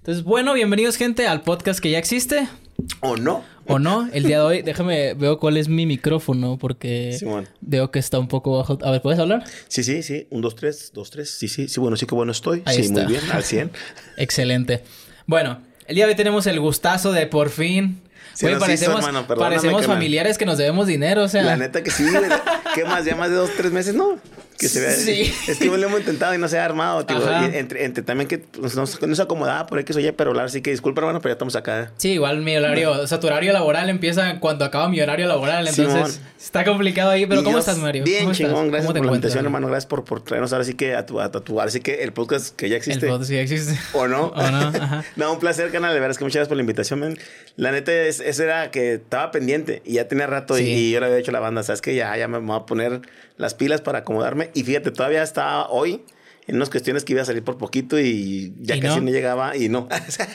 Entonces, bueno, bienvenidos gente al podcast que ya existe. ¿O no? ¿O no? El día de hoy, déjame, veo cuál es mi micrófono porque Simón. veo que está un poco bajo. A ver, ¿puedes hablar? Sí, sí, sí. Un, dos, tres, dos, tres. Sí, sí, sí, bueno, sí que bueno estoy. Ahí sí, está. muy bien, al 100. Excelente. Bueno, el día de hoy tenemos el gustazo de por fin. Nos hizo, parecemos, parecemos familiares que nos debemos dinero, o sea. La neta que sí, güey. ¿Qué más? Ya más de dos, tres meses, ¿no? Que se vea. Sí. Es que lo hemos intentado y no se ha armado, tío. Entre, entre también que pues, no, no se acomodaba por X o Y, pero hablar, así que disculpa, hermano, pero ya estamos acá. Sí, igual mi horario, o sea, tu horario laboral empieza cuando acaba mi horario laboral, entonces está complicado ahí, pero Y ¿cómo estás, Mario? Bien, ¿Cómo chingón. Gracias ¿Cómo te por la invitación, hermano. Gracias por, por traernos ahora sí que a tu, a tu, ahora sí que el podcast que ya El existe. podcast ya existe. ¿O no? ¿O no? Ajá. no, un placer, canal. De verdad es que muchas gracias por la invitación, man. La neta, es, eso era que estaba pendiente y ya tenía rato y- y, yo le había hecho la banda. Sabes que ya, ya me voy a poner las pilas para acomodarme. Y fíjate, todavía estaba hoy en unas cuestiones que iba a salir por poquito y ya ¿Y casi no? no? llegaba y no.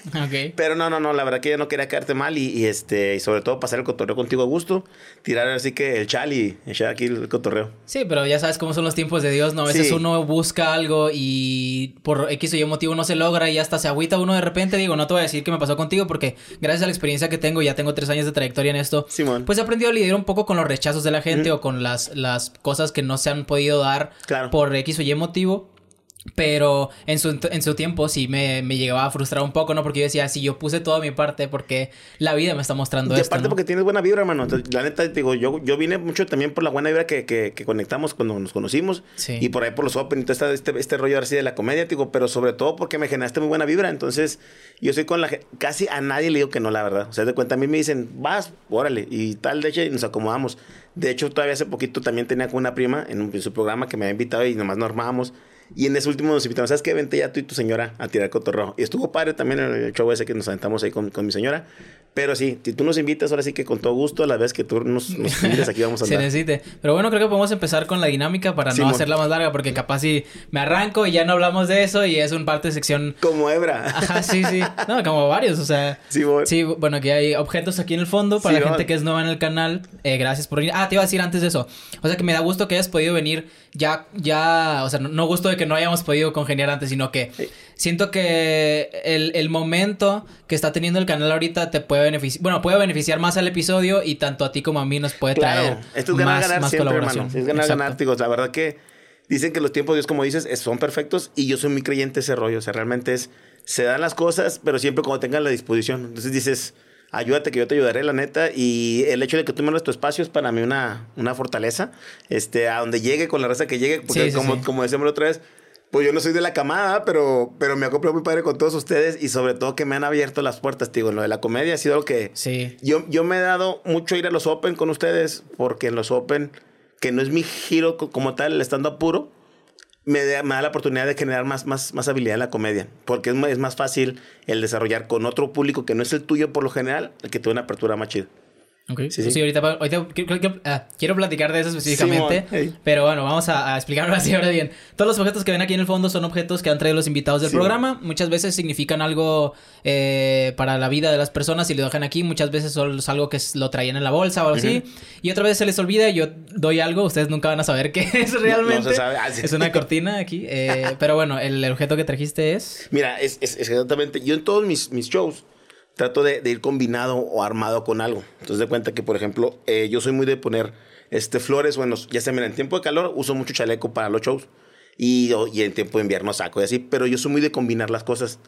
Pero no, no, no, la verdad que yo no quería quedarte mal y, y, este, y sobre todo pasar el cotorreo contigo a gusto, tirar así que el chal y echar aquí el cotorreo. Sí, pero ya sabes cómo son los tiempos de Dios, ¿no? A veces Sí. uno busca algo y por X o Y motivo no se logra y hasta se agüita uno de repente. Digo, no te voy a decir qué me pasó contigo porque gracias a la experiencia que tengo, ya tengo tres años de trayectoria en esto, Simón. pues he aprendido a lidiar un poco con los rechazos de la gente o con las, las cosas que no se han podido dar Claro. por X o Y motivo. Pero en su, en su tiempo sí me, me llegaba a frustrar un poco, ¿no? Porque yo decía, si yo puse toda mi parte, porque la vida me está mostrando Y esto, aparte ¿no? porque tienes buena vibra, hermano. Entonces, La neta, digo, yo, yo vine mucho también por la buena vibra que, que, que conectamos cuando nos conocimos. Sí. Y por ahí por los Open y todo este, este, rollo así de la comedia, digo, pero sobre todo porque me generaste muy buena vibra. Entonces, yo soy con la casi a nadie le digo que no, la verdad. O sea, de cuenta, a mí me dicen, vas, órale, y tal, de hecho, y nos acomodamos. De hecho, todavía hace poquito también tenía con una prima en, un- en su programa que me había invitado y nomás nos armábamos. Y en ese último nos invitamos, ¿sabes qué? Vente ya tú y tu señora a tirar cotorreo. Y estuvo padre también el show ese que nos aventamos ahí con, con mi señora. Pero sí, si tú nos invitas, ahora sí que con todo gusto, a la vez que tú nos, nos invites aquí vamos a se andar. necesite. Pero bueno, creo que podemos empezar con la dinámica para no Simón. hacerla más larga, porque capaz si me arranco y ya no hablamos de eso y es un parte de sección. Como hebra. Ajá, sí, sí. No, como varios, o sea. Sí, voy. Sí, bueno, aquí hay objetos aquí en el fondo para la gente que es nueva en el canal. Eh, gracias por venir. Ah, te iba a decir antes de eso. O sea, que me da gusto que hayas podido venir ya, ya, o sea, no, no gusto de que no hayamos podido congeniar antes, sino que Sí. Siento que el, el momento que está teniendo el canal ahorita te puede beneficiar, bueno, puede beneficiar más al episodio y tanto a ti como a mí nos puede traer Claro, esto es ganar, más, ganar más siempre, colaboración. hermano. Es ganar, Exacto. ganar, digo, la verdad que dicen que los tiempos de Dios, como dices, es- son perfectos y yo soy muy creyente ese rollo. O sea, realmente es, se dan las cosas, pero siempre cuando tengan la disposición. Entonces dices, ayúdate que yo te ayudaré, la neta. Y el hecho de que tú me des tu espacio es para mí una, una fortaleza. Este, a donde llegue, con la raza que llegue, porque Sí, sí, como, sí. como decíamos la otra vez, pues yo no soy de la camada, pero, pero me acoplo muy padre con todos ustedes y sobre todo que me han abierto las puertas, digo, en lo de la comedia ha sido algo que... Sí. Yo, yo me he dado mucho ir a los Open con ustedes porque en los Open, que no es mi giro co- como tal, el stand-up puro, me da, me da la oportunidad de generar más, más, más habilidad en la comedia. Porque es, más- es más fácil el desarrollar con otro público que no es el tuyo por lo general, el que tuvo una apertura más chida. Ok. Sí, Sí, sí. ahorita, va- ahorita quiero, quiero- ah, quiero platicar de eso específicamente. Hey. Pero bueno, vamos a, a explicarlo así ahora bien. Todos los objetos que ven aquí en el fondo son objetos que han traído los invitados del programa. Muchas veces significan algo eh, para la vida de las personas y lo dejan aquí. Muchas veces solo es algo que lo traían en la bolsa o algo así. Y otra vez se les olvida yo doy algo. Ustedes nunca van a saber qué es realmente. sabe. Ah. Es una cortina aquí. eh, pero bueno, el, el objeto que trajiste es... Mira, es, es- es exactamente. Yo en todos mis, mis shows trato de, ir combinado o armado con algo. Entonces, de cuenta que, por ejemplo, eh, yo soy muy de poner este, flores. Bueno, ya sea, mira, en tiempo de calor uso mucho chaleco para los shows. Y, y en tiempo de invierno saco y así. Pero yo soy muy de combinar las cosas.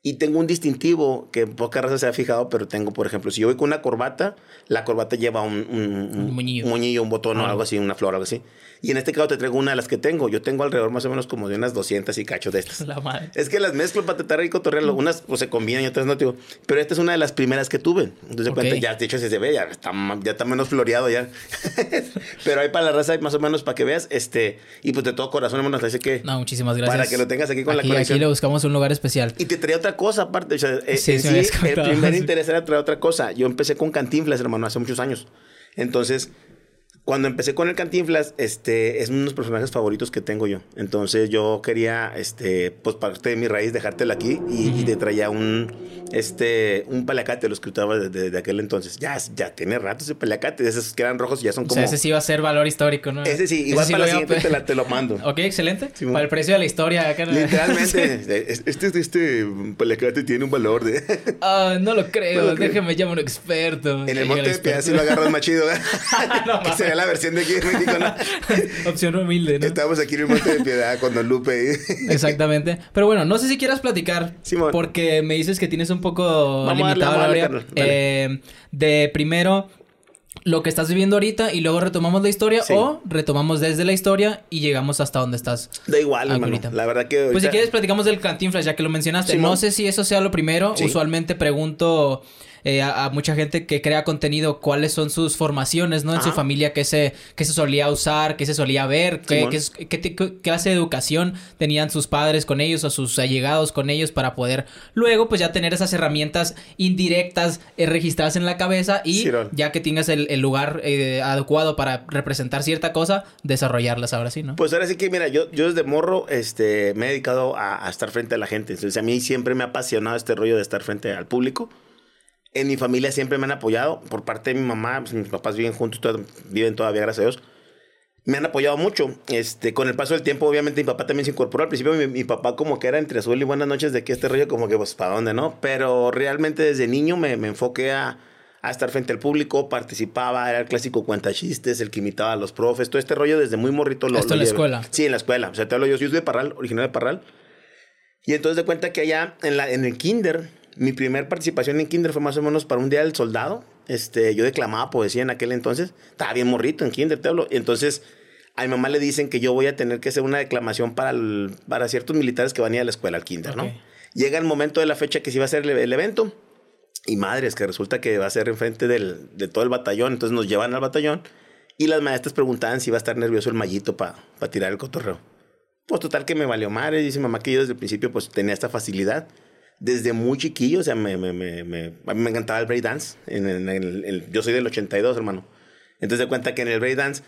Y tengo un distintivo que poca raza se ha fijado, pero tengo, por ejemplo, si yo voy con una corbata, la corbata lleva un, un, Un moñillo. un moñillo, un botón o Ah. algo así, una flor o algo así. Y en este caso te traigo una de las que tengo. Yo tengo alrededor más o menos como de unas 200 y cacho de estas. La madre. Es que las mezclo para tratar de cotorrearlo. Unas pues, se combinan y otras no, tío. Pero esta es una de las primeras que tuve. Entonces, de ya, de hecho, si se ve, ya está, ya está menos floreado ya. Pero ahí para la raza, más o menos, para que veas. este Y pues de todo corazón, hermano, así que... No, muchísimas gracias. Para que lo tengas aquí con la aquí, colección. Aquí le buscamos un lugar especial. Y te traía otra cosa aparte. O sea, eh, Sí, en sí el primer interés era traer otra cosa. Yo empecé con Cantinflas, hermano, hace muchos años. Entonces, cuando empecé con el Cantinflas, este, es uno de los personajes favoritos que tengo yo. Entonces yo quería, este, pues parte de mi raíz, dejártela aquí y, te traía un, este, un palacate, los que usaba de, aquel entonces. Ya, ya tiene rato ese palacate, esos que eran rojos ya son como... O sea, ese sí va a ser valor histórico, ¿no? Ese sí, igual para la siguiente te, la, te, lo mando. ok, excelente. para el precio de la historia. Acá, Literalmente, este, este palacate tiene un valor de... Ah, no lo creo, déjeme llamar un experto. En el monte de Piedad sí lo agarras más chido, no, la versión de aquí México, Opción humilde, ¿no? Estamos aquí en el Monte de Piedad con Don Lupe. Exactamente. Pero bueno, no sé si quieras platicar. Porque me dices que tienes un poco limitado la. Eh, de primero lo que estás viviendo ahorita y luego retomamos la historia o retomamos desde la historia y llegamos hasta donde estás. Da igual, hermano. La verdad que Pues si quieres platicamos del Cantinflas ya que lo mencionaste. No sé si eso sea lo primero. Usualmente pregunto eh, a, mucha gente que crea contenido cuáles son sus formaciones, ¿no? En su familia, qué se, qué se solía usar, qué se solía ver, qué, qué, clase de educación tenían sus padres con ellos o sus allegados con ellos para poder luego pues ya tener esas herramientas indirectas eh, registradas en la cabeza y ya que tengas el, lugar eh, adecuado para representar cierta cosa, desarrollarlas ahora sí, ¿no? Pues ahora sí que mira, yo, yo desde morro este, me he dedicado a, a estar frente a la gente. Entonces a mí siempre me ha apasionado este rollo de estar frente al público. En mi familia siempre me han apoyado. Por parte de mi mamá, pues, mis papás viven juntos, viven todavía, gracias a Dios. Me han apoyado mucho. Este, con el paso del tiempo, obviamente, mi papá también se incorporó. Al principio, mi, papá como que era entre azul y buenas noches de que este rollo, como que, pues, ¿para dónde, no? Pero realmente desde niño me, me enfoqué a, a, estar frente al público, participaba, era el clásico cuentachistes, el que imitaba a los profes, todo este rollo desde muy morrito lo ¿Esto en la escuela? Sí, en la escuela. O sea, te hablo yo, yo soy de Parral, original de Parral. Y entonces de cuenta que allá en, la, en el kinder mi primer participación en Kinder fue más o menos para un día del soldado. Este, yo declamaba poesía en aquel entonces. Estaba bien morrito en Kinder, te hablo. Entonces, a mi mamá le dicen que yo voy a tener que hacer una declamación para, para ciertos militares que van a ir a la escuela, al Kinder, ¿no? Llega el momento de la fecha que se iba a hacer el, evento. Y madres, que resulta que va a ser enfrente del, de todo el batallón. Entonces nos llevan al batallón. Y las maestras preguntaban si iba a estar nervioso el mallito para tirar el cotorreo. Pues total que me valió madre. Dice mamá que yo desde el principio pues tenía esta facilidad desde muy chiquillo, o sea, me, me, me, me a mí me encantaba el breakdance. En, en, el, yo soy del 82, hermano. Entonces, de cuenta que en el breakdance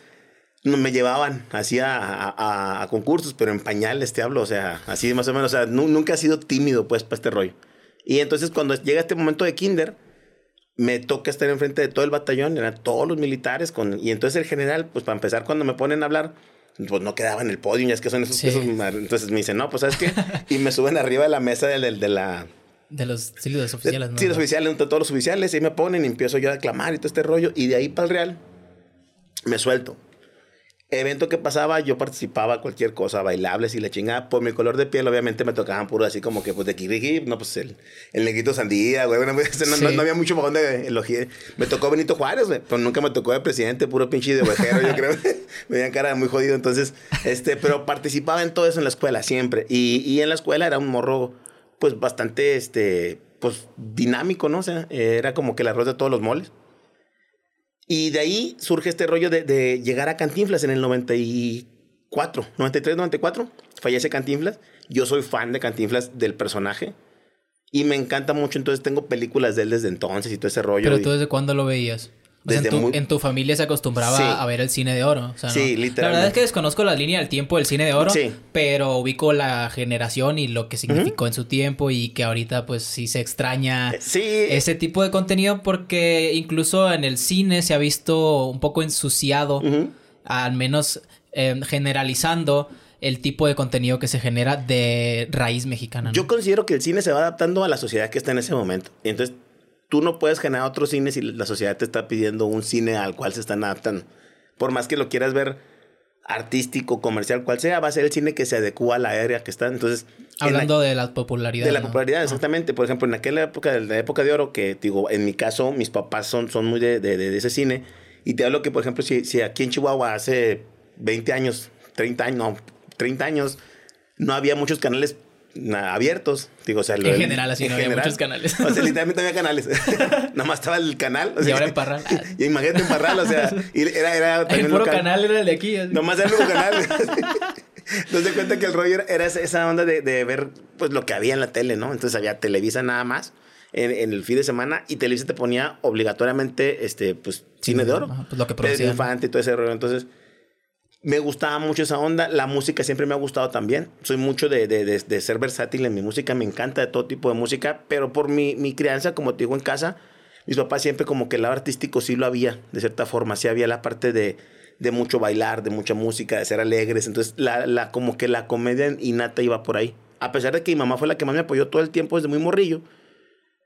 me llevaban así a, a, a, concursos, pero en pañales te hablo, o sea, así más o menos, o sea, nunca he sido tímido, pues, para este rollo. Y entonces, cuando llega este momento de kinder, me toca estar enfrente de todo el batallón, eran todos los militares, con, y entonces el general, pues, para empezar, cuando me ponen a hablar, pues no quedaba en el podio, ya es que son esos, Entonces me dicen, no, pues sabes qué. y me suben arriba de la mesa de, de, de la. De los, sí, los oficiales, ¿no? Sí, los oficiales, todos los oficiales, y me ponen y empiezo yo a declamar y todo este rollo. Y de ahí para el Real, me suelto evento que pasaba, yo participaba cualquier cosa, bailables y la chingada. Por mi color de piel, obviamente me tocaban puro así como que, pues de kiriki, no, pues el, el negrito sandía, güey. Pues, no, no, había mucho mojón de elogiar. Me tocó Benito Juárez, güey, pero nunca me tocó de presidente, puro pinche de huejero, yo creo. me veían cara muy jodido. Entonces, este, pero participaba en todo eso en la escuela, siempre. Y, y en la escuela era un morro, pues bastante, este, pues dinámico, ¿no? O sea, era como que el arroz de todos los moles. Y de ahí surge este rollo de, llegar a Cantinflas en el 94, 93, 94. Fallece Cantinflas. Yo soy fan de Cantinflas del personaje. Y me encanta mucho, entonces tengo películas de él desde entonces y todo ese rollo. ¿Pero tú desde cuándo lo veías? En, tu, familia se acostumbraba a ver el cine de oro. sí, literalmente. La verdad es que desconozco la línea del tiempo del cine de oro, pero ubico la generación y lo que significó en su tiempo y que ahorita pues sí se extraña eh, ese tipo de contenido porque incluso en el cine se ha visto un poco ensuciado, al menos em, generalizando el tipo de contenido que se genera de raíz mexicana. Yo considero que el cine se va adaptando a la sociedad que está en ese momento. Entonces tú no puedes generar otro cine si la sociedad te está pidiendo un cine al cual se están adaptando. Por más que lo quieras ver artístico, comercial, cual sea, va a ser el cine que se adecua a la área que está. Entonces, hablando de la popularidad. De la popularidad, exactamente. Por ejemplo, en aquella época, de la época de oro, que digo, en mi caso, mis papás son, son muy de, de, de ese cine. Y te hablo que, por ejemplo, si, si aquí en Chihuahua hace 20 años, 30 años, no, 30 años, no había muchos canales abiertos. Digo, o sea, en general, así no había muchos canales. O sea, literalmente había canales. Nada más estaba el canal. y ahora en Parral. y imagínate en Parral, o sea, era, era El puro canal era el de aquí. Nomás era el único canal. Entonces, cuenta que el rollo era esa onda de, de, ver pues lo que había en la tele, ¿no? Entonces había Televisa nada más. en, el fin de semana y Televisa te ponía obligatoriamente, este, pues, cine de oro. pues lo que Pedro Infante y todo ese rollo. Entonces, me gustaba mucho esa onda. La música siempre me ha gustado también. Soy mucho de, de, de, ser versátil en mi música. Me encanta de todo tipo de música. Pero por mi, mi crianza, como te digo, en casa, mis papás siempre como que el lado artístico sí lo había, de cierta forma. Sí había la parte de, de mucho bailar, de mucha música, de ser alegres. Entonces, la, la, como que la comedia innata iba por ahí. A pesar de que mi mamá fue la que más me apoyó todo el tiempo desde muy morrillo,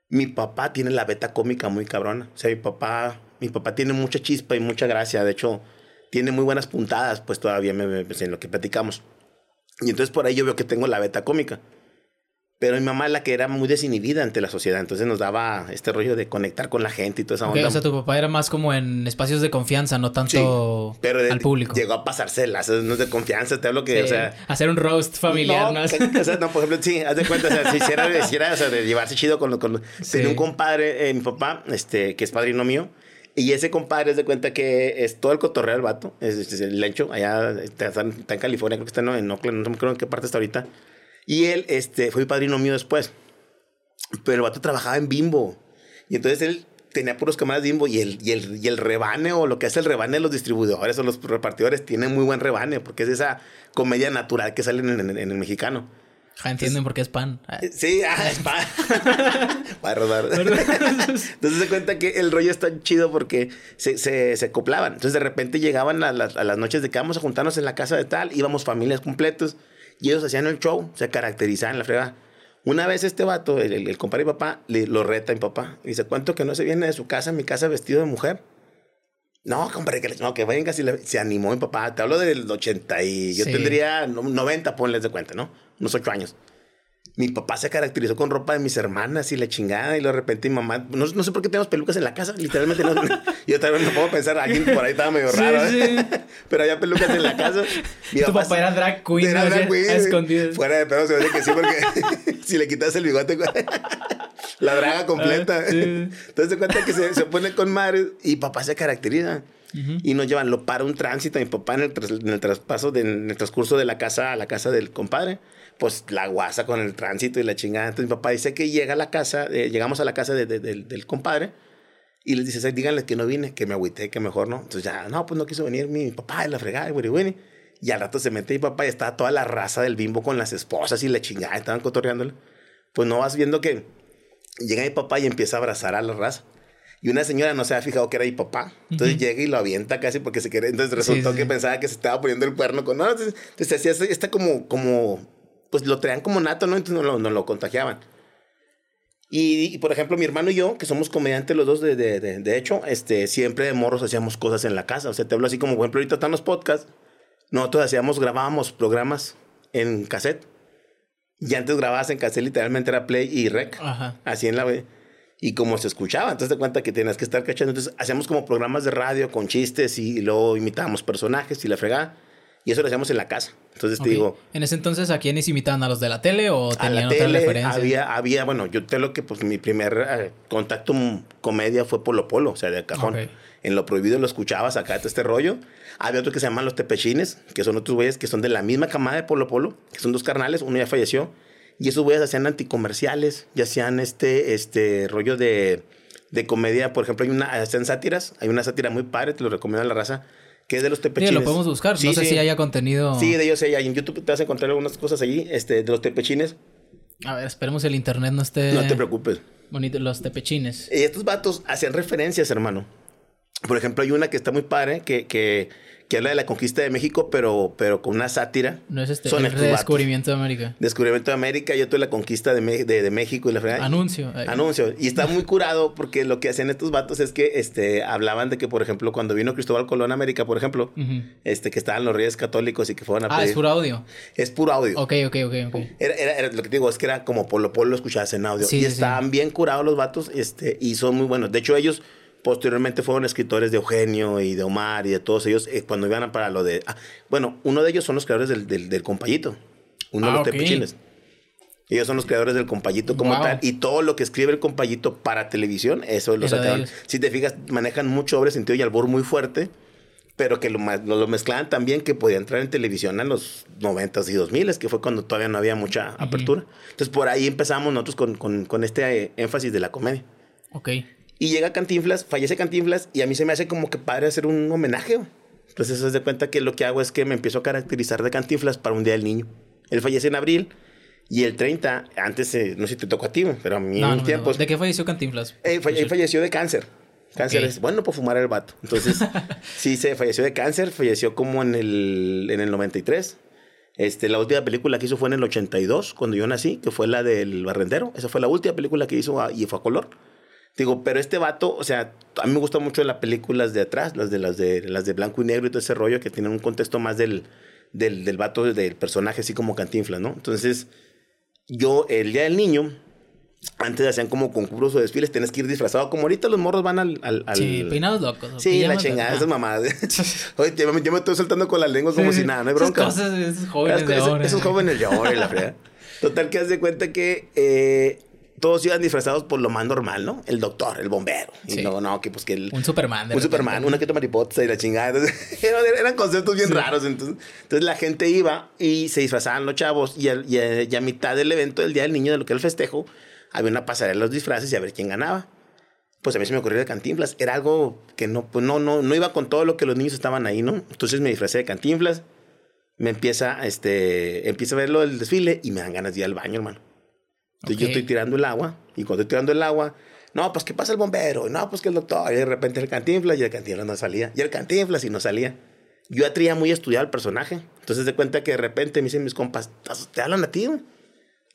mi papá tiene la beta cómica muy cabrona. O sea, mi papá, mi papá tiene mucha chispa y mucha gracia. De hecho, tiene muy buenas puntadas, pues todavía me, pues, en lo que platicamos. Y entonces por ahí yo veo que tengo la beta cómica. Pero mi mamá la que era muy desinhibida ante la sociedad, entonces nos daba este rollo de conectar con la gente y toda esa onda. O sea, tu papá era más como en espacios de confianza, no tanto pero al público. Llegó a pasárselas, no es de confianza, te hablo que, o sea... Hacer un roast familiar, ¿no? o sea, no, por ejemplo, sí, haz de cuenta, o sea, si hiciera, o sea, de llevarse chido con... con Tenía un compadre, eh, mi papá, este, que es padrino mío, y ese compadre es de cuenta que es todo el cotorreo del vato, es, el lencho, allá está, en California, creo que está en Oakland, no me acuerdo en qué parte está ahorita. Y él este, fue padrino mío después. Pero el vato trabajaba en Bimbo. Y entonces él tenía puros cámaras Bimbo y el, y, el, y el rebane o lo que hace el rebane de los distribuidores o los repartidores tiene muy buen rebane porque es esa comedia natural que sale en, en, el mexicano. Ja, entienden por qué es pan. Ah. Sí, ah, es pan. Para rodar. Entonces se cuenta que el rollo está chido porque se, se, se acoplaban. Entonces de repente llegaban a las, a las noches de que vamos a juntarnos en la casa de tal, íbamos familias completos y ellos hacían el show, se caracterizaban la fregada. Una vez este vato, el, el, compadre y papá, le, lo reta a mi papá. Y dice, ¿cuánto que no se viene de su casa, mi casa vestido de mujer? No, compadre, que, no, que venga, si se animó mi papá. Te hablo del 80 y yo tendría 90, ponles de cuenta, ¿no? Unos 8 años mi papá se caracterizó con ropa de mis hermanas y la chingada. Y de repente mi mamá, no, no sé por qué tenemos pelucas en la casa, literalmente no. yo también no puedo pensar, alguien por ahí estaba medio raro, ¿eh? pero había pelucas en la casa. tu papá, era drag queen, era drag queen Fuera de pedo se ve que sí, porque si le quitas el bigote, la draga completa. Ah, Entonces se cuenta que se, se pone con madre y papá se caracteriza. Y nos llevan, lo para un tránsito. Mi papá en el, en el traspaso, de, en el transcurso de la casa a la casa del compadre pues la guasa con el tránsito y la chingada. Entonces mi papá dice que llega a la casa, eh, llegamos a la casa del compadre y les dice, díganle que no vine, que me agüité, que mejor no. Entonces ya, no, pues no quiso venir mi papá y la fregada, güey, güey. Y al rato se mete mi papá y estaba toda la raza del bimbo con las esposas y la chingada, estaban cotorreándole. Pues no vas viendo que llega mi papá y empieza a abrazar a la raza. Y una señora no se ha fijado que era mi papá. Entonces llega y lo avienta casi porque se quiere. Entonces resultó que pensaba que se estaba poniendo el cuerno con. No, entonces, entonces hacía esta como, como pues lo traían como nato, ¿no? Entonces no lo, lo contagiaban. Y, por ejemplo, mi hermano y yo, que somos comediantes los dos, de, de, de, hecho, este, siempre de morros hacíamos cosas en la casa. O sea, te hablo así como, por ejemplo, ahorita están los podcasts. Nosotros hacíamos, grabábamos programas en cassette. Y antes grababas en cassette, literalmente era play y rec. Ajá. Así en la... Y como se escuchaba, entonces te cuenta que tenías que estar cachando. Entonces hacíamos como programas de radio con chistes y, y luego imitábamos personajes y la fregada. Y eso lo hacíamos en la casa. Entonces te digo. ¿En ese entonces a quiénes imitaban? ¿A los de la tele o tenían a la tele Había, había, bueno, yo te lo que pues mi primer eh, contacto comedia fue Polo Polo, o sea, de cajón. En lo prohibido lo escuchabas acá este rollo. Había otro que se llaman los Tepechines, que son otros güeyes que son de la misma camada de Polo Polo, que son dos carnales, uno ya falleció. Y esos güeyes hacían anticomerciales, y hacían este, este rollo de, de comedia. Por ejemplo, hay una, hacían sátiras, hay una sátira muy padre, te lo recomiendo a la raza que es de los tepechines. Sí, lo podemos buscar. no sé si haya contenido. Sí, de ellos hay. En YouTube te vas a encontrar algunas cosas allí, este, de los tepechines. A ver, esperemos el internet no esté. No te preocupes. Bonito, los tepechines. Y estos vatos hacían referencias, hermano. Por ejemplo, hay una que está muy padre, que, que que habla de la conquista de México, pero, pero con una sátira. No es este, Son el descubrimiento de América. Descubrimiento de América, yo tuve la conquista de, de, México y la fregada. Anuncio. Anuncio. Y está muy curado porque lo que hacían estos vatos es que este, hablaban de que, por ejemplo, cuando vino Cristóbal Colón a América, por ejemplo, este, que estaban los reyes católicos y que fueron a Ah, es puro audio. Es puro audio. Ok, ok, ok, ok. Era, era, lo que te digo, es que era como Polo Polo lo escuchabas en audio. y estaban bien curados los vatos este, y son muy buenos. De hecho, ellos Posteriormente fueron escritores de Eugenio y de Omar y de todos ellos eh, cuando iban para lo de... Ah, bueno, uno de ellos son los creadores del, del, compayito. Uno de los ah, tepechines. Ellos son los creadores del compayito como tal. Y todo lo que escribe el compayito para televisión, eso lo sacaron. Si te fijas, manejan mucho doble sentido y albur muy fuerte. pero que lo, lo, mezclaban también que podía entrar en televisión en los 90s y 2000 que fue cuando todavía no había mucha apertura. Entonces por ahí empezamos nosotros con, con, con este eh, énfasis de la comedia. Ok. Y llega Cantinflas, fallece Cantinflas y a mí se me hace como que padre hacer un homenaje. Entonces se de cuenta que lo que hago es que me empiezo a caracterizar de Cantinflas para un Día del Niño. Él fallece en abril y el 30, antes, eh, no sé si te tocó a ti, pero a mí en tiempos... ¿De qué falleció Cantinflas? él falleció de cáncer. Cáncer es bueno por fumar el vato. Entonces, sí, se falleció de cáncer, falleció como en el, en el 93. Este, la última película que hizo fue en el 82, cuando yo nací, que fue la del Barrendero. Esa fue la última película que hizo ah, y fue a color. Digo, pero este vato, o sea, a mí me gustan mucho las películas de atrás, las de las de las de blanco y negro y todo ese rollo que tienen un contexto más del, del, del vato, del personaje, así como Cantinflas, ¿no? Entonces, yo, el día del niño, antes hacían como concursos o desfiles, tenés que ir disfrazado. Como ahorita los morros van al. al, Sí, peinados locos. Sí, la chingada, esas mamadas. Oye, yo me, me, estoy soltando con la lengua como si nada, no hay bronca. Esas cosas, esos jóvenes de ahora. Esos, jóvenes de ahora, la frea. Total, que haz de cuenta que eh, todos iban disfrazados por lo más normal, ¿no? El doctor, el bombero. Y no, no, que pues que el... Un Superman. Un Superman, una que toma mariposa y la chingada. Entonces, eran conceptos bien raros. Entonces, entonces la gente iba y se disfrazaban los chavos y, y a mitad del evento del Día del Niño, de lo que era el festejo, había una pasarela de los disfraces y a ver quién ganaba. Pues a mí se me ocurrió de Cantinflas. Era algo que no, pues no, no, no iba con todo lo que los niños estaban ahí, ¿no? Entonces me disfracé de Cantinflas. Me empieza, este, empieza a ver lo del desfile y me dan ganas de ir al baño, hermano. Entonces yo estoy tirando el agua y cuando estoy tirando el agua, no, pues que pasa el bombero, no, pues que el doctor, y de repente el Cantinflas y el Cantinflas no salía, y el Cantinflas y no salía. Yo ya traía muy estudiado el personaje. Entonces de cuenta que de repente me dicen mis compas, te hablan a ti,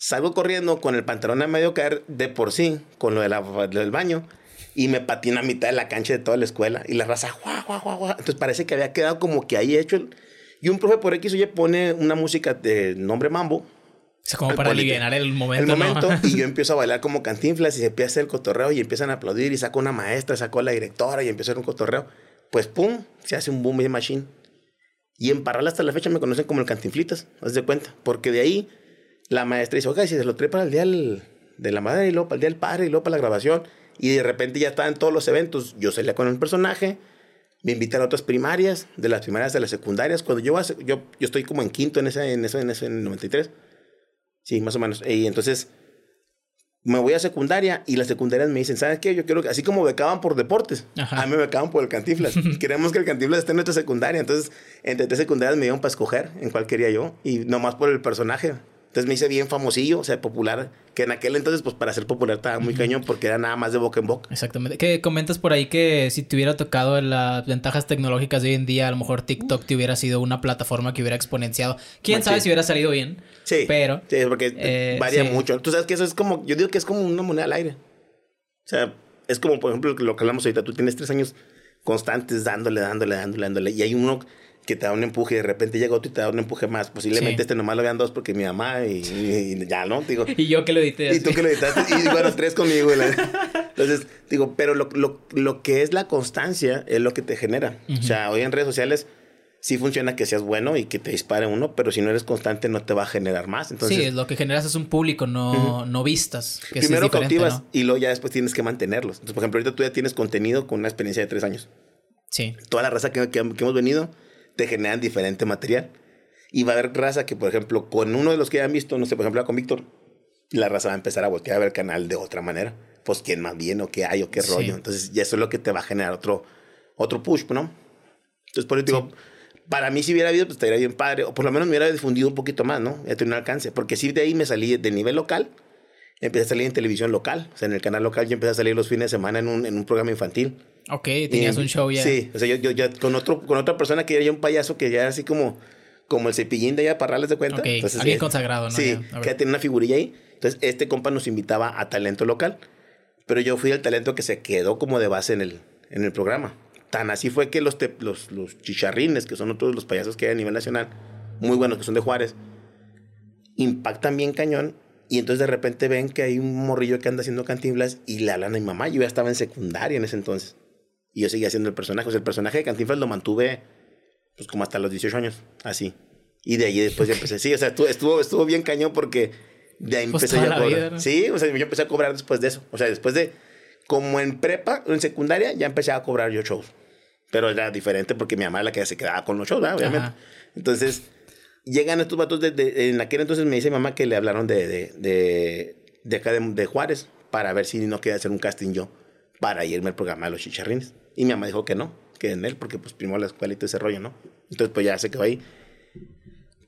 Salgo corriendo con el pantalón a medio caer de por sí, con lo de la, del baño, y me patina a mitad de la cancha de toda la escuela. Y la raza, guau, guau, guau, guau. Entonces parece que había quedado como que ahí hecho. Y un profe por X oye pone una música de nombre mambo. Sea, como para aliviar el momento. El momento, y yo empiezo a bailar como cantinflas y se empieza el cotorreo y empiezan a aplaudir y saco una maestra, saco a la directora y empieza a hacer un cotorreo. Pues pum, se hace un boom de machine. Y en Parral hasta la fecha me conocen como el Cantinflitas, haz de cuenta. Porque de ahí la maestra dice, oiga, si se lo trae para el día de la madre y luego para el día del padre y luego para la grabación. Y de repente ya está en todos los eventos. Yo salía con el personaje, me invitan a otras primarias, de las primarias a las secundarias. Cuando yo, yo, yo estoy como en quinto en ese, en ese, en ese 93. Sí, más o menos. Y entonces me voy a secundaria y las secundarias me dicen, ¿sabes qué? Yo quiero que, así como becaban por deportes, a mí me becaban por el cantiflas. Queremos que el cantiflas esté en nuestra secundaria. Entonces, entre tres secundarias me dieron para escoger en cuál quería yo y nomás por el personaje. Entonces me hice bien famosillo, o sea, popular, que en aquel entonces, pues para ser popular estaba muy cañón porque era nada más de boca en boca. Exactamente. Que comentas por ahí que si te hubiera tocado las ventajas tecnológicas de hoy en día, a lo mejor TikTok te hubiera sido una plataforma que hubiera exponenciado. Quién sabe si hubiera salido bien. Sí. Pero. Sí, porque eh, varía mucho. Tú sabes que eso es como, yo digo que es como una moneda al aire. O sea, es como, por ejemplo, lo que hablamos ahorita. Tú tienes tres años constantes dándole, dándole, dándole, dándole. Y hay uno que te da un empuje y de repente llega otro y te da un empuje más. Posiblemente este nomás lo vean dos porque mi mamá y, ya, ¿no? Digo, y yo que lo edité. Y tú que lo editaste. y bueno, tres conmigo. Entonces, digo, pero lo, lo, lo, que es la constancia es lo que te genera. O sea, hoy en redes sociales sí funciona que seas bueno y que te dispare uno, pero si no eres constante no te va a generar más. Entonces, sí, lo que generas es un público, no, no vistas. Que Primero cautivas y luego ya después tienes que mantenerlos. Entonces, por ejemplo, ahorita tú ya tienes contenido con una experiencia de tres años. Sí. Toda la raza que, que hemos venido te generan diferente material. Y va a haber raza que, por ejemplo, con uno de los que han visto, no sé, por ejemplo, con Víctor, la raza va a empezar a voltear a ver el canal de otra manera. Pues quién más bien o qué hay o qué rollo. Entonces, ya eso es lo que te va a generar otro, otro push, ¿no? Entonces, por eso digo, para mí si hubiera habido, pues estaría bien padre. O por lo menos me hubiera difundido un poquito más, ¿no? Ya tenía un alcance. Porque si de ahí me salí de nivel local, empecé a salir en televisión local. O sea, en el canal local yo empecé a salir los fines de semana en un, en un programa infantil. Ok, tenías un show ya. Sí, o sea, yo, yo ya con, otro, con otra persona que era ya un payaso que ya era así como, como el cepillín de allá para darles de cuenta. Ok, alguien consagrado, ¿no? Sí, que tenía una figurilla ahí. Entonces, este compa nos invitaba a talento local. Pero yo fui el talento que se quedó como de base en el, en el programa. Tan así fue que los, los, los chicharrines, que son otros los payasos que hay a nivel nacional, muy buenos, que son de Juárez, impactan bien cañón. Y entonces de repente ven que hay un morrillo que anda haciendo cantinflas y le hablan a mi mamá. Yo ya estaba en secundaria en ese entonces. Y yo seguía haciendo el personaje. O sea, el personaje de Cantinflas lo mantuve pues como hasta los 18 años, así. Y de ahí después ya empecé. Sí, o sea, estuvo, estuvo, bien cañón porque de ahí pues empecé a cobrar. Sí, o sea, yo empecé a cobrar después de eso. O sea, después de, como en prepa, en secundaria, ya empecé a cobrar yo shows. Pero era diferente porque mi mamá era la que se quedaba con los shows, obviamente. Entonces, llegan estos vatos de, en aquel entonces me dice mi mamá que le hablaron de, de, de, acá de, Juárez para ver si no quería hacer un casting yo para irme al programa de los chicharrines. Y mi mamá dijo que no, que en él, porque pues primero la escuela y todo ese rollo, ¿no? Entonces pues ya se quedó ahí.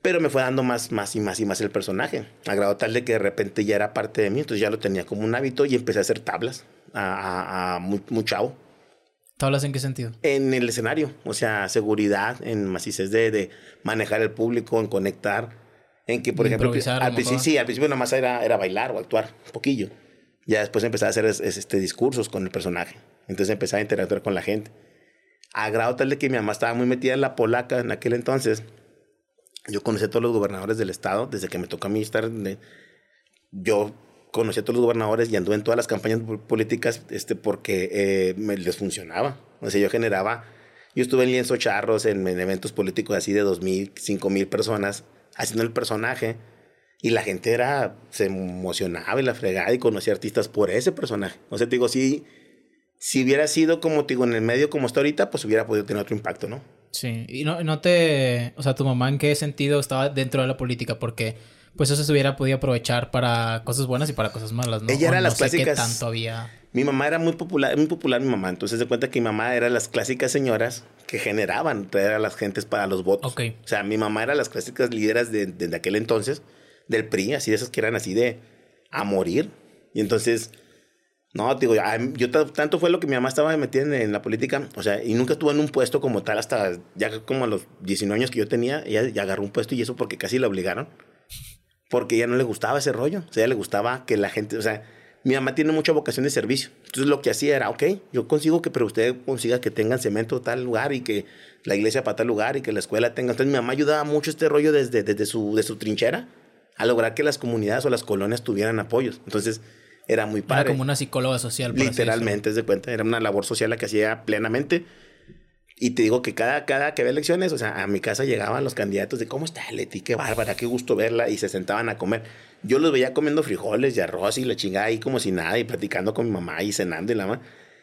Pero me fue dando más, más y más y más el personaje. A grado tal de que de repente ya era parte de mí. Entonces ya lo tenía como un hábito y empecé a hacer tablas a, a, muy, muy chavo. ¿Tablas en qué sentido? En el escenario. O sea, seguridad, en macizes de, de manejar el público, en conectar. En que, por ejemplo, al principio, sí, al principio nomás era, era bailar o actuar, un poquillo. Ya después empecé a hacer este, discursos con el personaje. Entonces empecé a interactuar con la gente. A grado tal de que mi mamá estaba muy metida en la polaca en aquel entonces yo conocí a todos los gobernadores del estado, desde que me tocó a mí estar... yo conocí a todos los gobernadores y anduve en todas las campañas políticas este, porque eh, me, les funcionaba. O sea, yo generaba... Yo estuve en lienzo charros, en, eventos políticos así de dos mil, cinco mil personas, haciendo el personaje. Y la gente era, se emocionaba y la fregaba y conocía artistas por ese personaje. O sea, te digo, si, si hubiera sido como, te digo, en el medio como está ahorita, pues hubiera podido tener otro impacto, ¿no? Sí, y no, no te... O sea, tu mamá en qué sentido estaba dentro de la política, porque pues eso se hubiera podido aprovechar para cosas buenas y para cosas malas, ¿no? Ella era las clásicas... tanto había... Mi mamá era muy popular, muy popular mi mamá, entonces se cuenta que mi mamá era las clásicas señoras que generaban traer a las gentes para los votos. Okay. O sea, mi mamá era las clásicas líderes de, de, aquel entonces, del PRI, así de esas que eran así de a morir. Y entonces no, digo, yo tanto fue lo que mi mamá estaba metida en, la política, o sea, y nunca estuvo en un puesto como tal hasta ya como a los 19 años que yo tenía, ella ya agarró un puesto y eso porque casi la obligaron. Porque ella no le gustaba ese rollo, o sea, le gustaba que la gente, o sea, mi mamá tiene mucha vocación de servicio. Entonces lo que hacía era, ok, yo consigo que, pero usted consiga que tengan cemento tal lugar y que la iglesia para tal lugar y que la escuela tenga. Entonces mi mamá ayudaba mucho este rollo desde, desde su, de su trinchera a lograr que las comunidades o las colonias tuvieran apoyos. Entonces era muy padre. Era como una psicóloga social. Literalmente, es de cuenta. Era una labor social la que hacía plenamente. Y te digo que cada, cada que había elecciones, o sea, a mi casa llegaban los candidatos de cómo está Leti, qué bárbara, qué gusto verla, y se sentaban a comer. Yo los veía comiendo frijoles y arroz y la chingada ahí como si nada, y platicando con mi mamá y cenando y la mamá.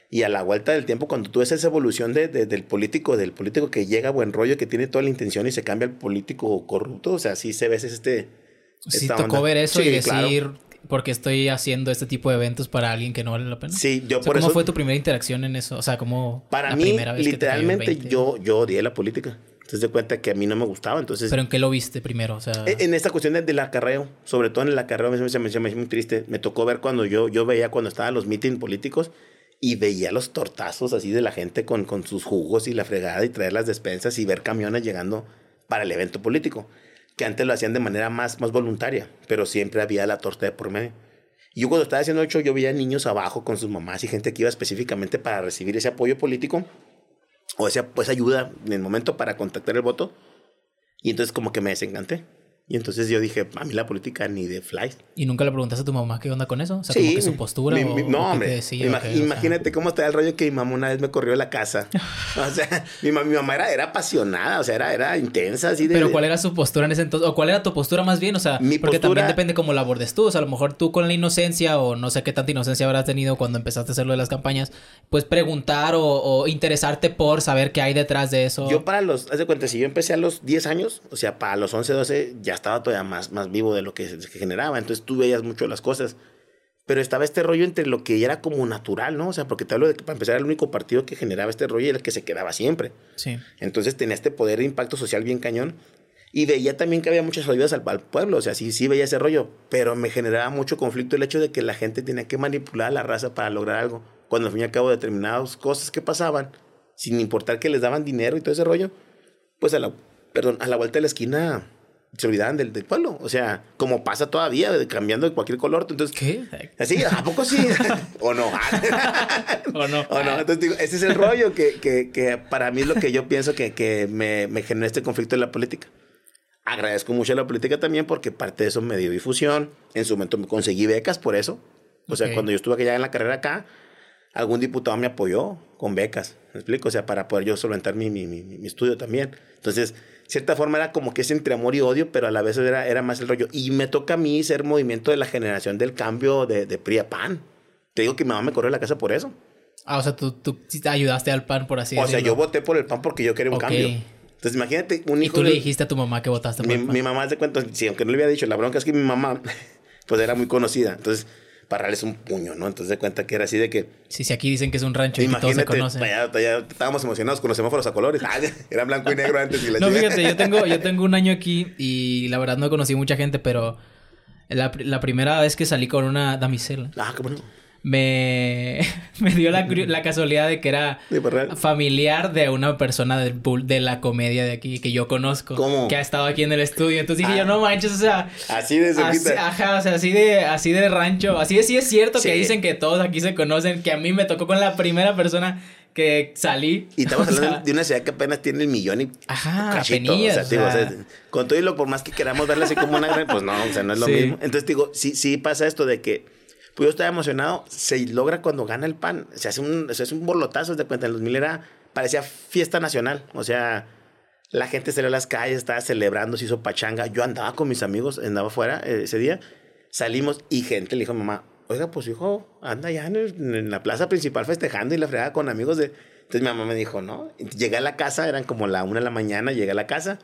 Y a la vuelta del tiempo, cuando tú ves esa evolución de, del político, del político que llega a buen rollo, que tiene toda la intención y se cambia el político corrupto, o sea, sí se ve este. Sí, tocó ver eso y decir, porque estoy haciendo este tipo de eventos para alguien que no vale la pena. Sí, yo por ¿cómo ¿Cómo fue tu primera interacción en eso? O sea, ¿cómo Para mí, literalmente, yo, yo odié la política. Entonces, de cuenta que a mí no me gustaba, entonces... ¿Pero en qué lo viste primero? O sea... E, en esta cuestión del acarreo, sobre todo en el acarreo, me, me, me, muy triste. Me tocó ver cuando yo, yo veía cuando estaban los meetings políticos y veía los tortazos así de la gente con, con sus jugos y la fregada y traer las despensas y ver camiones llegando para el evento político que antes lo hacían de manera más, más voluntaria, pero siempre había la torta de por medio. Y yo cuando estaba haciendo hecho, yo veía niños abajo con sus mamás y gente que iba específicamente para recibir ese apoyo político o esa pues, ayuda en el momento para contactar el voto. Y entonces como que me desencanté. Y entonces yo dije, a mí la política ni de fly. ¿Y nunca le preguntaste a tu mamá qué onda con eso? O sea, como que su postura No, hombre. imagínate cómo está el rollo que mi mamá una vez me corrió de la casa. o sea, mi, mi mamá era, era, apasionada, o sea, era, era intensa así de... Pero ¿cuál era su postura en ese entonces? ¿O cuál era tu postura más bien? O sea, porque también depende cómo la abordes tú. O sea, a lo mejor tú con la inocencia o no sé qué tanta inocencia habrás tenido cuando empezaste a hacer lo de las campañas, pues preguntar o, o interesarte por saber qué hay detrás de eso. Yo para los... Haz de cuenta, si yo empecé a los 10 años, o sea, para los 11, 12, ya estaba todavía más, más vivo de lo que, que generaba. Entonces tú veías mucho las cosas. Pero estaba este rollo entre lo que era como natural, ¿no? O sea, porque te hablo de que para empezar el único partido que generaba este rollo y era el que se quedaba siempre. Sí. Entonces tenía este poder de impacto social bien cañón. Y veía también que había muchas ayudas al, pueblo, o sea, sí, sí veía ese rollo, pero me generaba mucho conflicto el hecho de que la gente tenía que manipular a la raza para lograr algo. Cuando al fin y al cabo determinadas cosas que pasaban, sin importar que les daban dinero y todo ese rollo, pues a la, perdón, a la vuelta de la esquina se olvidaban del, del, pueblo. O sea, como pasa todavía, cambiando de cualquier color. Entonces, ¿qué? Así, ¿a poco sí? ¿O no? ¿O no? ¿O no? Entonces, digo, ese es el rollo que, que, que para mí es lo que yo pienso que, que me, me generó este conflicto en la política. Agradezco mucho a la política también porque parte de eso me dio difusión. En su momento me conseguí becas por eso. O sea, cuando yo estuve ya en la carrera acá, algún diputado me apoyó con becas. ¿Me explico? O sea, para poder yo solventar mi, mi, mi, mi estudio también. Entonces, cierta forma era como que es entre amor y odio, pero a la vez era, era más el rollo. Y me toca a mí ser movimiento de la generación del cambio de, de PRI a PAN. Te digo que mi mamá me corrió de la casa por eso. Ah, o sea, tú, tú te ayudaste al PAN, por así o decirlo. sea, yo voté por el PAN porque yo quería un Ok. cambio. Entonces, imagínate un Y hijo tú le dijiste a tu mamá que votaste por mi, el PAN. mi mamá se cuenta, sí, aunque no le había dicho, la bronca es que mi mamá, pues era muy conocida. Entonces, para darles un puño, ¿no? Entonces, de cuenta que era así de que, Sí, sí, aquí dicen que es un rancho y que todos se conocen. estábamos emocionados con los semáforos a colores. Ah, era blanco y negro antes y la No, fíjate, yo tengo, yo tengo un año aquí y la verdad no conocí mucha gente, pero la, la primera vez que salí con una damisela, Ah, qué bueno. Me, me dio la, la casualidad de que era pues, familiar de una persona del de la comedia de aquí que yo conozco. ¿Cómo? Que ha estado aquí en el estudio. Entonces dije Ah. yo, no manches, o sea... Así de Así, ajá, o sea, así de, así de rancho. Así de sí es cierto Sí. que dicen que todos aquí se conocen, que a mí me tocó con la primera persona que salí. Y estamos O sea, hablando de una ciudad que apenas tiene el millón y Ajá, cachito. apenillas, o sea, digo, o o sea. sea, con todo y lo por más que queramos verla así como una gran, pues no, o sea, no es lo Sí. mismo. Entonces digo, sí, sí pasa esto de que, pues yo estaba emocionado, se logra cuando gana el pan, se hace un, se hace un borlotazo de cuenta, en los 2000 era, parecía fiesta nacional, o sea, la gente salió a las calles, estaba celebrando, se hizo pachanga, yo andaba con mis amigos, andaba afuera eh, ese día, salimos y gente le dijo a mamá, oiga, pues hijo, anda ya en, en la plaza principal festejando y la fregada con amigos de... Entonces mi mamá me dijo, no, llegué a la casa, eran como la una de la mañana, llegué a la casa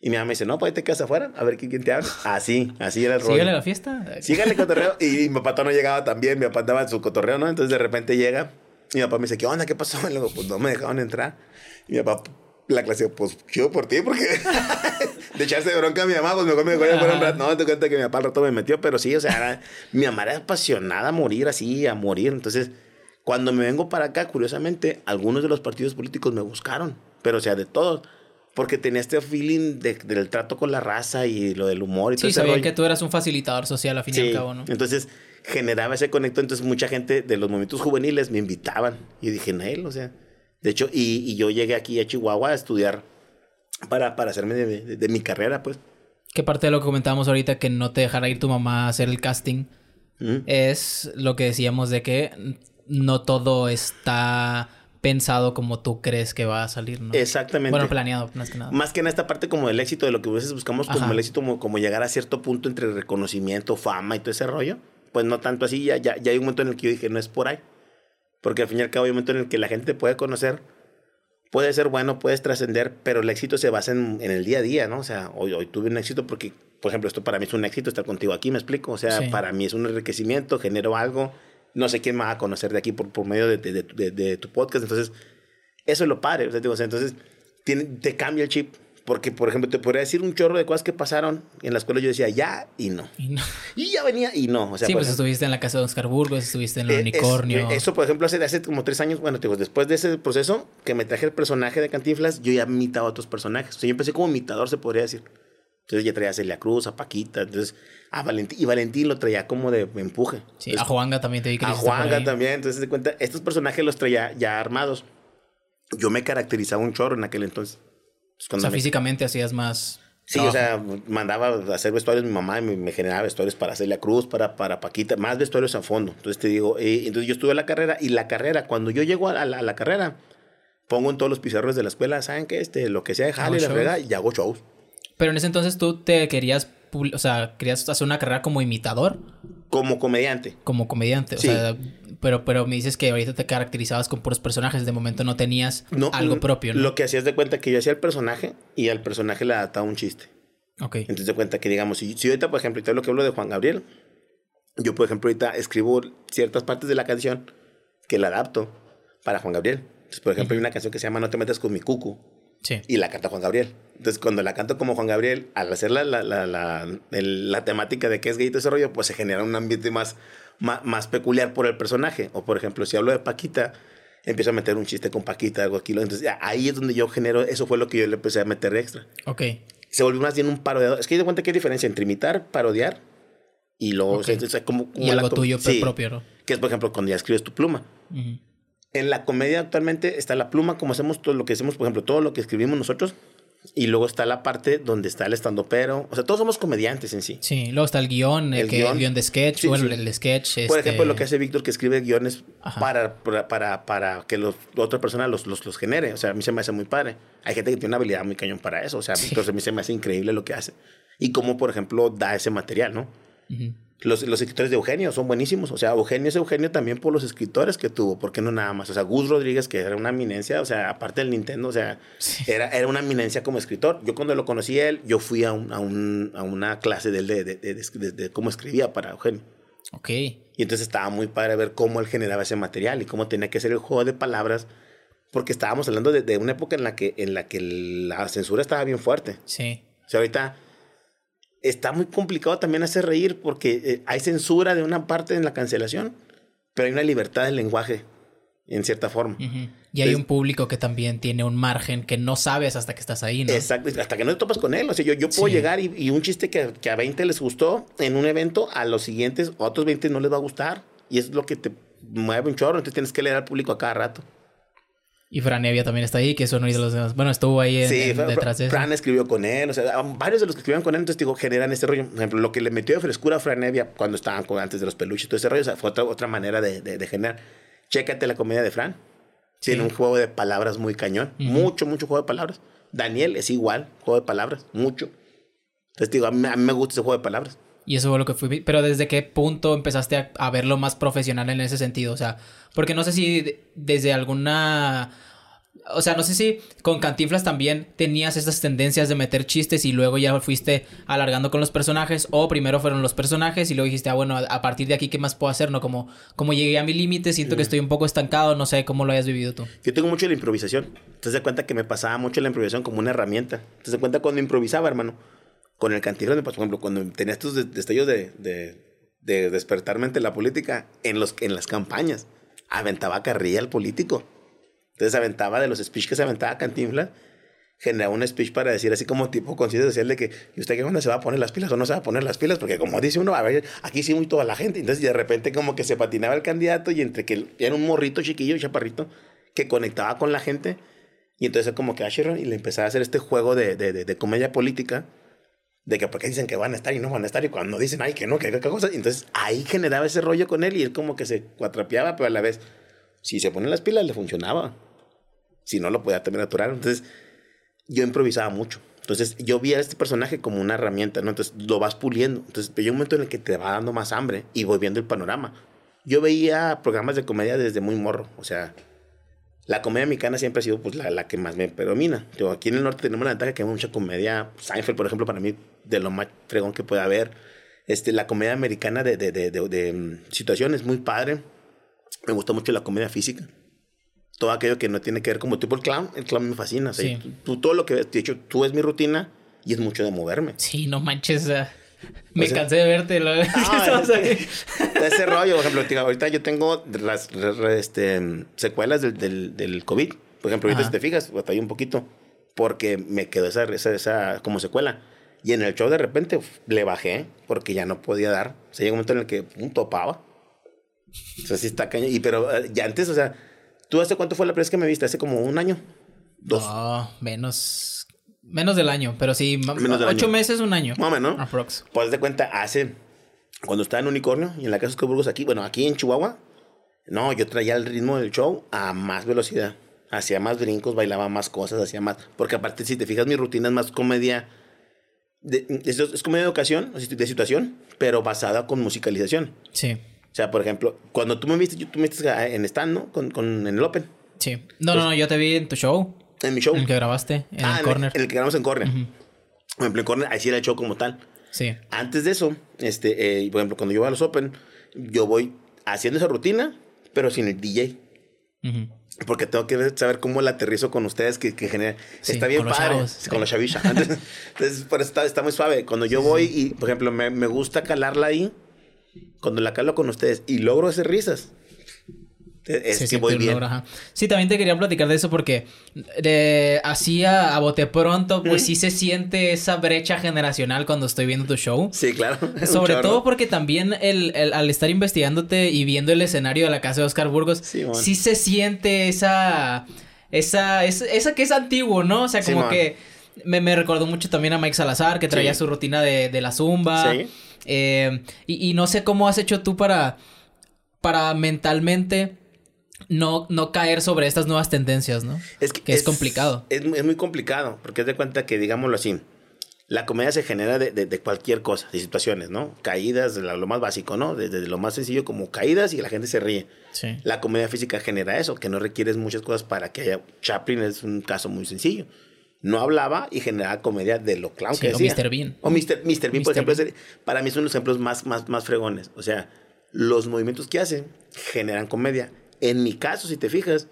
y mi mamá me dice, no, pues ahí te quedas afuera, a ver quién te habla. Así, así era el rollo. Síguele la fiesta. Síganle cotorreo. Y mi papá no llegaba también, mi papá andaba en su cotorreo, ¿no? Entonces de repente llega y mi papá me dice, ¿qué onda? ¿Qué pasó? Y luego, pues no me dejaron entrar. Y mi papá, la clase, pues chido por ti, porque de echarse de bronca a mi mamá, pues mejor me dejó ir afuera un rato. No, te cuenta que mi papá al rato me metió, pero sí, o sea, era- mi mamá era apasionada a morir así, a morir. Entonces, cuando me vengo para acá, curiosamente, algunos de los partidos políticos me buscaron, pero o sea, de todos. Porque tenía este feeling de- del trato con la raza y lo del humor y todo Sí, ese sabían rollo. que tú eras un facilitador social al fin y al cabo, ¿no? Entonces generaba ese conecto. Entonces mucha gente de los movimientos juveniles me invitaban. Y dije, Nael, o sea. De hecho, y, y yo llegué aquí a Chihuahua a estudiar para, para hacerme de, de- de mi carrera, pues. ¿Qué parte de lo que comentábamos ahorita que no te dejara ir tu mamá a hacer el casting es lo que decíamos de que no todo está pensado como tú crees que va a salir, ¿no? Exactamente. Bueno, planeado, más que nada. Más que en esta parte como del éxito, de lo que a veces buscamos como Ajá. el éxito, como, como llegar a cierto punto entre reconocimiento, fama y todo ese rollo. Pues no tanto así, ya, ya, ya hay un momento en el que yo dije, no es por ahí. Porque al fin y al cabo hay un momento en el que la gente te puede conocer, puede ser bueno, puedes trascender, pero el éxito se basa en, en el día a día, ¿no? O sea, hoy, hoy tuve un éxito porque, por ejemplo, esto para mí es un éxito estar contigo aquí, ¿me explico? O sea, Sí. para mí es un enriquecimiento, genero algo, no sé quién va a conocer de aquí por, por medio de, de- de- de- de tu podcast, entonces, eso es lo padre, o sea, digo, o sea, entonces, tiene, te cambia el chip. Porque, por ejemplo, te podría decir un chorro de cosas que pasaron en la escuela. Yo decía ya y no. Y no- Y ya venía y no. O sea, sí, pues ejemplo, estuviste en la casa de Oscar Burgos, estuviste en el eh, unicornio. es- eso, por ejemplo, hace, hace como tres años, bueno, digo, después de ese proceso que me traje el personaje de Cantinflas, yo ya imitaba a otros personajes. O sea, yo empecé como imitador, se podría decir. Entonces ya traía a Celia Cruz, a Paquita, entonces a Valentín. Y Valentín lo traía como de empuje. Sí, Entonces, a Juanga también te vi que a Juanga también. Entonces, de cuenta, estos personajes los traía ya armados. Yo me caracterizaba un chorro en aquel entonces. Pues, O sea, me- físicamente hacías más. Sí, o trabajo. sea, mandaba a hacer vestuarios mi mamá y me, me generaba vestuarios para Celia Cruz, para, para Paquita, más vestuarios a fondo. Entonces te digo, eh, entonces yo estuve la carrera y la carrera, cuando yo llego a la, a la carrera, pongo en todos los pizarros de la escuela, ¿saben qué? Este, lo que sea de jale la frega y hago shows. Pero en ese entonces tú te querías, o sea, querías hacer una carrera como imitador, Como comediante. como comediante. O Sí. sea, pero, pero me dices que ahorita te caracterizabas con puros personajes. De momento no tenías No, algo propio, ¿no? Lo que hacías de cuenta que yo hacía el personaje y al personaje le adaptaba un chiste. Ok. Entonces de cuenta que, digamos, si, si ahorita, por ejemplo, ahorita lo que hablo de Juan Gabriel, yo, por ejemplo, ahorita escribo ciertas partes de la canción que la adapto para Juan Gabriel. Entonces, por ejemplo, hay una canción que se llama No te metas con mi cucu Sí. y la canta Juan Gabriel. Entonces, cuando la canto como Juan Gabriel, al hacer la, la, la, la, el- la temática de que es gay y todo ese rollo, pues se genera un ambiente más, más, más peculiar por el personaje. O, por ejemplo, si hablo de Paquita, empiezo a meter un chiste con Paquita, algo aquí. Entonces, ahí es donde yo genero, eso fue lo que yo le empecé a meter extra. Ok. Se volvió más bien un parodiador. Es que hay de cuenta que hay diferencia entre imitar, parodiar y luego, Ok. o sea, como, como Y algo tuyo sí, propio, ¿no? Que es, por ejemplo, cuando ya escribes tu pluma. Ujú. En la comedia actualmente está la pluma, como hacemos todo lo que hacemos, por ejemplo, todo lo que escribimos nosotros. Y luego está la parte donde está el estando pero. O sea, todos somos comediantes en sí. Sí, luego está el guion, el, El que, guion. el guion de sketch, Sí, bueno, sí. el sketch. Por este, ejemplo, lo que hace Víctor, que escribe guiones para, para, para, que los, otra persona los, los, los genere. O sea, a mí se me hace muy padre. Hay gente que tiene una habilidad muy cañón para eso. O sea, Sí. Víctor a mí se me hace increíble lo que hace. Y cómo, por ejemplo, da ese material, ¿no? Ujú. Los, los escritores de Eugenio son buenísimos. O sea, Eugenio es Eugenio también por los escritores que tuvo, porque no nada más. O sea, Gus Rodríguez, que era una eminencia, o sea, aparte del Nintendo, o sea, era, era una eminencia como escritor. Yo cuando lo conocí a él, yo fui a, un, a, un, a una clase de él de, de, de, de, cómo escribía para Eugenio. Ok. Y entonces estaba muy padre ver cómo él generaba ese material y cómo tenía que ser el juego de palabras, porque estábamos hablando de, una época en la, que, en la que la censura estaba bien fuerte. Sí. O sea, ahorita está muy complicado también hacer reír porque eh, hay censura de una parte en la cancelación, pero hay una libertad del lenguaje, en cierta forma. Y hay un público que también tiene un margen que no sabes hasta que estás ahí, ¿no? Exacto, hasta que no te topas con él. O sea, yo, yo puedo llegar y, un chiste que, que, a 20 les gustó en un evento, a los siguientes, a otros 20 no les va a gustar. Y es lo que te mueve un chorro, entonces tienes que leer al público a cada rato. Y Fran Evia también está ahí, que es uno de los demás. Bueno, estuvo ahí sí, detrás de eso. Fran escribió con él, o sea, varios de los que escribían con él, entonces digo, generan este rollo. Por ejemplo, lo que le metió de frescura a Fran Evia cuando estaban con, antes de los peluches, todo ese rollo, o sea, fue otra, otra manera de, de, generar. Chécate la comedia de Fran. Tiene un juego de palabras muy cañón. Mucho, mucho juego de palabras. Daniel es igual, juego de palabras, mucho. Entonces digo, a mí, me gusta ese juego de palabras. Y eso fue lo que fui. Pero ¿desde qué punto empezaste a, a verlo más profesional en ese sentido? O sea, porque no sé si desde alguna o sea, no sé si con Cantinflas también tenías esas tendencias de meter chistes y luego ya fuiste alargando con los personajes o primero fueron los personajes y luego dijiste, ah, bueno, a partir de aquí, ¿qué más puedo hacer? No, como, como llegué a mi límite, siento que estoy un poco estancado, no sé cómo lo hayas vivido tú. Yo tengo mucho la improvisación. Te das cuenta que me pasaba mucho la improvisación como una herramienta. Te das cuenta cuando improvisaba, hermano. Con el Cantinflas, por ejemplo, cuando tenía estos destellos de, de, de despertarme ante la política en, los, en las campañas, aventaba carrilla al político. Entonces aventaba de los speech que se aventaba Cantinflas, generaba un speech para decir así como tipo conciencia social de que, ¿y usted qué onda se va a poner las pilas o no se va a poner las pilas? Porque como dice uno, a ver, aquí sí muy toda la gente. Entonces de repente como que se patinaba el candidato y entre que era un morrito chiquillo, chaparrito, que conectaba con la gente. Y entonces como que Asher y le empezaba a hacer este juego de, de, de, comedia política de que porque dicen que van a estar y no van a estar y cuando dicen ay que no que qué cosa entonces ahí generaba ese rollo con él y él como que se cuatrapeaba pero a la vez si se ponen las pilas le funcionaba si no lo podía también natural. Entonces, yo improvisaba mucho. Entonces, yo vi a este personaje como una herramienta, ¿no? Entonces, lo vas puliendo. Entonces, hay un momento en el que te va dando más hambre y voy viendo el panorama. Yo veía programas de comedia desde muy morro. O sea, la comedia mexicana siempre ha sido pues, la, la que más me predomina. Yo, aquí en el norte tenemos la ventaja que hay mucha comedia. Seinfeld, por ejemplo, para mí, de lo más fregón que puede haber. Este, la comedia americana de, de, de, de, mm, situaciones muy padre. Me gusta mucho la comedia física todo aquello que no tiene que ver como tipo el clown, el clown me fascina. tú, todo lo que de hecho, tú es mi rutina y es mucho de moverme. Sí, no manches. me cansé de verte. Ah, ese rollo, por ejemplo, ahorita yo tengo las este, secuelas del, del, del, COVID. Por ejemplo, ahorita si te fijas, batallé un poquito porque me quedó esa, esa, esa como secuela. Y en el show de repente le bajé porque ya no podía dar. O sea, llegó un momento en el que un topaba. O sea, sí está cañón. Y pero eh, ya antes, o sea, ¿Tú hace cuánto fue la vez que me viste? ¿Hace como un año? ¿Dos? No, menos. Menos del año, pero sí, ocho meses, un año. Más o menos. Aprox. Pues de cuenta, hace. Cuando estaba en Unicornio y en la casa de Burgos aquí, bueno, aquí en Chihuahua, no, yo traía el ritmo del show a más velocidad. Hacía más brincos, bailaba más cosas, hacía más. Porque aparte, si te fijas, mi rutina es más comedia. Es, comedia de ocasión, de situación, pero basada con musicalización. Sí. O sea, por ejemplo, cuando tú me viste, tú me viste en stand, ¿no? Con, con, en el Open. Sí. No, no, no, yo te vi en tu show. En mi show. En el que grabaste, en ah, el Corner. En el, que grabamos en Corner. Por ejemplo, en Corner, ahí sí era el show como tal. Sí. Antes de eso, este, eh, por ejemplo, cuando yo voy a los Open, yo voy haciendo esa rutina, pero sin el DJ. Porque tengo que saber cómo la aterrizo con ustedes, que, que genera. está bien padre. con la chavisha. Entonces, por eso está, está, muy suave. Cuando yo voy y, por ejemplo, me, me gusta calarla ahí cuando la calo con ustedes y logro hacer risas, es que voy bien. Sí, también te quería platicar de eso porque de, así a, bote pronto, pues sí se siente esa brecha generacional cuando estoy viendo tu show. Sí, claro. Sobre todo porque también el, al estar investigándote y viendo el escenario de la casa de Oscar Burgos, sí, se siente esa, esa, esa, que es antiguo, ¿no? O sea, como que me, me, recordó mucho también a Mike Salazar, que traía su rutina de, de la zumba. Sí. Eh, y, no sé cómo has hecho tú para, para mentalmente no, no caer sobre estas nuevas tendencias, ¿no? Es que, es, complicado. Es, muy complicado, porque es de cuenta que, digámoslo así, La comedia se genera de, de, de cualquier cosa, de situaciones, ¿no? Caídas, de lo más básico, ¿no? Desde lo más sencillo como caídas y la gente se ríe. Sí. La comedia física genera eso, que no requieres muchas cosas para que haya... Chaplin es un caso muy sencillo. No hablaba y generaba comedia de lo clown Sí, que o decía. Mr. Bean. O Mr. Mr. Bean, por ejemplo, es para mí son los ejemplos más, más, más fregones. O sea, los movimientos que hacen generan comedia. En mi caso, si te fijas,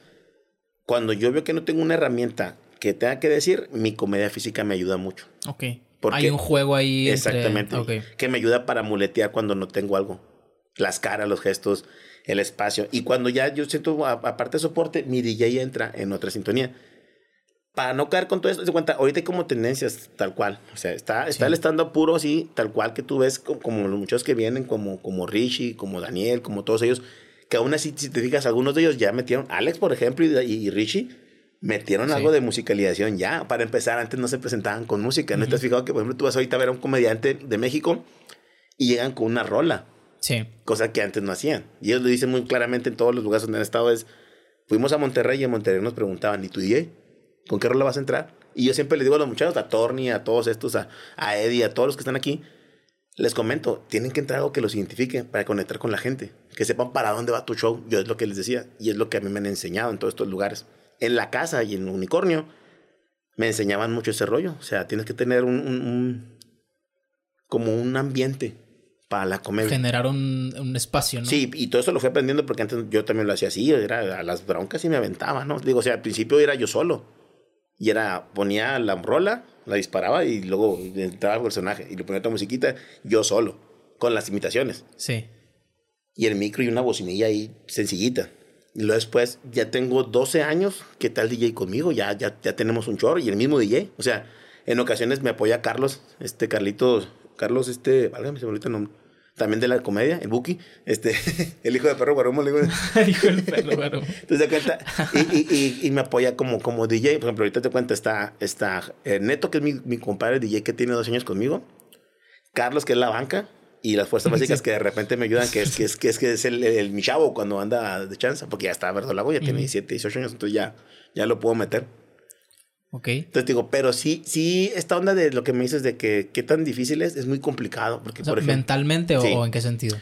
cuando yo veo que no tengo una herramienta que tenga que decir, mi comedia física me ayuda mucho. Ok. Porque- Hay un juego ahí. entre- Exactamente. Ok. Que me ayuda para muletear cuando no tengo algo. Las caras, los gestos, el espacio. Y cuando ya yo siento, aparte de soporte, mi DJ entra en otra sintonía. Para no caer con todo esto, se cuenta, ahorita hay como tendencias tal cual. O sea, está, está Sí. el stand-up puro así, tal cual que tú ves co- como, los muchachos que vienen, como, como Richie, como Daniel, como todos ellos, que aún así, si te fijas, algunos de ellos ya metieron, Alex, por ejemplo, y, y Richie, metieron Sí. algo de musicalización ya. Para empezar, antes no se presentaban con música. ¿No te has fijado que, por ejemplo, tú vas ahorita a ver a un comediante de México y llegan con una rola? Sí. cosa que antes no hacían. Y ellos lo dicen muy claramente en todos los lugares donde han estado es, fuimos a Monterrey y en Monterrey nos preguntaban, ¿y tu DJ? ¿Con qué rola vas a entrar? Y yo siempre les digo a los muchachos, a Torni, a todos estos, a, a Eddie, a todos los que están aquí, les comento, tienen que entrar algo que los identifique para conectar con la gente, que sepan para dónde va tu show. Yo es lo que les decía y es lo que a mí me han enseñado en todos estos lugares. En la casa y en Unicornio me enseñaban mucho ese rollo. O sea, tienes que tener un, un- un- como un ambiente para la comedia. Generar un, un espacio, ¿no? Sí, y todo eso lo fui aprendiendo porque antes yo también lo hacía así, era a las broncas y me aventaba, ¿no? Digo, o sea, al principio era yo solo. Y era, ponía la rola, la disparaba y luego entraba el personaje y le ponía otra musiquita yo solo, con las imitaciones. Sí. Y el micro y una bocinilla ahí sencillita. Y luego después ya tengo 12 años que tal DJ conmigo, ya, ya, ya tenemos un chorro y el mismo DJ. O sea, en ocasiones me apoya Carlos, este Carlitos, Carlos, este, válgame, se me olvidó el nombre. También de la comedia, el Buki, este, el hijo de perro guaromo, le digo. El perro, bueno. Entonces, de cuenta, y, y, y, y me apoya como, como DJ. Por ejemplo, ahorita te cuento, está, está eh, Neto, que es mi, mi compadre DJ que tiene dos años conmigo. Carlos, que es la banca. Y las fuerzas básicas Sí. que de repente me ayudan, que es que es, que es, que es el, el, mi chavo cuando anda de chanza, porque ya está verdolago, ya tiene Ujú. 17, 18 años, entonces ya, ya lo puedo meter. Ok. Entonces digo, pero sí, sí, esta onda de lo que me dices de que qué tan difícil es, es muy complicado. Porque, O sea, por ejemplo, ¿Mentalmente o, Sí. o en qué sentido?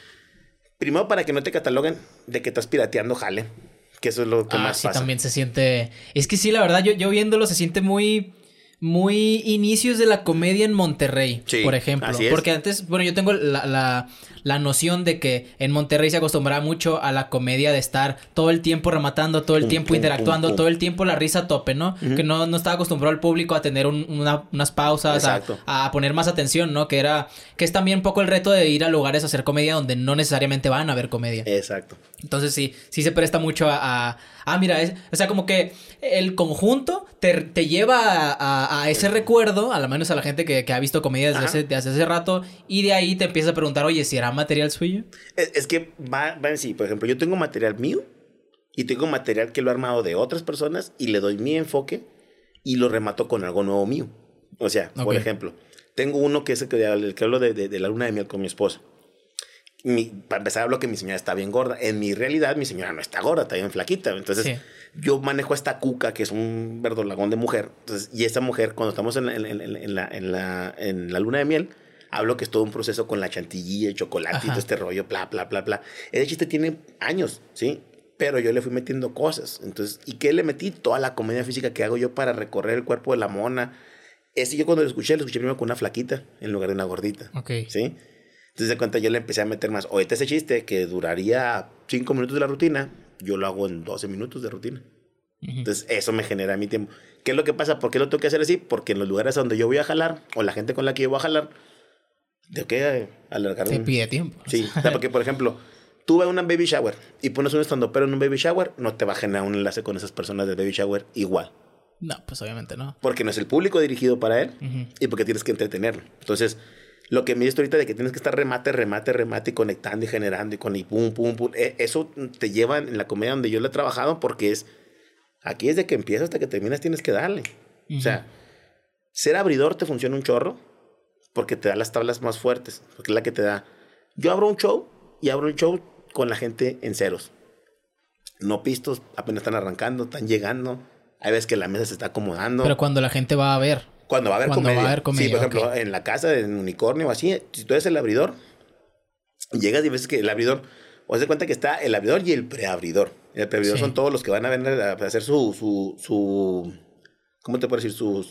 primero para que no te cataloguen de que estás pirateando jale, que eso es lo que ah, más sí, pasa. también se siente. Es que sí, la verdad, yo, yo viéndolo se siente muy. Muy inicios de la comedia en Monterrey, Sí, por ejemplo. así es. Porque antes, bueno, yo tengo la, la, la noción de que en Monterrey se acostumbraba mucho a la comedia de estar todo el tiempo rematando, todo el Pum, tiempo pum, interactuando, pum, todo el tiempo la risa a tope, ¿no? Que no, no estaba acostumbrado al público a tener un- una- unas pausas, a, poner más atención, ¿no? Que era, que es también un poco el reto de ir a lugares a hacer comedia donde no necesariamente van a ver comedia. Exacto. Entonces sí, sí se presta mucho a... a- ah, mira, es- o sea, como que el conjunto te, te lleva a, a- a ese recuerdo, a lo menos a la gente que, que ha visto comedia desde hace, desde hace rato, y de ahí te empieza a preguntar, oye, ¿si era material suyo? Es, es que va, va en sí. Por ejemplo, yo tengo material mío y tengo material que lo he armado de otras personas y le doy mi enfoque y lo remato con algo nuevo mío. O sea, por ejemplo, tengo uno que es el que, el que hablo de, de- de la luna de miel con mi esposa. Mi- para empezar, hablo que mi señora está bien gorda. En mi realidad, mi señora no está gorda, está bien flaquita. Entonces, Sí. yo manejo a esta cuca, que es un verdolagón de mujer. Entonces, y esta mujer, cuando estamos en la, en, en- en la, en la- luna de miel, hablo que es todo un proceso con la chantilly, el chocolate y todo este rollo, bla, bla, bla, bla. Ese chiste tiene años, ¿sí? Pero yo le fui metiendo cosas. Entonces, ¿y qué le metí? Toda la comedia física que hago yo para recorrer el cuerpo de la mona. Ese yo cuando lo escuché, lo escuché primero con una flaquita en lugar de una gordita. Ok. ¿Sí? Entonces, de cuenta, yo le empecé a meter más. Ahorita ese chiste que duraría 5 minutos de la rutina, yo lo hago en 12 minutos de rutina. Entonces, eso me genera mi tiempo. ¿Qué es lo que pasa? ¿Por qué lo tengo que hacer así? Porque en los lugares donde yo voy a jalar, o la gente con la que yo voy a jalar, tengo que alargar Te un- pide tiempo. Sí, o sea, porque, por ejemplo, tú vas a una baby shower y pones un estando pero en un baby shower, no te va a generar un enlace con esas personas del baby shower igual. No, pues obviamente no. Porque no es el público dirigido para él y porque tienes que entretenerlo. Entonces, lo que me dices ahorita de que tienes que estar remate, remate, remate y conectando y generando y con y pum, pum, pum, eh, eso te lleva en la comedia donde yo lo he trabajado porque es, aquí desde que empiezas hasta que terminas tienes que darle. O sea, ser abridor te funciona un chorro porque te da las tablas más fuertes, porque es la que te da. Yo abro un show y abro un show con la gente en ceros. No pistos, apenas están arrancando, están llegando. Hay veces que la mesa se está acomodando. Pero cuando la gente va a ver, Cuando va a haber Cuando comedia. va a haber comedia, Sí, por ejemplo, ok. en la casa de un unicornio o así, si tú eres el abridor, llegas y ves que el abridor, o de cuenta que está el abridor y el preabridor. El preabridor Sí. son todos los que van a venir a hacer su, su, su ¿cómo te puedo decir? Su,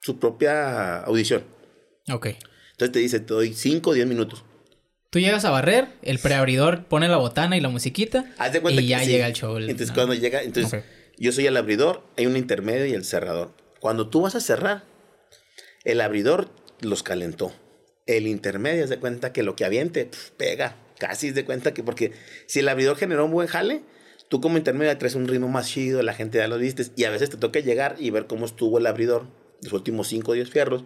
su propia audición. Ok. Entonces te dice, te doy 5 o 10 minutos. Tú llegas a barrer, el preabridor pone la botana y la musiquita. Haz de cuenta y que ya sí. llega el show. el- Entonces, no. cuando llega, entonces, Ok. yo soy el abridor, hay un intermedio y el cerrador. Cuando tú vas a cerrar, el abridor los calentó. El intermedio, haz de cuenta que lo que aviente, pf, pega. Casi es de cuenta que, porque si el abridor generó un buen jale, tú como intermedio traes un ritmo más chido, la gente ya lo viste, y a veces te toca llegar y ver cómo estuvo el abridor, los últimos 5 o 10 fierros,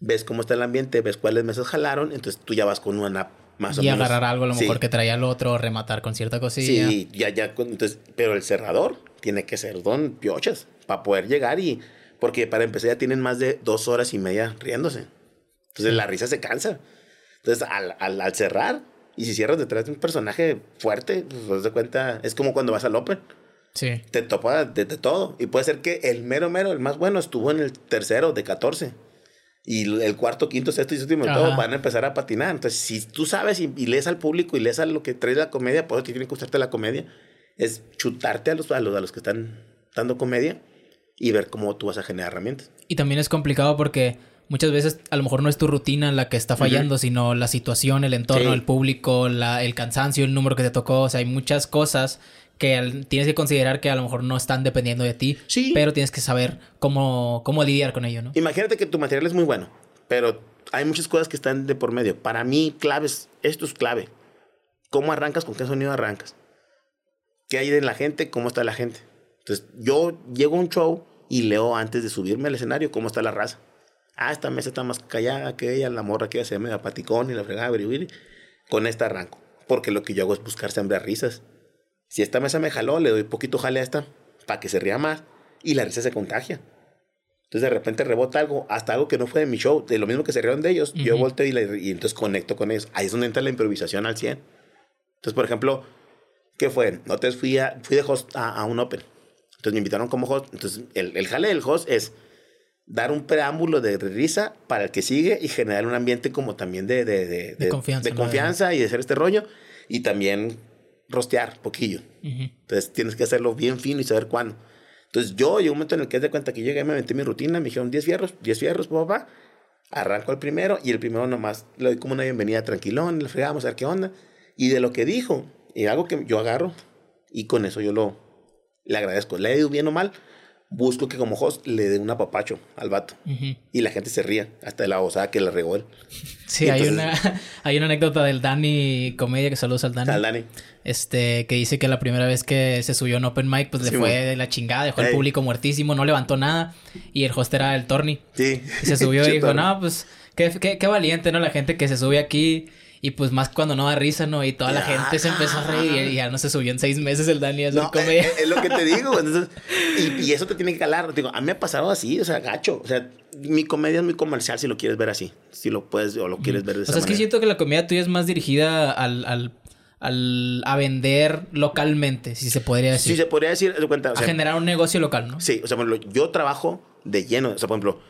ves cómo está el ambiente, ves cuáles mesas jalaron, entonces tú ya vas con una más o Y menos. agarrar algo a lo Sí. mejor que traía el otro, rematar con cierta cosilla. Sí, ya, ya, entonces, pero el cerrador tiene que ser don piochas para poder llegar y, porque para empezar ya tienen más de dos horas y media riéndose. Entonces la risa se cansa. Entonces al, al, al cerrar, y si cierras detrás de un personaje fuerte, pues de cuenta, es como cuando vas al Open, Sí. te topa de, de todo. Y puede ser que el mero mero, el más bueno, estuvo en el tercero de 14. Y el- cuarto, quinto, sexto y séptimo, todo van a empezar a patinar. Entonces, si tú sabes y, y lees al público y lees a lo que trae la comedia, por eso te tiene que gustarte la comedia, es chutarte a los, a los, a los que están dando comedia y ver cómo tú vas a generar herramientas. Y también es complicado porque muchas veces a lo mejor no es tu rutina la que está fallando, sino la situación, el entorno, Sí. el público, la, el cansancio, el número que te tocó. O sea, hay muchas cosas que al- tienes que considerar que a lo mejor no están dependiendo de ti, Sí. pero tienes que saber cómo, cómo lidiar con ello, ¿no? Imagínate que tu material es muy bueno, pero hay muchas cosas que están de por medio. Para mí, claves, esto es clave. ¿Cómo arrancas? ¿Con qué sonido arrancas? ¿Qué hay de la gente? ¿Cómo está la gente? Entonces, yo llego a un show y leo antes de subirme al escenario cómo está la raza. Ah, esta mesa está más callada que ella, la morra que ella se me paticón y la fregada, biri. Con esta arranco. Porque lo que yo hago es buscar sembrar risas. Si esta mesa me jaló, le doy poquito jale a esta para que se ría más y la risa se contagia. Entonces de repente rebota algo, hasta algo que no fue de mi show, de lo mismo que se rieron de ellos, yo volteo y, la- y entonces conecto con ellos. Ahí es donde entra la improvisación al 100. Entonces, por ejemplo, ¿qué fue? Entonces fui, a, fui de host a, a un Open. Entonces me invitaron como host. Entonces el, el jale del host es dar un preámbulo de risa para el que sigue y generar un ambiente como también de, de, de, De confianza, de confianza y de hacer este rollo. Y también rostear poquillo. Ujú. Entonces tienes que hacerlo bien fino y saber cuándo. Entonces yo llegó un momento en el que de cuenta que llegué, me aventé mi rutina, me dijeron 10 fierros, 10 fierros, papá. Arranco el primero y el primero nomás le doy como una bienvenida tranquilón, le fregamos a ver qué onda. Y de lo que dijo, y algo que yo agarro y con eso yo lo le agradezco. Le he ido bien o mal, busco que como host le dé un apapacho al vato. Y la gente se ría, hasta de la osada que le regó él. Sí, hay, una, hay una anécdota del Dani Comedia, que saludos al Dani. Al Dani. Este, que dice que la primera vez que se subió en Open Mic, pues le fue de la chingada, dejó el público muertísimo, no levantó nada. Y el host era el Torni. Sí. Y se subió y dijo, no, pues, qué, qué, qué valiente, ¿no? La gente que se sube aquí. Y pues más cuando no da risa, ¿no? Y toda la gente se empezó a reír y ya no se subió en seis meses el Dani a hacer No, comedia. es, es lo que te digo. Entonces, y, y eso te tiene que calar. Digo, a mí me ha pasado así, o sea, gacho. O sea, mi comedia es muy comercial si lo quieres ver así. Si lo puedes o lo quieres ver de O esa sea, es que siento que la comedia tuya es más dirigida al, al, al- a vender localmente, si se podría decir. Sí, se podría decir, cuenta. O a generar un negocio local, ¿no? Sí, o sea, yo trabajo de lleno. O sea, por ejemplo,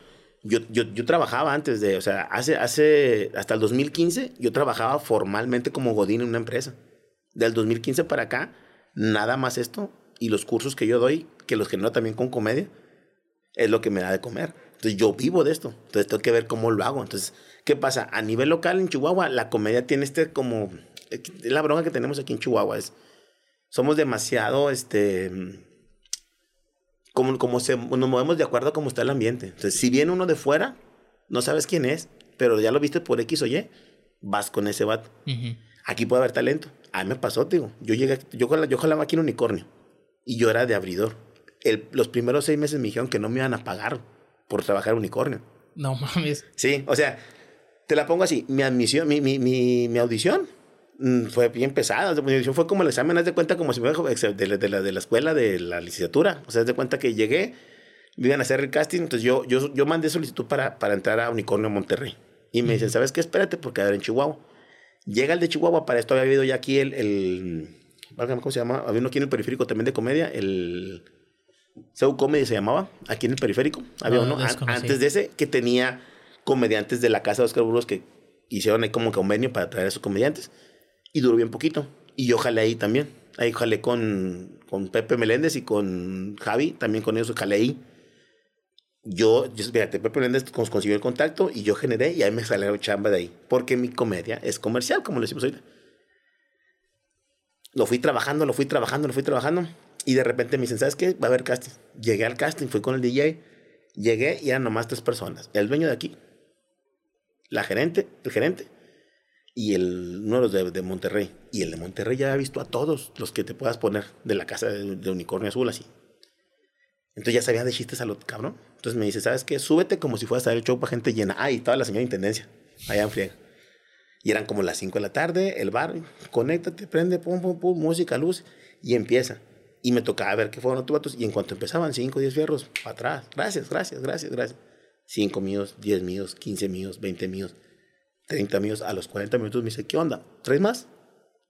yo, yo, yo trabajaba antes de, o sea, hace, hace, hasta el 2015, yo trabajaba formalmente como Godín en una empresa. Del 2015 para acá, nada más esto y los cursos que yo doy, que los genero también con comedia, es lo que me da de comer. Entonces yo vivo de esto. Entonces tengo que ver cómo lo hago. Entonces, ¿qué pasa? A nivel local en Chihuahua, la comedia tiene este como... La bronca que tenemos aquí en Chihuahua es... Somos demasiado, este como, como se, nos movemos de acuerdo a cómo está el ambiente. Entonces, si viene uno de fuera, no sabes quién es, pero ya lo viste por X o Y, vas con ese vato. Aquí puede haber talento. A mí me pasó, digo. Yo llegué, yo, yo jalaba aquí en Unicornio y yo era de abridor. El- los primeros seis meses me dijeron que no me iban a pagar por trabajar Unicornio. No mames. Sí, o sea, te la pongo así. Mi admisión, mi, mi, mi, mi audición fue bien pesada. Fue como el examen, haz de cuenta como si me hubiera- de, la- de, la, de la escuela de la licenciatura. O sea, haz de cuenta que llegué, me iban a hacer el casting. Entonces yo, yo, yo mandé solicitud para, para entrar a Unicornio Monterrey. Y me dicen, ¿sabes qué? Espérate porque era en Chihuahua. Llega el de Chihuahua, para esto había habido ya aquí el, el ¿cómo se llama? Había uno aquí en el periférico también de comedia, el Seu Comedy se llamaba, aquí en el periférico. Había No, uno an- antes de ese que tenía comediantes de la casa de Oscar Burgos que hicieron ahí como convenio para traer a esos comediantes. Y duró bien poquito. Y yo jalé ahí también. Ahí jalé con, con Pepe Meléndez y con Javi, también con ellos jalé ahí. Yo, yo fíjate, Pepe Meléndez cons- consiguió el contacto y yo generé y ahí me salió chamba de ahí. Porque mi comedia es comercial, como lo decimos ahorita. Lo fui trabajando, lo fui trabajando, lo fui trabajando. Y de repente me dicen, ¿sabes qué? Va a haber casting. Llegué al casting, fui con el DJ. Llegué y eran nomás tres personas. El dueño de aquí, la gerente, el gerente y el, uno de de, Monterrey. Y el de Monterrey ya había visto a todos los que te puedas poner de la casa de, Unicornio Azul, así. Entonces ya sabía de chistes a lo cabrón. Entonces me dice, ¿sabes qué? Súbete como si fueras a dar el show para gente llena. Ah, y estaba la señora Intendencia, allá en friega. Y eran como las 5 de la tarde, el bar, conéctate, prende, pum, pum, pum, música, luz, y empieza. Y me tocaba ver qué fueron los vatos. Y en cuanto empezaban, 5, 10 fierros, para atrás. Gracias, gracias, gracias, gracias. 5 míos, 10 míos, 15 míos, 20 míos, 30 míos. A los 40 minutos me dice, ¿qué onda? ¿Tres más?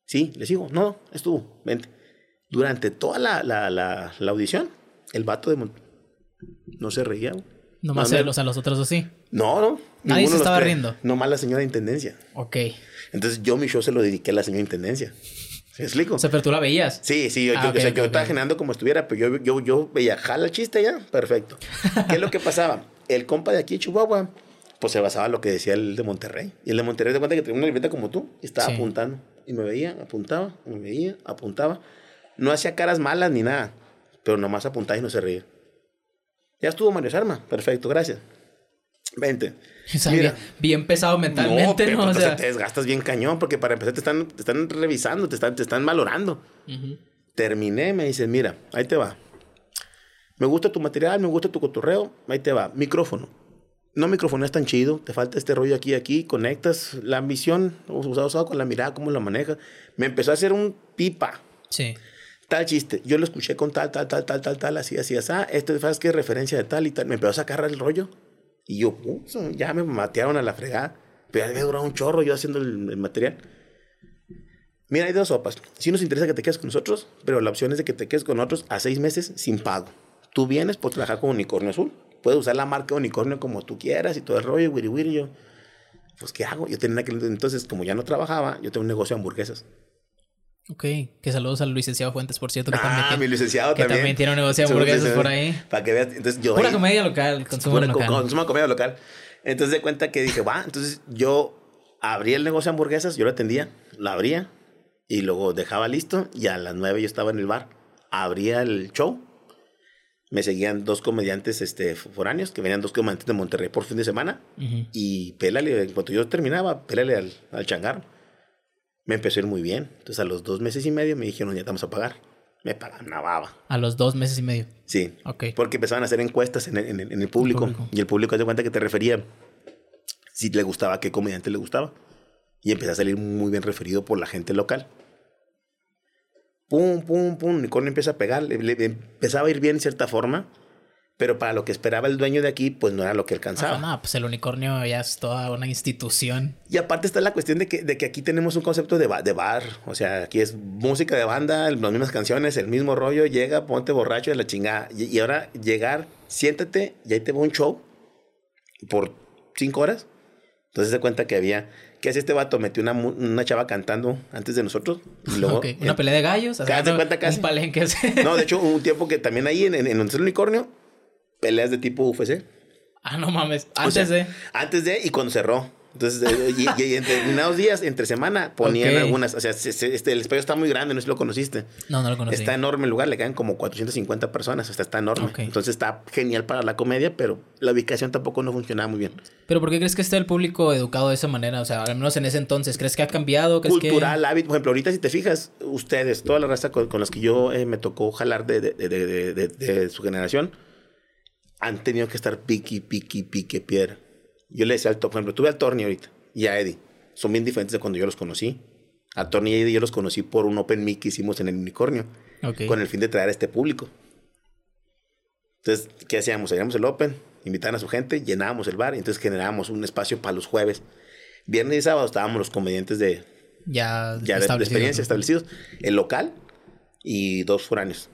Sí, le sigo. No, estuvo, vente. Durante toda la, la, la, la audición, el vato de Mon- no se reía. Nomás No, él, o sea, los otros dos sí. No, no. Nadie se de estaba riendo. Nomás la señora Intendencia. Ok. Entonces yo mi show se lo dediqué a la señora Intendencia. ¿Se explico? O sea, pero tú la veías. Sí, sí, yo, Ah, yo, o sea, yo estaba generando como estuviera, pero yo, yo, yo veía, jala el chiste ya, perfecto. ¿Qué es lo que pasaba? El compa de aquí, de Chihuahua, pues se basaba en lo que decía el de Monterrey. Y el de Monterrey te cuenta que tenía una libreta como tú y estaba Sí. apuntando. Y me veía, apuntaba, me veía, apuntaba. No hacía caras malas ni nada, pero nomás apuntaba y no se reía. Ya estuvo Mario Sarma, perfecto, gracias. Vente. O sea, Mira. bien, bien pesado mentalmente, pero ¿no? O entonces sea, te desgastas bien cañón porque para empezar te están, te están revisando, te están, te están valorando. Terminé, me dicen, mira, ahí te va. Me gusta tu material, me gusta tu cotorreo, ahí te va. Micrófono. No micrófono es tan chido, te falta este rollo aquí aquí, conectas la ambición, usado, usado con la mirada, cómo la manejas. Me empezó a hacer un pipa, sí. tal chiste. Yo lo escuché con tal, tal, tal, tal, tal, tal, así, así, así. Ah, este sabes qué referencia de tal y tal. Me empezó a sacar el rollo. Y yo, "Ups, ya me matearon a la fregada. Pero ya había durado un chorro yo haciendo el, el material. Mira, hay dos sopas. Si nos interesa que te quedes con nosotros, pero la opción es de que te quedes con nosotros a seis meses sin pago. Tú vienes por trabajar con Unicornio Azul. Puedes usar la marca Unicornio como tú quieras y todo el rollo, wiri wiri. Yo, pues, ¿qué hago? Yo tenía que, entonces, como ya no trabajaba, yo tengo un negocio de hamburguesas. Ok. Que saludos al licenciado Fuentes, por cierto, que Ah, también, mi licenciado que también. también tiene un negocio de hamburguesas por ahí. Para que veas. Entonces yo. Pura ahí- comedia local, consumo pura local. co- consumo comedia local. Entonces de cuenta que dije, va. Entonces yo abrí el negocio de hamburguesas, yo lo atendía, lo abría y luego dejaba listo. Y a las nueve yo estaba en el bar. Abría el show. Me seguían dos comediantes este, foráneos, que venían dos comediantes de Monterrey por fin de semana. Ujú. Y pélale, en cuanto yo terminaba, pélale al, al changarro. Me empezó a ir muy bien. Entonces a los dos meses y medio me dijeron, ya te vamos a pagar. Me pagan una baba. A los dos meses y medio. Sí. Ok. Porque empezaban a hacer encuestas en el, en el- en el público, público. Y el público de cuenta que te refería si le gustaba, qué comediante le gustaba. Y empecé a salir muy bien referido por la gente local. Pum, pum, pum. Unicornio empieza a pegar. Le, le- empezaba a ir bien en cierta forma. Pero para lo que esperaba el dueño de aquí, pues no era lo que alcanzaba. Ajá, no, pues el unicornio ya es toda una institución. Y aparte está la cuestión de que, de que aquí tenemos un concepto de, ba- de bar. O sea, aquí es música de banda, las mismas canciones, el mismo rollo. Llega, ponte borracho de la chingada. Y, y ahora llegar, siéntate y ahí te va un show por cinco horas. Entonces se cuenta que había... ¿Qué hace este vato? Metió una, una chava cantando antes de nosotros. Y luego, Una pelea de gallos. o sea, no, cuenta casi. Un palenque. No, de hecho, hubo un tiempo que también ahí en, en, en el unicornio, peleas de tipo UFC. ah, no mames. O Antes sea, de. Antes de y cuando cerró. Entonces, eh, y, y- y en determinados días, entre semana, ponían algunas. O sea, se- se- este, el espacio está muy grande, no sé si lo conociste. No, no lo conocí. Está enorme el lugar, le caen como 450 personas, o sea, está enorme. Entonces está genial para la comedia, pero la ubicación tampoco no funcionaba muy bien. Pero ¿por qué crees que está el público educado de esa manera? O sea, al menos en ese entonces. ¿Crees que ha cambiado? ¿Crees Cultural, hábito. Por ejemplo, ahorita si te fijas, ustedes, toda la raza con, con las que yo eh, me tocó jalar de, de, de, de- de- de su generación, han tenido que estar piqui, piqui, pique, piedra. Yo le decía al Top, por ejemplo, tuve al Torni ahorita y a Eddie. Son bien diferentes de cuando yo los conocí. A Torni y a Eddie yo los conocí por un Open Mic que hicimos en el Unicornio, con el fin de traer a este público. Entonces, ¿qué hacíamos? Hacíamos el Open, invitaban a su gente, llenábamos el bar y entonces generábamos un espacio para los jueves. Viernes y sábado estábamos los comediantes de, Ya, ya de- de, experiencia establecidos, el local y dos foráneos.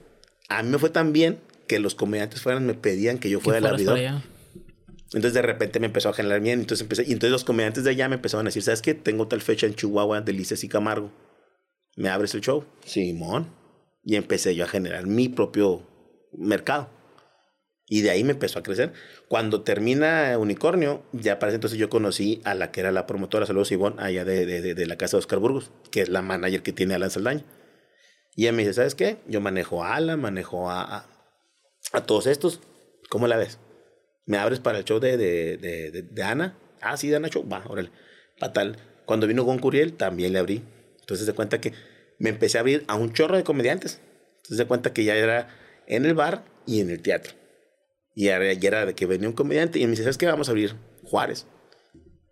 A mí me fue tan bien que los comediantes fueran, me pedían que yo fuera el abridor. Entonces de repente me empezó a generar bien. Entonces empecé, y entonces los comediantes de allá me empezaron a decir, ¿sabes qué? Tengo tal fecha en Chihuahua, Delicias y Camargo. ¿Me abres el show? Simón. Y empecé yo a generar mi propio mercado. Y de ahí me empezó a crecer. Cuando termina Unicornio, ya para ese entonces yo conocí a la que era la promotora, saludos Ivonne, allá de, de, la casa de Oscar Burgos, que es la manager que tiene Alan Saldaña. Y ella me dice, ¿sabes qué? Yo manejo a Alan, manejo a, a, a todos estos. ¿Cómo la ves? ¿Me abres para el show de, de, de, de Ana? Ah, sí, de Ana Show. Va, órale. Fatal. Cuando vino con Curiel, también le abrí. Entonces se cuenta que me empecé a abrir a un chorro de comediantes. Entonces se cuenta que ya era en el bar y en el teatro. Y ya era de que venía un comediante y me dice, ¿sabes qué? Vamos a abrir Juárez.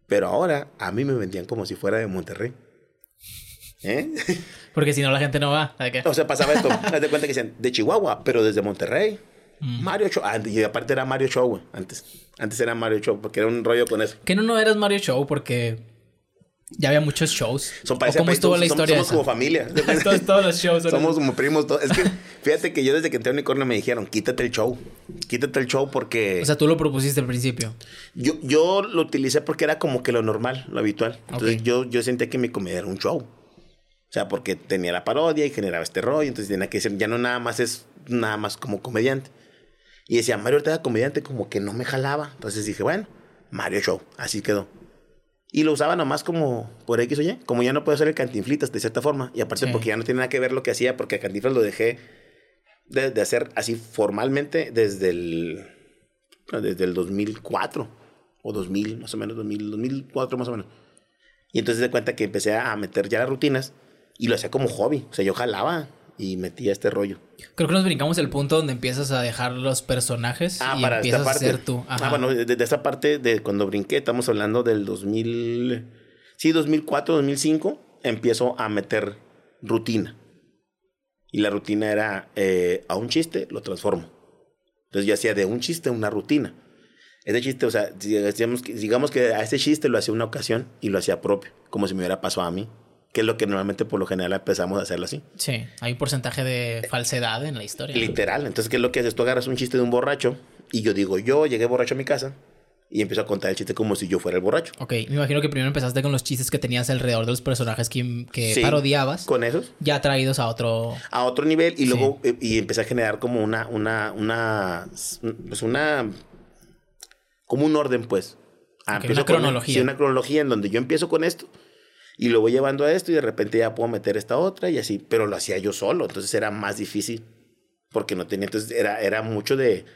Pero ahora a mí me vendían como si fuera de Monterrey. ¿Eh? Porque si no la gente no va. O sea, pasaba esto. Haz de cuenta que decían, de Chihuahua, pero desde Monterrey. Mm. Mario Show. Ah, y aparte era Mario Show, güey. Antes. Antes era Mario Show, porque era un rollo con eso. Que no, no eras Mario Show porque ya había muchos shows. Son ¿Cómo estuvo la historia? Somos, como familia. todos, los shows. Somos como primos. Es que fíjate que yo desde que entré a Unicornio me dijeron, quítate el show. Quítate el show porque... O sea, tú lo propusiste al principio. Yo, yo lo utilicé porque era como que lo normal, lo habitual. Entonces yo, yo sentía que mi comedia era un show. O sea, porque tenía la parodia y generaba este rollo. Entonces tenía que ser, ya no nada más es nada más como comediante. Y decía, Mario Ortega comediante, como que no me jalaba. Entonces dije, bueno, Mario Show. Así quedó. Y lo usaba nomás como por X o Y. Como ya no puedo hacer el cantinflitas de cierta forma. Y aparte porque ya no tiene nada que ver lo que hacía, porque a cantinflas lo dejé de, hacer así formalmente desde el, desde el 2004 o 2000, más o menos, 2000, 2004 más o menos. Y entonces de cuenta que empecé a meter ya las rutinas y lo hacía como hobby. O sea, yo jalaba y metía este rollo. Creo que nos brincamos el punto donde empiezas a dejar los personajes ah, y para empiezas a ser tú. Ah, bueno, de, esa parte de cuando brinqué, estamos hablando del 2000, sí, 2004, 2005, empiezo a meter rutina. Y la rutina era eh, a un chiste, lo transformo. Entonces yo hacía de un chiste una rutina. Ese chiste, o sea, digamos, digamos que a ese chiste lo hacía una ocasión y lo hacía propio, como si me hubiera pasado a mí que es lo que normalmente por lo general empezamos a hacerlo así. Sí, hay un porcentaje de falsedad en la historia. Literal. Entonces, ¿qué es lo que haces? Tú agarras un chiste de un borracho y yo digo, yo llegué borracho a mi casa y empiezo a contar el chiste como si yo fuera el borracho. Ok, me imagino que primero empezaste con los chistes que tenías alrededor de los personajes que, que parodiabas. Con esos. Ya traídos a otro... A otro nivel y luego eh, y empecé a generar como una, una, una, pues una, como un orden pues. Ah, una cronología. sí, una cronología en donde yo empiezo con esto y lo voy llevando a esto y de repente ya puedo meter esta otra y así, pero lo hacía yo solo, entonces era más difícil porque no tenía, entonces era, era mucho de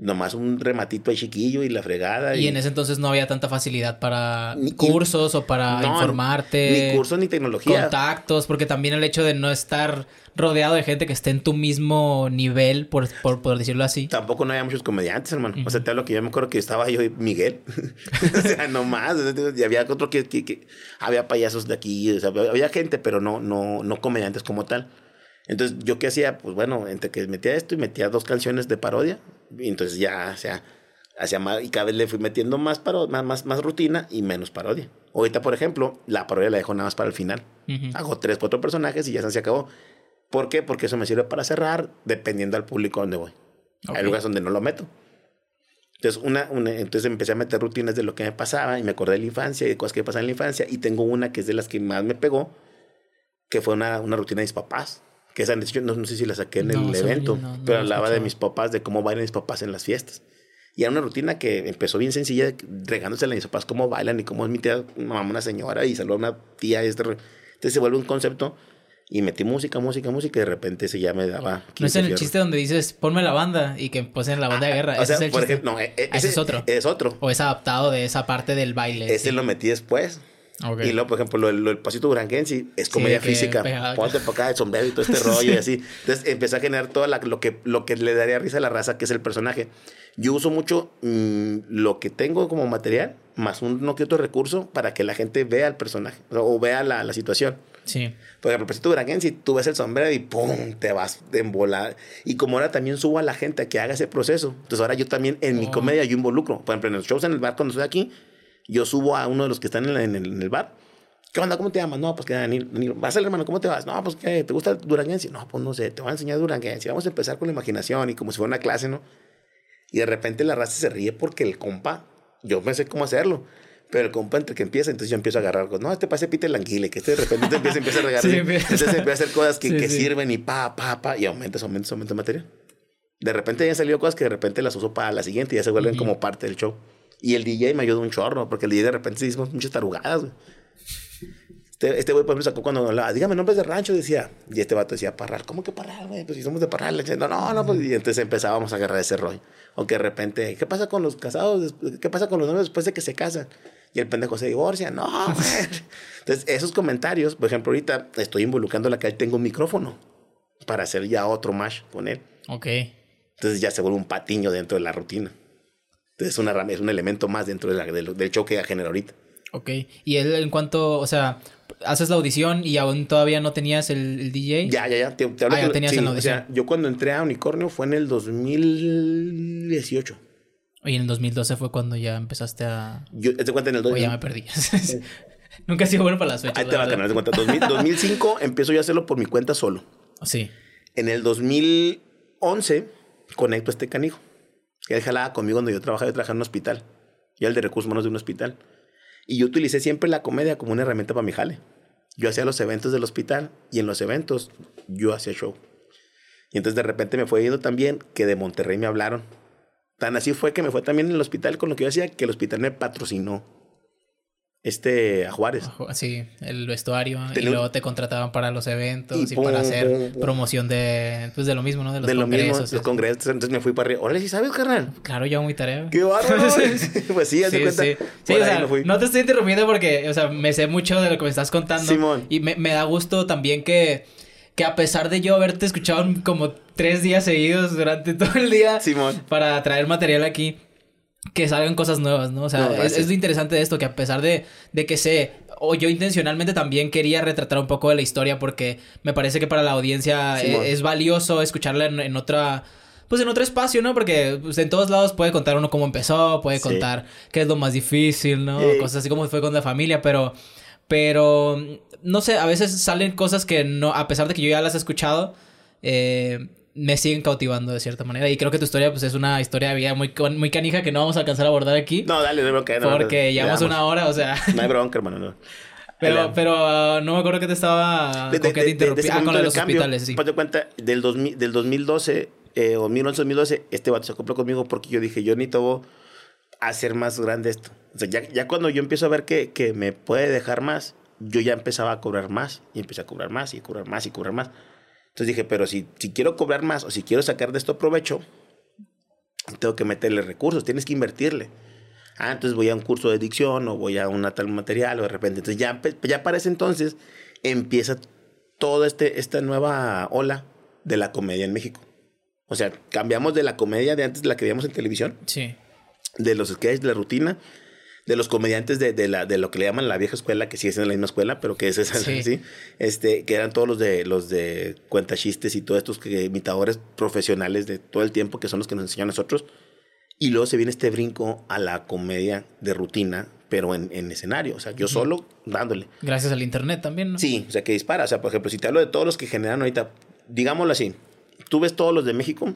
nomás un rematito ahí chiquillo y la fregada. Y, en ese entonces no había tanta facilidad para cursos o para informarte. Ni cursos ni tecnología. Contactos, porque también el hecho de no estar rodeado de gente que esté en tu mismo nivel, por, por, decirlo así. Tampoco no había muchos comediantes, hermano. O sea, te hablo que yo me acuerdo que estaba yo y Miguel. o sea, nomás. Y había otro que, que, había payasos de aquí, o sea, había gente, pero no, no, no comediantes como tal. Entonces, ¿yo qué hacía? Pues bueno, entre que metía esto y metía dos canciones de parodia, y entonces ya, o sea, hacía más, y cada vez le fui metiendo más, paro, más, más, más, rutina y menos parodia. Ahorita, por ejemplo, la parodia la dejo nada más para el final. Hago tres, cuatro personajes y ya se acabó. ¿Por qué? Porque eso me sirve para cerrar dependiendo al público donde voy. Hay lugares donde no lo meto. Entonces, una, entonces empecé a meter rutinas de lo que me pasaba y me acordé de la infancia y de cosas que pasaban en la infancia. Y tengo una que es de las que más me pegó, que fue una, una rutina de mis papás. Que esa no, no sé si la saqué en el evento, pero hablaba de mis papás, de cómo bailan mis papás en las fiestas. Y era una rutina que empezó bien sencilla, regándose a mis papás cómo bailan y cómo es mi tía, mamá, una señora y saluda a una tía. Este, entonces se vuelve un concepto y metí música, música, música y de repente se ya me daba... No es en el chiste donde dices, ponme la banda y que posen la banda de guerra. o sea, por ejemplo, no, e, e, ese, es otro. Es otro. O es adaptado de esa parte del baile. Ese lo metí después. Y luego, por ejemplo, el pasito duranguense es comedia física. Ponte para acá el sombrero y todo este rollo y así. Entonces empecé a generar todo lo, que, lo que le daría risa a la raza, que es el personaje. Yo uso mucho mm, lo que tengo como material, más uno que otro recurso, para que la gente vea el personaje o, vea la, la situación. Sí. Por ejemplo, si tú si tú ves el sombrero y ¡pum! te vas de embolar. Y como ahora también subo a la gente a que haga ese proceso. Entonces ahora yo también en mi oh. comedia yo involucro. Por ejemplo, en los shows en el bar cuando estoy aquí, yo subo a uno de los que están en, el, bar ¿Qué onda? ¿Cómo te llamas? No, pues que Daniel. Daniel. ¿Vas al hermano? ¿Cómo te vas? No, pues que te gusta Duranguense. No, pues no sé, te voy a enseñar Duranguense. Vamos a empezar con la imaginación y como si fuera una clase, ¿no? Y de repente la raza se ríe porque el compa, yo pensé cómo hacerlo. Pero el compa entre que empieza, entonces yo empiezo a agarrar cosas. No, este pase Peter Languile, que este de repente te empieza, empieza a regalar. Sí, entonces empieza a hacer cosas que, Sí, que sí. sirven y pa, pa, pa, y aumentas, aumentas, aumentas material. De repente ya han salido cosas que de repente las uso para la siguiente y ya se vuelven como parte del show. Y el DJ me ayudó un chorro, porque el DJ de repente hicimos muchas tarugadas, güey. Este, este güey, por ejemplo, sacó cuando hablaba, dígame nombres de rancho, decía. Y este vato decía, Parral. ¿Cómo que Parral, güey? Pues si somos de Parral. Le decía, No, no, no. Pues, y entonces empezábamos a agarrar ese rollo. O que de repente, ¿qué pasa con los casados? ¿Qué pasa con los novios después de que se casan? Y el pendejo se divorcia. No, güey. Entonces, esos comentarios, por ejemplo, ahorita estoy involucrando la que tengo un micrófono para hacer ya otro mash con él. Ok. Entonces ya se vuelve un patiño dentro de la rutina. Entonces es, una, es un elemento más dentro de la- del, del show que genera ahorita. Ok. Y él en cuanto, o sea, haces la audición y aún todavía no tenías el, el DJ. Ya, ya, ya. Te, te hablo Ah, ya que- tenías sí, en la o sea, yo cuando entré a Unicornio fue en el 2018. Y en el 2012 fue cuando ya empezaste a... Yo, te cuenta en el O 2000. ya me perdí. Nunca he sido bueno para las fechas. Ahí te va a tener cuenta. 2000 2005 empiezo yo a hacerlo por mi cuenta solo. Sí. En el 2011 conecto a este canijo. Él jalaba conmigo cuando yo trabajaba, yo trabajaba en un hospital. Yo el de recursos humanos de un hospital. Y yo utilicé siempre la comedia como una herramienta para mi jale. Yo hacía los eventos del hospital y en los eventos yo hacía show. Y entonces de repente me fue yendo también que de Monterrey me hablaron. Tan así fue que me fue también en el hospital con lo que yo hacía, que el hospital me patrocinó. Este, a Juárez. Sí, el vestuario. y Tenía luego te contrataban para los eventos Y y, pum, para hacer pum, pum. promoción de, pues de lo mismo, ¿no? De los de lo mismo, congresos. los congresos. Entonces me fui para arriba. Órale, ¿sí sabes, carnal? Claro, yo hago mi tarea. ¡Qué bárbaro! pues sí, haz de Sí, cuenta. sí. Sí, o sea, no te estoy interrumpiendo porque, o sea, me sé mucho de lo que me estás contando. Simón. Y me, me da gusto también que, que a pesar de yo haberte escuchado como tres días seguidos durante todo el día Simón. para traer material aquí, que salgan cosas nuevas, ¿no? O sea, No, es, lo interesante de esto, que a pesar de, de que sé, o yo intencionalmente también quería retratar un poco de la historia porque me parece que para la audiencia eh, es, valioso escucharla en, en otra... Pues en otro espacio, ¿no? Porque pues, en todos lados puede contar uno cómo empezó, puede Sí. contar qué es lo más difícil, ¿no? Sí. Cosas así como fue con la familia, pero... Pero... No sé, a veces salen cosas que no... A pesar de que yo ya las he escuchado, eh, me siguen cautivando de cierta manera. Y creo que tu historia, pues, es una historia de vida muy, muy canija que no vamos a alcanzar a abordar aquí. No, dale, no hay bronca. no, porque no, llevamos le una hora, o sea... No hay bronca, hermano. No. Pero, pero uh, no me acuerdo que te estaba... De- con de- qué de- te de- interrumpí. de Ah, con los cambio, hospitales, sí. Ponte cuenta, del, 2000, del 2012, eh, 2011-2012, este vato se acopló conmigo porque yo dije, yo necesito hacer más grande esto. O sea, ya, ya cuando yo empiezo a ver que, que me puede dejar más, yo ya empezaba a cobrar más. Y empecé a cobrar más y cobrar más y cobrar más. Entonces dije, pero si, si quiero cobrar más o si quiero sacar de esto provecho, tengo que meterle recursos, tienes que invertirle. Ah, entonces voy a un curso de dicción o voy a una tal material o de repente. Entonces ya, ya para ese entonces empieza toda este, esta nueva ola de la comedia en México. O sea, cambiamos de la comedia de antes de la que veíamos en televisión, Sí. de los sketches, de la rutina, de los comediantes de, de, la, de lo que le llaman la vieja escuela, que sigue siendo la misma escuela, pero que es esa, Sí. ¿sí? Este, que eran todos los de los de cuentachistes y todos estos que, imitadores profesionales de todo el tiempo, que son los que nos enseñan a nosotros. Y luego se viene este brinco a la comedia de rutina, pero en, en escenario. O sea, yo solo dándole. Gracias al internet también, ¿no? Sí, o sea, que dispara. O sea, por ejemplo, si te hablo de todos los que generan ahorita, digámoslo así, tú ves todos los de México,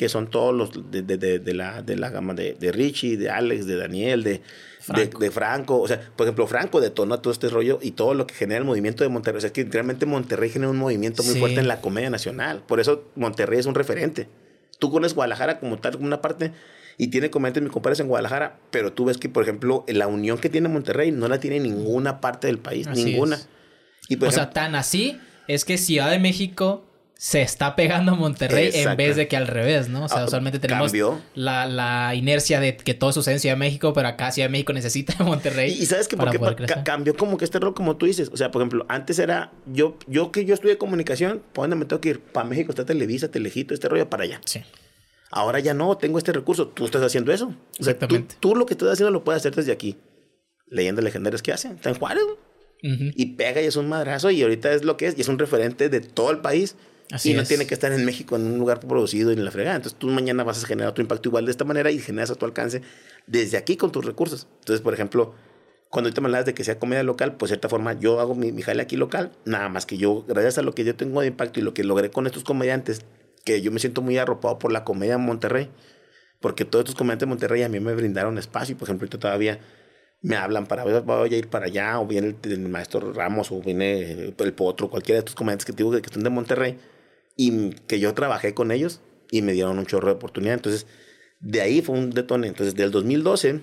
que son todos los de, de- de- de la, de la gama de, Richie, de Alex, de Daniel, de Franco. de, Franco. O sea, por ejemplo, Franco detonó todo este rollo y todo lo que genera el movimiento de Monterrey. O sea, es que realmente Monterrey genera un movimiento muy Sí. fuerte en la comedia nacional. Por eso Monterrey es un referente. Tú conoces Guadalajara como tal, como una parte, y tiene comediantes, mis compadres en Guadalajara, pero tú ves que, por ejemplo, la unión que tiene Monterrey no la tiene ninguna parte del país, Así ninguna. Y O sea, ejemplo, tan así es que Ciudad de México se está pegando a Monterrey en vez de que al revés, ¿no? O sea, Ah, usualmente tenemos cambió. la, la inercia de que todo sucede en Ciudad de México, pero acá Ciudad de México necesita Monterrey. Y, y sabes que porque ca- cambió como que este rol, como tú dices. O sea, por ejemplo, antes era yo, yo que yo estudié comunicación, ¿para dónde me tengo que ir? Para México está Televisa, Telejito, este rollo para allá. Sí. Ahora ya no, tengo este recurso. Tú estás haciendo eso. O sea, tú, Exactamente. tú lo que estás haciendo lo puedes hacer desde aquí. Leyendas legendarias que hacen. Está en Juárez. Y pega y es un madrazo. Y ahorita es lo que es. Y es un referente de todo el país. Así y no es. tiene que estar en México en un lugar producido y en la fregada. Entonces tú mañana vas a generar tu impacto igual de esta manera y generas a tu alcance desde aquí con tus recursos. Entonces, por ejemplo, cuando ahorita me hablas de que sea comedia local, pues de cierta forma yo hago mi, mi jale aquí local, nada más que yo, gracias a lo que yo tengo de impacto y lo que logré con estos comediantes, que yo me siento muy arropado por la comedia en Monterrey, porque todos estos comediantes de Monterrey a mí me brindaron espacio, por ejemplo, ahorita todavía me hablan para, voy a ir para allá, o viene el, el maestro Ramos, o viene el Potro, cualquiera de estos comediantes que digo que están de Monterrey, y que yo trabajé con ellos y me dieron un chorro de oportunidad. Entonces, de ahí fue un detone. Entonces, del 2012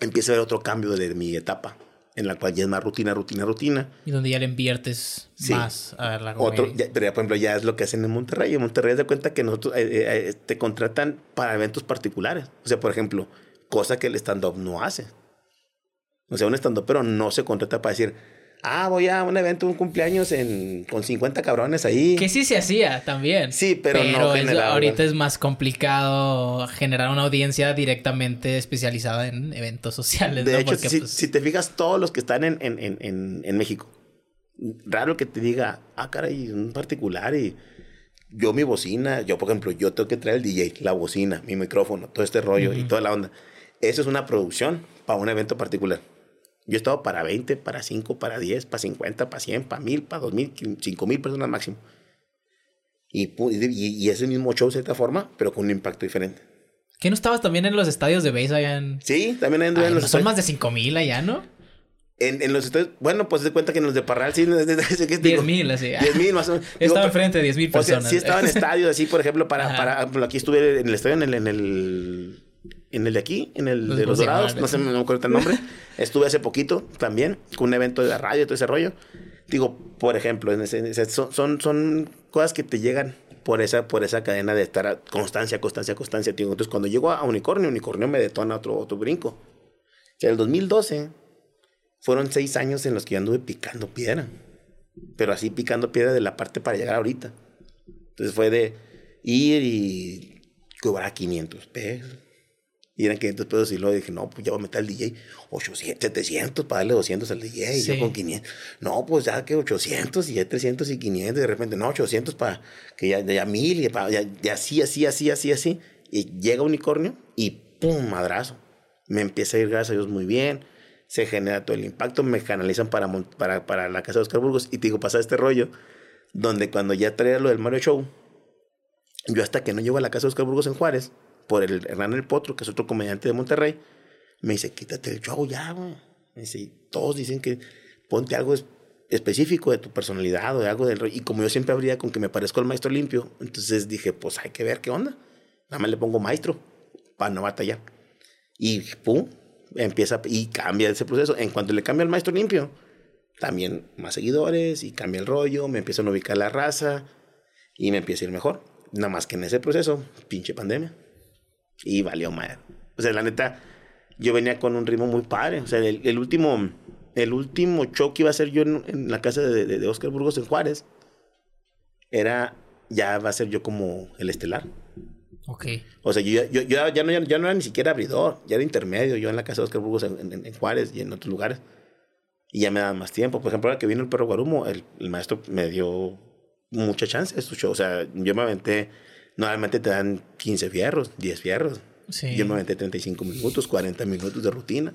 empieza a haber otro cambio de mi etapa, en la cual ya es más rutina, rutina, rutina. Y donde ya le inviertes Sí. más a la Otro, ya- pero ya, por ejemplo, ya es lo que hacen en Monterrey. En Monterrey se cuenta que nosotros eh, eh, eh, te contratan para eventos particulares. O sea, por ejemplo, cosa que el stand-up no hace. O sea, un stand-up pero no se contrata para decir, ah, voy a un evento, un cumpleaños en, con 50 cabrones ahí. Que sí se hacía también. Sí, pero no es- generaba, ahorita es más complicado generar una audiencia directamente especializada en eventos sociales. De ¿no? hecho, Porque, si, pues, si te fijas, todos los que están en, en, en, en, México, raro que te diga, ah, caray, un particular y yo mi bocina, yo por ejemplo, yo tengo que traer el DJ, la bocina, mi micrófono, todo este rollo y toda la onda. Eso es una producción para un evento particular. Yo he estado para 20, para 5, para 10, para 50, para 100, para 1000, para 2000, 5000 personas máximo. Y, y, y ese mismo show de cierta forma, pero con un impacto diferente. ¿Qué no estabas también en los estadios de base allá en... Sí, también anduve Ay, en no los son estadios- más de 5000 allá, ¿no? En, en los estadios, bueno, pues se cuenta que en los de Parral sí, no, sé qué te digo. 10 mil, así. 10 mil más o menos. Estaba enfrente de 10 mil O sea, personas. sí estaba en estadios así, por ejemplo, para, Ajá. para, aquí estuve en el estadio, en el, en el, en el de aquí, en el Los de los Dorados. No sé, no me acuerdo el nombre. estuve hace poquito también, con un evento de la radio y todo ese rollo. Digo, por ejemplo, en ese- en ese- son, son, son cosas que te llegan por esa, por esa cadena de estar a constancia, constancia, constancia. Digo, entonces, cuando llego a Unicornio, Unicornio me detona otro, otro brinco. Que en el 2012 fueron seis años en los que yo anduve picando piedra. Pero así picando piedra de la parte para llegar ahorita. Entonces fue de ir y cobrar 500 pesos. Y eran 500 pesos y luego dije, no, pues ya voy a meter al DJ 800, 700 para darle 200 al DJ. Y Sí. yo con 500. No, pues ya que 800 y ya 300 y 500. Y de repente, no, 800 para que ya, ya 1000 y, pa- ya, ya así, así, así, así, así. Y llega Unicornio y pum, madrazo. Me empieza a ir, gracias a Dios, muy bien. Se genera todo el impacto. Me canalizan para, para, para la casa de Oscar Burgos. Y te digo, pasa este rollo donde cuando ya traía lo del Mario Show, yo hasta que no llego a la casa de Oscar Burgos en Juárez, por el Hernán El Potro, que es otro comediante de Monterrey, me dice, quítate el show ya, güey. Me dice, todos dicen que ponte algo es- específico de tu personalidad o de algo del rollo. Y como yo siempre habría con que me parezco al maestro limpio, entonces dije, pues hay que ver qué onda. Nada más le pongo maestro para no batallar. Y pum, empieza y cambia ese proceso. En cuanto le cambia al maestro limpio, también más seguidores y cambia el rollo, me empiezan a ubicar la raza y me empieza a ir mejor. Nada más que en ese proceso, pinche pandemia. Y valió madre. O sea, la neta, yo venía con un ritmo muy padre. O sea, el, el último, el último show que iba a hacer yo en, en la casa de, de, de Oscar Burgos en Juárez era, ya va a ser yo como el estelar. Ok. O sea, yo, ya- yo, yo ya, no, ya no era ni siquiera abridor, ya era intermedio, yo en la casa de Oscar Burgos en, en- en Juárez y en otros lugares. Y ya me daban más tiempo. Por ejemplo, ahora que vino el perro Guarumo, el, el maestro me dio mucha chance su show. O sea, yo me aventé, normalmente te dan 15 fierros, 10 fierros. Sí. Yo me aventé 35 minutos, 40 minutos de rutina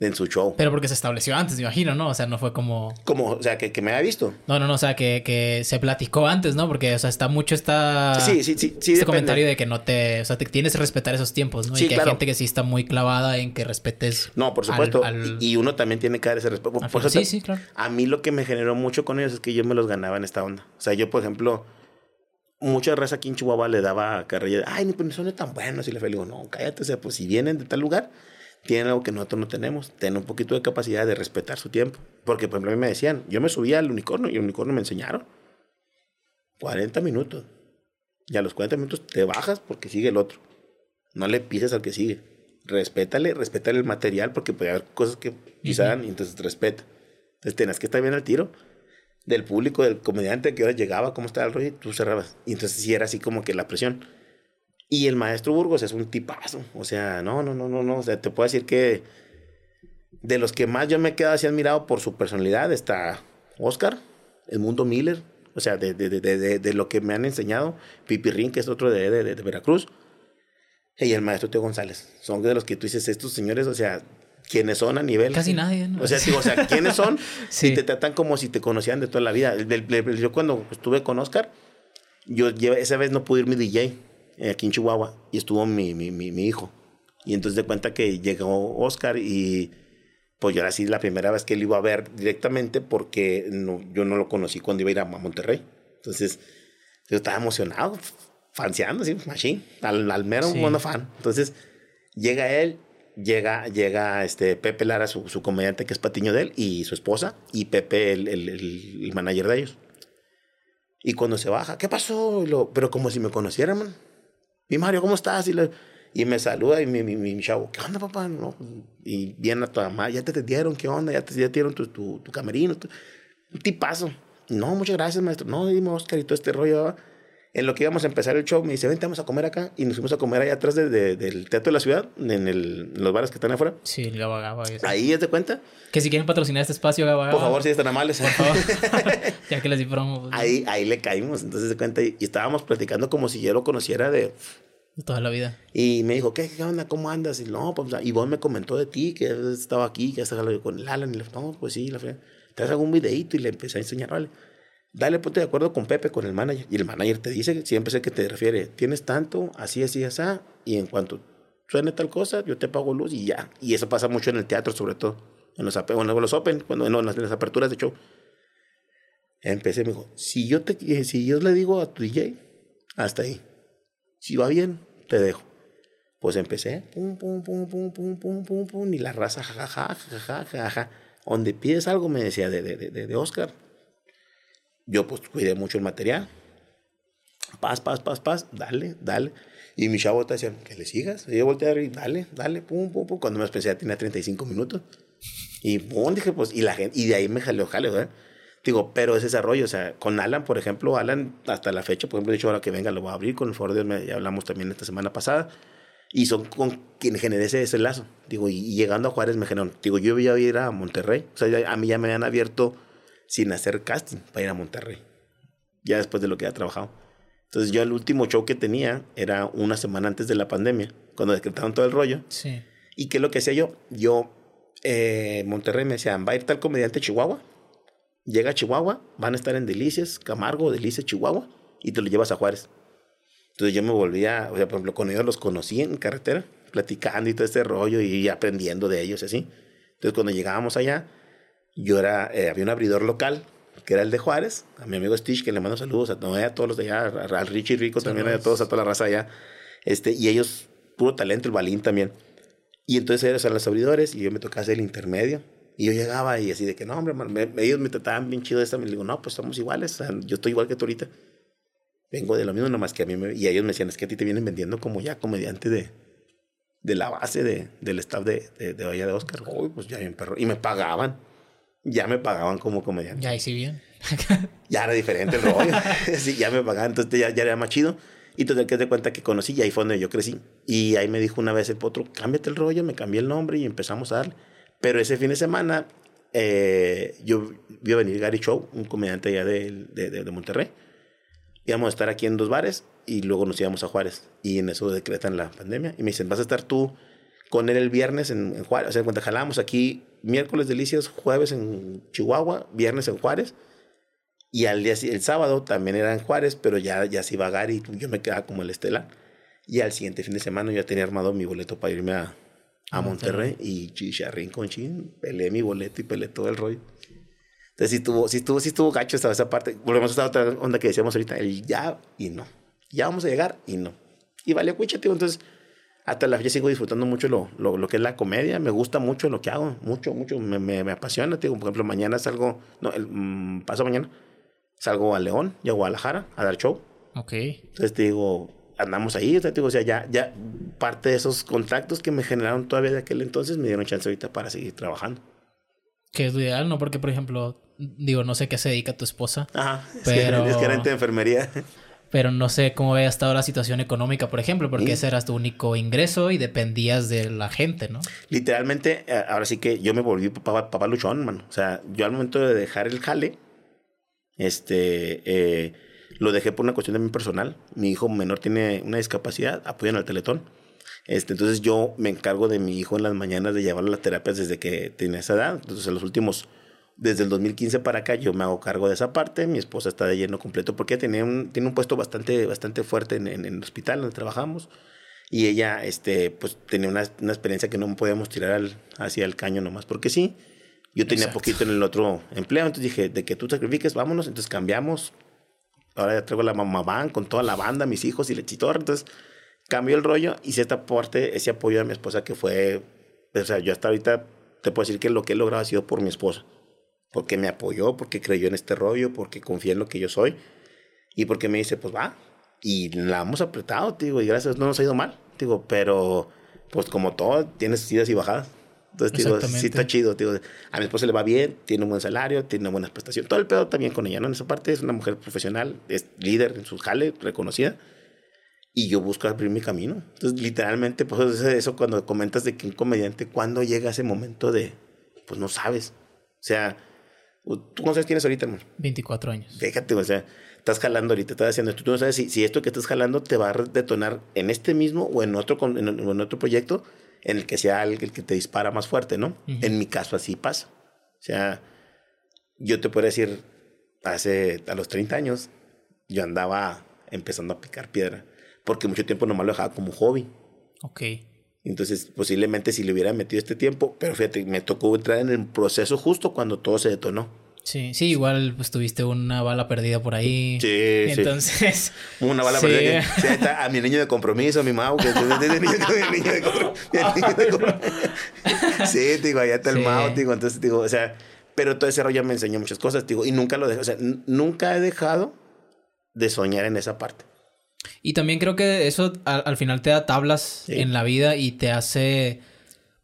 en su show. Pero porque se estableció antes, me imagino, ¿no? O sea, no fue como... Como, o sea, que, que me había visto. No, no, no, o sea, que, que se platicó antes, ¿no? Porque, o sea, está mucho esta... sí, sí, sí. sí este comentario de que no te... O sea, te tienes que respetar esos tiempos, ¿no? Sí, y que claro. hay gente que sí está muy clavada en que respetes... No, por al- supuesto. al- Y y uno también tiene que dar ese respeto. al Por sí, sí, claro. A mí lo que me generó mucho con ellos es que yo me los ganaba en esta onda. O sea, yo, por ejemplo, mucha raza aquí en Chihuahua le daba carrilla ay, pues no son tan buenos. Y le digo, no, cállate. O sea, pues si vienen de tal lugar, tienen algo que nosotros no tenemos. Tienen un poquito de capacidad de respetar su tiempo. Porque, por ejemplo, a mí me decían, yo me subía al unicornio y el unicornio me enseñaron 40 minutos. Y a los 40 minutos te bajas porque sigue el otro. No le pises al que sigue. Respétale, respétale el material porque puede haber cosas que pisaran y entonces respeta. Entonces tenías que estar bien al tiro del público, del comediante, que hora llegaba, cómo estaba el rollo, y tú cerrabas. Y entonces sí era así como que la presión. Y el maestro Burgos es un tipazo. O sea, no, no, no, no, no. O sea, te puedo decir que de los que más yo me he quedado así admirado por su personalidad está Oscar, el mundo Miller. O sea, de, de, de, de, lo que me han enseñado. Pipirrín, que es otro de Veracruz. Y el maestro Teo González. Son de los que tú dices, estos señores, o sea, quiénes son a nivel. Casi nadie, ¿no? O sea, digo, o sea, quiénes son Sí. y te tratan como si te conocían de toda la vida. El- el- el- Yo cuando estuve con Oscar, yo esa vez no pude ir mi DJ eh, aquí en Chihuahua y estuvo mi, mi, mi, mi hijo. Y entonces de cuenta que llegó Oscar y pues yo era así la primera vez que él iba a ver directamente porque no, yo no lo conocí cuando iba a ir a Monterrey. Entonces yo estaba emocionado, fanseando, así, machine, al, al mero Sí. mono fan. Entonces llega él, llega, llega este Pepe Lara, su, su comediante que es patiño de él, y su esposa, y Pepe, el, el, el- el manager de ellos. Y cuando se baja, ¿qué pasó? Lo- pero como si me conociera, man. Mi Mario, ¿cómo estás? Y, le- y me saluda y mi, mi, mi chavo, ¿qué onda, papá? No, y viene a tu mamá, ya te atendieron, ¿qué onda? Ya te, ya te dieron tu, tu, tu camerino. tu- un tipazo. No, muchas gracias, maestro. No, dime, Oscar, y todo este rollo. ¿va? En lo que íbamos a empezar el show, me dice, vente, vamos a comer acá. Y nos fuimos a comer allá atrás de- de- del Teatro de la Ciudad, en, el- en los bares que están afuera. Sí, el Gaba y. Ahí, ¿ya te cuenta? Que si quieren patrocinar este espacio, Gaba. Por favor, si están amables. Por favor. ya que les di promo. pues, ahí, ahí le caímos. Entonces, se cuenta, y, y estábamos platicando como si yo lo conociera de... De toda la vida. Y me dijo, ¿qué, qué onda? ¿Cómo andas? Y no, pues, Ivonne me comentó de ti, que estaba aquí, que estaba con el Alan. Y le no, pues sí, la fe. ¿Traes algún videíto? Y le empecé a enseñar, vale. Dale, ponte de acuerdo con Pepe, con el manager. Y el manager te dice, siempre sé que te refiere, tienes tanto, así, así, así. Y en cuanto suene tal cosa, yo te pago luz y ya. Y eso pasa mucho en el teatro, sobre todo. En los, en los open, cuando, no, en las, en las aperturas de show. Empecé, me dijo, si yo, te, si yo le digo a tu DJ, hasta ahí. Si va bien, te dejo. Pues empecé, pum, pum, pum, pum, pum, pum, pum, pum, y la raza, jajaja, jajaja, jajaja. Donde pides algo, me decía de, de, de, de Oscar. Yo pues cuidé mucho el material. Paz, paz, paz, paz, dale, dale. Y mi chavo te decía, que le sigas. Y yo volteé y dale, dale, pum, pum, pum. Cuando me pensé ya tenía 35 minutos. Y pum, dije, pues, y la gente, y de ahí me jaleo, jaleo, ¿eh? Digo, pero ese desarrollo, o sea, con Alan, por ejemplo, Alan, hasta la fecha, por ejemplo, he dicho ahora que venga, lo voy a abrir con el favor de Dios, ya hablamos también esta semana pasada, y son con quien generé ese, ese lazo. Digo, y, y llegando a Juárez me dijeron, digo, yo iba a ir a Monterrey, o sea, ya- a mí ya me habían abierto sin hacer casting para ir a Monterrey, ya después de lo que había trabajado. Entonces, yo el último show que tenía era una semana antes de la pandemia, cuando decretaron todo el rollo. Sí. ¿Y qué es lo que hacía yo? Yo, eh, Monterrey me decían, va a ir tal comediante a Chihuahua. Llega a Chihuahua, van a estar en Delicias, Camargo, Delicias, Chihuahua, y te lo llevas a Juárez. Entonces yo me volvía, o sea, por ejemplo, con ellos los conocí en carretera, platicando y todo este rollo y aprendiendo de ellos y así. Entonces cuando llegábamos allá, yo era, eh, había un abridor local, que era el de Juárez, a mi amigo Stitch, que le mando saludos a, no, a todos los de allá, a, a Richie Rico también, a Saludos. todos, a toda la raza allá. Este, y ellos, puro talento, el Balín también. Y entonces ellos eran los abridores y yo me tocaba hacer el intermedio. Y yo llegaba y así de que, no, hombre, man, me- ellos me trataban bien chido de esta. Me digo, no, pues estamos iguales. o sea, yo estoy igual que tú ahorita. Vengo de lo mismo, nomás que a mí me... Y ellos me decían, es que a ti te vienen vendiendo como ya comediante de, de la base de, del staff de, de, de allá de Oscar. Uy, pues ya bien perro. Y me pagaban. Ya me pagaban como comediante. Ya, ahí sí bien. Ya era diferente el rollo. sí, ya me pagaban, entonces ya, ya era más chido. Y entonces que te cuenta que conocí y ahí fue donde yo crecí. Y ahí me dijo una vez el potro, cámbiate el rollo, me cambié el nombre y empezamos a darle. Pero ese fin de semana eh, yo vi a venir Gary Show, un comediante allá de, de, de- de Monterrey. Íbamos a estar aquí en dos bares y luego nos íbamos a Juárez. Y en eso decretan la pandemia. Y me dicen, vas a estar tú con él el viernes en, en Juárez. O sea, cuando jalamos aquí miércoles delicias, jueves en Chihuahua, viernes en Juárez. Y al día, el sábado también era en Juárez, pero ya, ya se iba Gary, yo me quedaba como el estelar. Y al siguiente fin de semana yo ya tenía armado mi boleto para irme a, a A Monterrey. Y chicharrín con chin, peleé mi boleto y peleé todo el rollo. Entonces sí estuvo, sí estuvo, sí estuvo gacho esta, esa parte. Volvemos a esta otra onda que decíamos ahorita, el ya y no. Ya vamos a llegar y no. Y valió cucha, tío. Entonces, hasta la fecha sigo disfrutando mucho lo, lo, lo que es la comedia. Me gusta mucho lo que hago. Mucho, mucho. Me, me, me apasiona, tío. Por ejemplo, mañana salgo, no, el, mm, paso mañana, salgo a León y a Guadalajara a dar show. Ok. Entonces te digo, andamos ahí, o sea, te digo, o sea, ya, ya parte de esos contactos que me generaron todavía de aquel entonces me dieron chance ahorita para seguir trabajando. Que es lo ideal, ¿no? Porque, por ejemplo, digo, no sé qué se dedica tu esposa, Ajá, Pero- es que es gerente de enfermería. Pero no sé cómo había estado la situación económica, por ejemplo, porque Sí. ese era tu único ingreso y dependías de la gente, ¿no? Literalmente, eh, ahora sí que yo me volví papá, papá luchón, mano. O sea, yo al momento de dejar el jale, este, eh, lo dejé por una cuestión de mi personal. Mi hijo menor tiene una discapacidad, apoyan al teletón. Este, entonces yo me encargo de mi hijo en las mañanas de llevarlo a las terapias desde que tiene esa edad. Entonces en los últimos, desde el 2015 para acá, yo me hago cargo de esa parte. Mi esposa está de lleno completo porque tiene un, tiene un puesto bastante, bastante fuerte en, en, el hospital donde trabajamos. Y ella, este, pues tenía una, una experiencia que no podíamos tirar al, hacia el caño nomás porque sí. Yo tenía poquito en el otro empleo, entonces dije, de que tú sacrifiques, vámonos. Entonces cambiamos. Ahora ya traigo la mamá van con toda la banda, mis hijos y lechitor. Entonces cambió el rollo, y ese aporte, ese apoyo de mi esposa que fue, o sea, yo hasta ahorita te puedo decir que lo que he logrado ha sido por mi esposa. Porque me apoyó, porque creyó en este rollo, porque confía en lo que yo soy. Y porque me dice, pues va. Y la hemos apretado, digo, y gracias, no nos ha ido mal, digo, pero pues como todo, tienes subidas y bajadas. Entonces, digo, sí está chido. Digo, a mi esposa le va bien, tiene un buen salario, tiene una buena prestación. Todo el pedo también con ella, ¿no? En esa parte es una mujer profesional, es líder en su jale, reconocida. Y yo busco abrir mi camino. Entonces, literalmente, pues eso cuando comentas de que un comediante, ¿cuándo llega ese momento de, pues no sabes? O sea, ¿tú cuántos años tienes ahorita, hermano? 24 años. Fíjate, o sea, estás jalando ahorita, estás haciendo esto. Tú no sabes si, si esto que estás jalando te va a detonar en este mismo o en otro, en, en otro proyecto en el que sea el, que te dispara más fuerte, ¿no? En mi caso así pasa. O sea, yo te puedo decir, hace, a los 30 años, yo andaba empezando a picar piedra porque mucho tiempo nomás lo dejaba como hobby. Ok. Entonces, posiblemente si le hubiera metido este tiempo, pero fíjate, me tocó entrar en el proceso justo cuando todo se detonó. Sí, sí, igual pues tuviste una bala perdida por ahí. Sí, Entonces. Sí. Una bala perdida. sí, está a mi niño de compromiso, a mi Mau, que es mi niño de compromiso. sí, digo, allá está el sí. Mau, digo, entonces digo, o sea, pero todo ese rollo me enseñó muchas cosas, digo, y nunca lo dejé, o sea, nunca he dejado de soñar en esa parte. Y también creo que eso al, al final te da tablas sí. en la vida y te hace,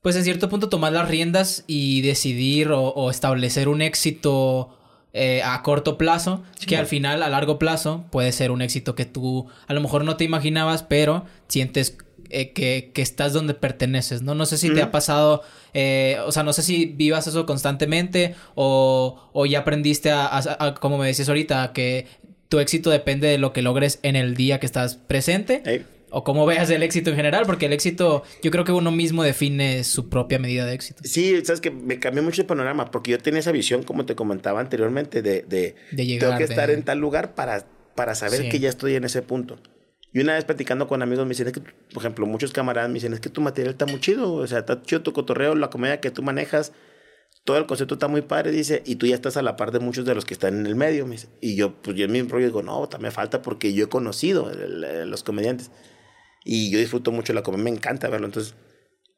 pues en cierto punto, tomar las riendas y decidir o, o establecer un éxito eh, a corto plazo, sí, que al final, a largo plazo, puede ser un éxito que tú a lo mejor no te imaginabas, pero sientes eh, que, que, estás donde perteneces, ¿no? No sé si mm -hmm. te ha pasado, eh, o sea, no sé si vivas eso constantemente o, o ya aprendiste a, a, a, como me decías ahorita, que tu éxito depende de lo que logres en el día que estás presente. Hey. O cómo veas el éxito en general, porque el éxito, yo creo que uno mismo define su propia medida de éxito. Sí, sabes que me cambió mucho el panorama, porque yo tenía esa visión, como te comentaba anteriormente, de, de, de llegar. Tengo que estar en tal lugar para, para saber sí. que ya estoy en ese punto. Y una vez platicando con amigos me dicen, es que, por ejemplo, muchos camaradas me dicen, es que tu material está muy chido, o sea, está chido tu cotorreo, la comedia que tú manejas, todo el concepto está muy padre, dice, y tú ya estás a la par de muchos de los que están en el medio, me. Y yo, pues yo en mi rollo digo, no, también falta porque yo he conocido el, los comediantes. Y yo disfruto mucho la comedia, me encanta verlo. Entonces,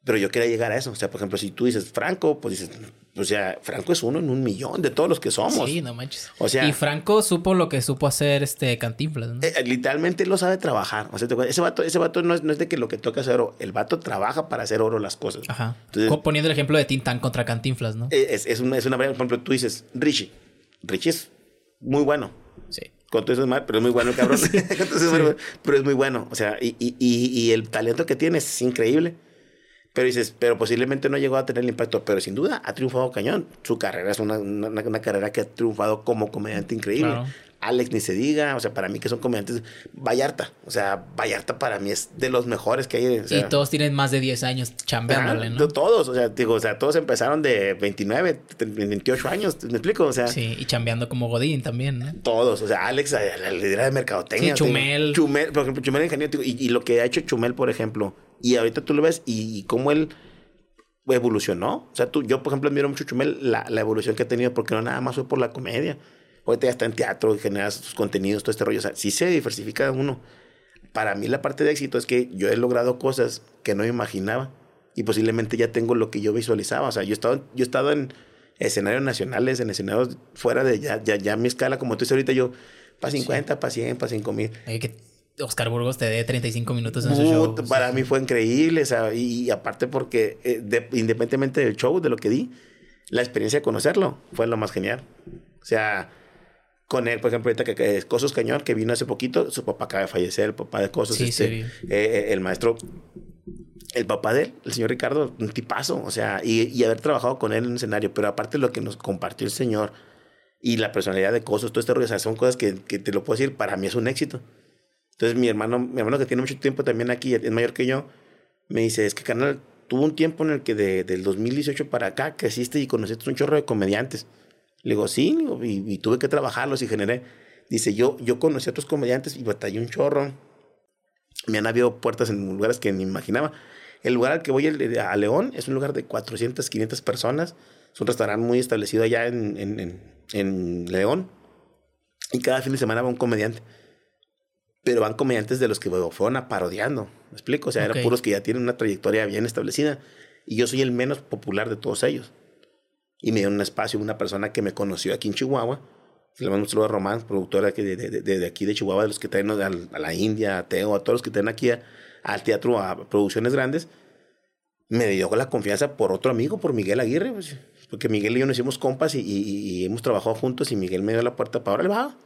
pero yo quería llegar a eso. O sea, por ejemplo, si tú dices Franco, pues dices, o sea, Franco es uno en un millón de todos los que somos. Sí, no manches. O sea, y Franco supo lo que supo hacer este Cantinflas, ¿no? Eh, literalmente lo sabe trabajar. O sea, ese vato, ese vato no, es, no es de que lo que toca hacer oro. El vato trabaja para hacer oro las cosas. Ajá. Entonces, Poniendo el ejemplo de Tintán contra Cantinflas, ¿no? Es, es, una, es una. Por ejemplo, tú dices Richie. Richie es muy bueno. Sí. Con todo eso es mal, pero es muy bueno el cabrón. sí. sí. Pero es muy bueno. O sea, y, y, y, y el talento que tiene es increíble. Pero dices, pero posiblemente no llegó a tener el impacto, pero sin duda ha triunfado cañón. Su carrera es una, una, una carrera que ha triunfado como comediante increíble. Claro. Alex ni se diga, o sea, para mí que son comediantes, Vallarta, o sea, Vallarta para mí es de los mejores que hay. O sea, y todos tienen más de 10 años chambeándole, ¿no? Todos, o sea, digo, o sea, todos empezaron de 29, 28 años, ¿me explico? O sea, sí, y chambeando como Godín también, ¿no? Todos, o sea, Alex, la líder de mercadotecnia. Sí, Chumel. Chumel, por ejemplo, Chumel ingeniero, y, y, lo que ha hecho Chumel, por ejemplo, y ahorita tú lo ves y, y cómo él evolucionó. O sea, tú, yo, por ejemplo, admiro mucho Chumel la, la evolución que ha tenido, porque no nada más fue por la comedia ahorita ya está en teatro y genera sus contenidos, todo este rollo. O sea, sí se diversifica uno. Para mí la parte de éxito es que yo he logrado cosas que no imaginaba y posiblemente ya tengo lo que yo visualizaba. O sea, yo he estado, yo he estado en escenarios nacionales, en escenarios fuera de ya, ya, ya mi escala, como tú dices ahorita, yo para 50, sí. para 100, para 5 mil. que Oscar Burgos te dé 35 minutos en su show. Para o sea, mí fue increíble, o sea, y, y aparte porque eh, de, independientemente del show, de lo que di, la experiencia de conocerlo fue lo más genial. O sea, con él, por ejemplo, ahorita que, que Cosos Cañón, que vino hace poquito, su papá acaba de fallecer, el papá de Cosos, sí, este, sí. Eh, el maestro, el papá de él, el señor Ricardo, un tipazo, o sea, y, y, haber trabajado con él en un escenario, pero aparte lo que nos compartió el señor y la personalidad de Cosos, todo este rollo, o sea, son cosas que, que te lo puedo decir, para mí es un éxito. Entonces mi hermano, mi hermano que tiene mucho tiempo también aquí, es mayor que yo, Me dice, es que canal, tuvo un tiempo en el que de, del 2018 para acá creciste y conociste un chorro de comediantes. Le digo, sí, y, tuve que trabajarlos y generé. Dice, yo, yo conocí a otros comediantes y batallé un chorro. Me han abierto puertas en lugares que ni imaginaba. El lugar al que voy a León es un lugar de 400, 500 personas. Es un restaurante muy establecido allá en, en, en, León. Y cada fin de semana va un comediante. Pero van comediantes de los que fueron a parodiando. ¿Me explico? O sea, eran puros que ya tienen una trayectoria bien establecida. Y yo soy el menos popular de todos ellos. Y me dio un espacio una persona que me conoció aquí en Chihuahua. Le mando un saludo a Román, productora de, de, de, aquí de Chihuahua, de los que traen a, la India, a Teo, a todos los que traen aquí al teatro, a producciones grandes. Me dio la confianza por otro amigo, por Miguel Aguirre. Pues, porque Miguel y yo nos hicimos compas y, y, hemos trabajado juntos y Miguel me dio la puerta para ahora le va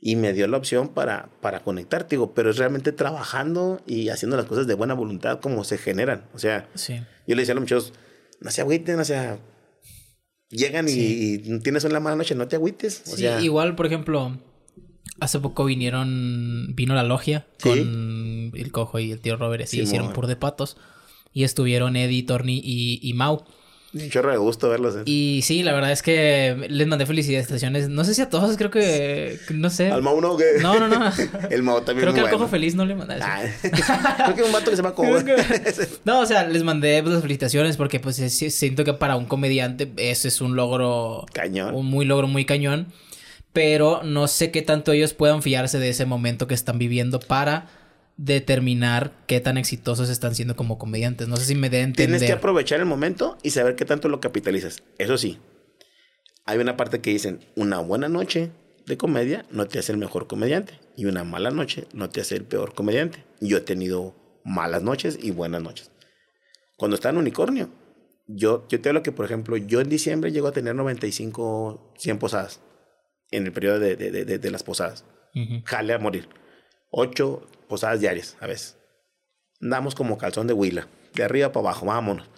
y me dio la opción para, para conectar, digo, pero es realmente trabajando y haciendo las cosas de buena voluntad como se generan. O sea, yo le decía a los muchachos, no se agüiten, o sea, llegan y, tienes una mala noche, no te agüites. O sea, igual, por ejemplo, hace poco vinieron, vino la logia con el cojo y el tío Robert, y hicieron pur de patos. Y estuvieron Eddie, Torni y, y Mau. Un chorro de gusto verlos. ¿eh? Y sí, la verdad es que les mandé felicitaciones. No sé si a todos, creo que. No sé. ¿Al Mau no? No, no, no. El Mau también. Creo que al Cojo Feliz no le mandé. Ah, creo que un vato que se llama Cojo. no, o sea, les mandé pues, las felicitaciones porque, pues, siento que para un comediante ese es un logro. Cañón. Un muy logro muy cañón. Pero no sé qué tanto ellos puedan fiarse de ese momento que están viviendo para determinar qué tan exitosos están siendo como comediantes. No sé si me de entender. Tienes que aprovechar el momento y saber qué tanto lo capitalizas. Eso sí, hay una parte que dicen, una buena noche de comedia no te hace el mejor comediante y una mala noche no te hace el peor comediante. Yo he tenido malas noches y buenas noches. Cuando está en unicornio, yo, yo te hablo que, por ejemplo, yo en diciembre llego a tener 95, 100 posadas en el periodo de, de, de, las posadas. Jale a morir. 8, posadas diarias a veces. Andamos como calzón de huila, de arriba para abajo, vámonos.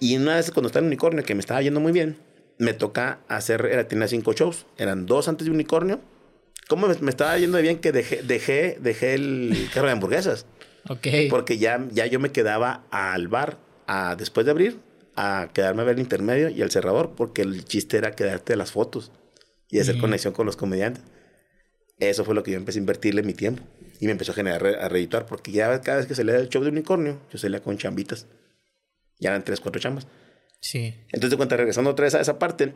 Y una vez cuando estaba en Unicornio, que me estaba yendo muy bien, me toca hacer, era, tenía cinco shows, eran dos antes de Unicornio. ¿Cómo me, estaba yendo de bien que dejé, dejé, dejé el carro de hamburguesas? Ok. Porque ya, ya yo me quedaba al bar a, después de abrir a quedarme a ver el intermedio y el cerrador, porque el chiste era quedarte las fotos y hacer conexión con los comediantes. Eso fue lo que yo empecé a invertirle mi tiempo. Y me empezó a generar, a reeditar, porque ya cada vez que salía el show de unicornio, yo salía con chambitas. Ya eran tres, cuatro chambas. Sí. Entonces, de cuenta, regresando otra vez a esa parte,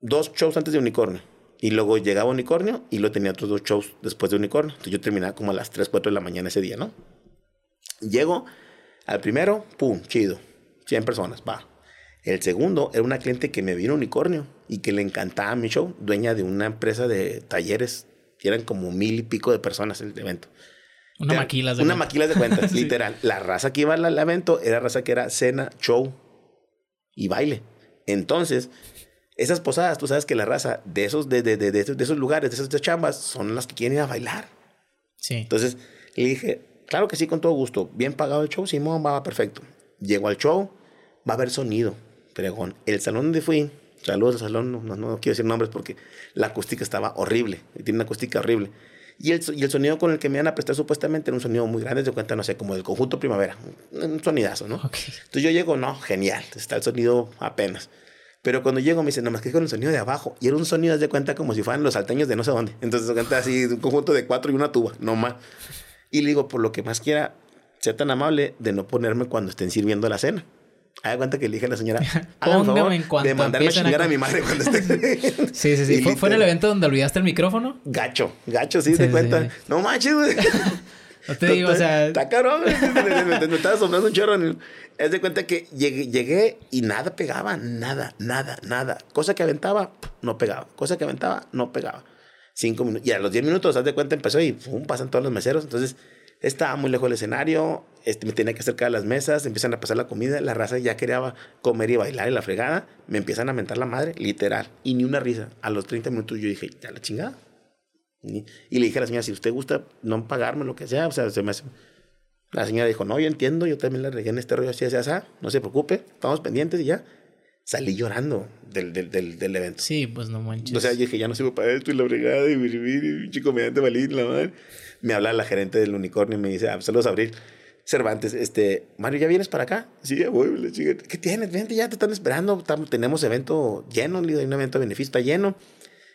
dos shows antes de unicornio. Y luego llegaba unicornio y luego tenía otros dos shows después de unicornio. Entonces yo terminaba como a las 3, 4 de la mañana ese día, ¿no? Llego al primero, pum, chido. 100 personas, va. El segundo era una cliente que me vino unicornio y que le encantaba mi show, dueña de una empresa de talleres eran como mil y pico de personas el evento. Una maquila de Una maquila de cuentas, literal. La raza que iba al, evento era raza que era cena, show y baile. Entonces, esas posadas, tú sabes que la raza de esos, de, de, de, de esos lugares, de esas chambas, son las que quieren ir a bailar. Sí. Entonces, le dije, claro que sí, con todo gusto. Bien pagado el show, Simón, va, perfecto. Llego al show, va a haber sonido, pregón. El salón donde fui Saludos al salón, no, no, quiero decir nombres porque la acústica estaba horrible, tiene una acústica horrible. Y el, y el sonido con el que me iban a prestar supuestamente era un sonido muy grande, de cuenta, no sé, como del conjunto primavera, un sonidazo, ¿no? Entonces yo llego, no, genial, está el sonido apenas. Pero cuando llego me dicen, no más que con el sonido de abajo. Y era un sonido, de cuenta, como si fueran los salteños de no sé dónde. Entonces se cuenta así, un conjunto de cuatro y una tuba, no más. Y le digo, por lo que más quiera, sea tan amable de no ponerme cuando estén sirviendo la cena. Haga cuenta que le dije a la señora, póngame en cuanto de mandarme a chingar a... mi madre cuando esté. sí, sí, sí. ¿Fue, en el evento donde olvidaste el micrófono? Gacho, gacho, sí, se cuenta. No manches, güey. No te digo, o sea. Está caro, me, estaba asombrando un chorro. Es de cuenta que llegué, llegué, y nada pegaba, nada, nada, nada. Cosa que aventaba, no pegaba. Cosa que aventaba, no pegaba. Cinco minutos. Y a los diez minutos, haz de cuenta, empezó y pum, pasan todos los meseros. Entonces, estaba muy lejos del escenario, este, me tenía que acercar a las mesas, empiezan a pasar la comida, la raza ya quería comer y bailar en la fregada, me empiezan a mentar la madre, literal, y ni una risa. A los 30 minutos yo dije, ya la chingada. Y, le dije a la señora, si usted gusta no pagarme lo que sea, o sea, se me hace... La señora dijo, no, yo entiendo, yo también la regué en este rollo así, así, así, no se preocupe, estamos pendientes y ya. Salí llorando del, del, del, del evento. Sí, pues no manches. O sea, yo dije, ya no sirvo para esto y la fregada y, y, y chico mediante balín, la madre me habla la gerente del unicornio y me dice, ah, saludos Abril. Cervantes, este, Mario, ¿ya vienes para acá? Sí, ya voy. ¿Qué tienes? Vente, ya te están esperando. tenemos evento lleno, hay un evento de beneficio, está lleno.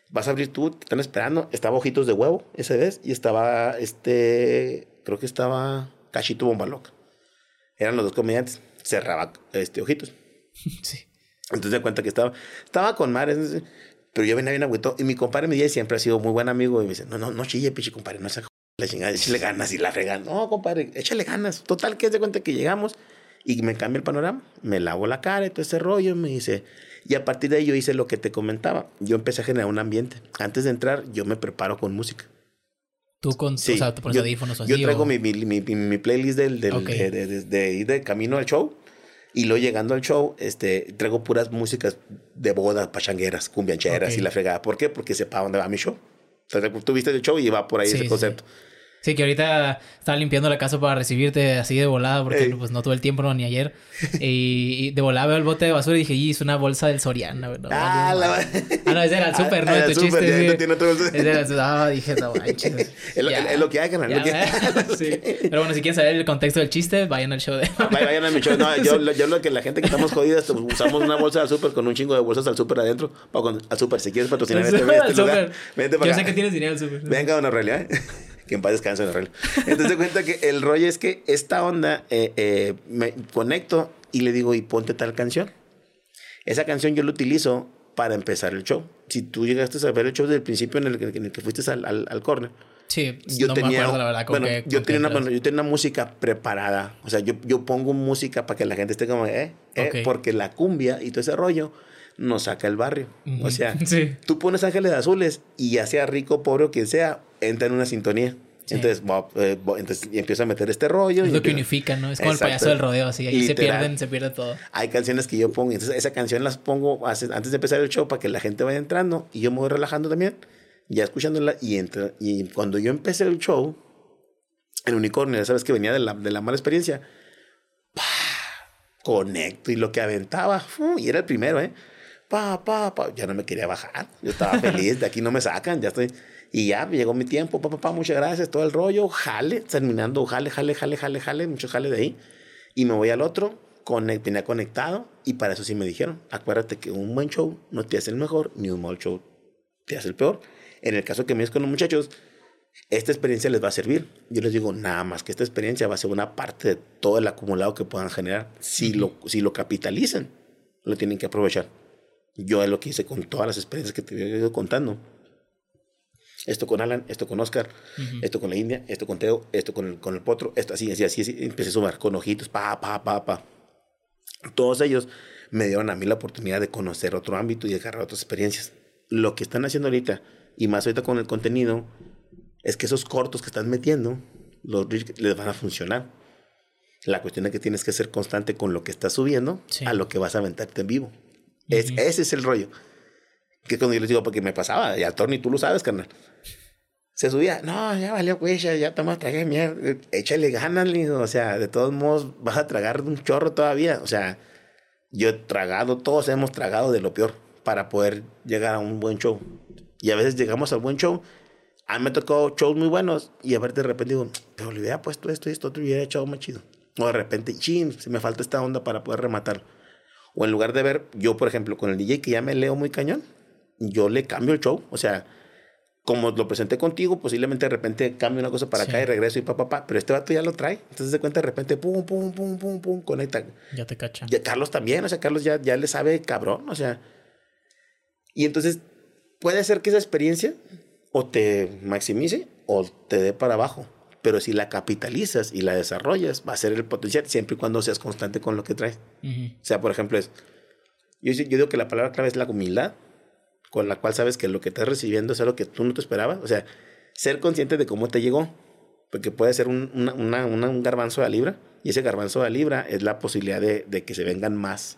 Vas a abrir tú, te están esperando. Estaba Ojitos de Huevo, ese vez, y estaba, este, creo que estaba Cachito Bombaloc. Eran los dos comediantes. Cerraba, este, Ojitos. Sí. Entonces de cuenta que estaba, estaba con Mares, pero yo venía bien agüito. Y mi compadre me dice, siempre ha sido muy buen amigo. Y me dice, no, no, no chille, pichi, compadre, no se la chingada, échale ganas y la fregan. No, compadre, échale ganas. Total, que se cuenta que llegamos y me cambia el panorama. Me lavo la cara y todo ese rollo. Me dice, y a partir de ahí yo hice lo que te comentaba. Yo empecé a generar un ambiente. Antes de entrar, yo me preparo con música. Tú con, sí, o sea, te pones audífonos así. Yo traigo mi, mi, mi, mi, playlist del, del de, de, de, de, camino al show. Y luego llegando al show, este, traigo puras músicas de boda, pachangueras, cumbiancheras y la fregada. ¿Por qué? Porque sepa dónde va mi show. O sea, tú viste el show y va por ahí ese concepto. Sí, que ahorita estaba limpiando la casa para recibirte así de volada, porque pues no tuve el tiempo ni ayer. Y, de volada veo el bote de basura y dije, y es una bolsa del Soriana, ¿no? Ah, la... ah, no, ese era el ah, súper, ¿no? Ah, tu chiste. No tiene otro... Ese era el Ah, dije, no manches. es, lo, es lo que hay, canal. sí. Pero bueno, si quieren saber el contexto del chiste, vayan al show de. vayan a mi show. No, yo, yo lo que la gente que estamos jodidas, pues, usamos una bolsa del súper con un chingo de bolsas al súper adentro. al súper, si quieres patrocinar este, este lugar, vente para Yo sé que tienes dinero al súper. Venga, una realidad. Que en paz descanse en el Entonces te cuenta que el rollo es que esta onda eh, eh, me conecto y le digo, y ponte tal canción. Esa canción yo la utilizo para empezar el show. Si tú llegaste a ver el show desde el principio en el, en el que fuiste al, al, al corner. Sí, yo no tenía, me acuerdo, la verdad. Bueno, yo, tenía una, yo tenía una música preparada. O sea, yo, yo pongo música para que la gente esté como, eh, eh, porque la cumbia y todo ese rollo nos saca el barrio. O sea, tú pones Ángeles Azules y ya sea rico, pobre o quien sea, entra en una sintonía. Entonces, eh, entonces y empieza a meter este rollo. Es lo que unifica, ¿no? Es como el payaso del rodeo, así. Ahí se pierden, se pierde todo. Hay canciones que yo pongo. Entonces, esa canción las pongo antes de empezar el show para que la gente vaya entrando. Y yo me voy relajando también, ya escuchándola. Y, entra, y cuando yo empecé el show, el unicornio, sabes que venía de la, de la mala experiencia. Conecto y lo que aventaba. y era el primero, ¿eh? Pa, pa, pa. Ya no me quería bajar. Yo estaba feliz. De aquí no me sacan. Ya estoy. Y ya llegó mi tiempo, papá, papá, muchas gracias, todo el rollo, jale, terminando, jale, jale, jale, jale, jale, mucho jale de ahí. Y me voy al otro, tenía conectado, y para eso sí me dijeron, acuérdate que un buen show no te hace el mejor, ni un mal show te hace el peor. En el caso que me es con los muchachos, esta experiencia les va a servir. Yo les digo, nada más que esta experiencia va a ser una parte de todo el acumulado que puedan generar. Si, lo, si lo capitalizan, lo tienen que aprovechar. Yo es lo que hice con todas las experiencias que te he ido contando esto con Alan, esto con Oscar, esto con la India, esto con Teo, esto con el, con el Potro, esto así, así, así, así, empecé a sumar con ojitos, pa, pa, pa, pa. Todos ellos me dieron a mí la oportunidad de conocer otro ámbito y de agarrar otras experiencias. Lo que están haciendo ahorita, y más ahorita con el contenido, es que esos cortos que están metiendo, los les van a funcionar. La cuestión es que tienes que ser constante con lo que estás subiendo a lo que vas a aventarte en vivo. Es, ese es el rollo. Que cuando yo les digo, porque me pasaba, ya Tony, tú lo sabes, carnal. Se subía, no, ya valió, güey, ya, ya toma, tragué mierda, échale ganas, o sea, de todos modos vas a tragar un chorro todavía, o sea, yo he tragado, todos hemos tragado de lo peor para poder llegar a un buen show. Y a veces llegamos al buen show, a mí me tocó shows muy buenos y a ver de repente digo, pero le hubiera puesto esto y esto, otro hubiera echado más chido. O de repente, chin, se me falta esta onda para poder rematar. O en lugar de ver, yo por ejemplo, con el DJ que ya me leo muy cañón, yo le cambio el show. O sea, como lo presenté contigo, posiblemente de repente cambio una cosa para acá y regreso y papá, pa, pero este vato ya lo trae. Entonces de cuenta de repente, pum, pum, pum, pum, pum, conecta. Ya te cacha. Ya, Carlos también, o sea, Carlos ya, ya le sabe cabrón, o sea. Y entonces puede ser que esa experiencia o te maximice o te dé para abajo. Pero si la capitalizas y la desarrollas, va a ser el potencial siempre y cuando seas constante con lo que traes. O sea, por ejemplo, es. Yo, yo digo que la palabra clave es la humildad con la cual sabes que lo que estás recibiendo es algo que tú no te esperabas. O sea, ser consciente de cómo te llegó. Porque puede ser un, una, una, un garbanzo de libra y ese garbanzo de libra es la posibilidad de, de, que se vengan más.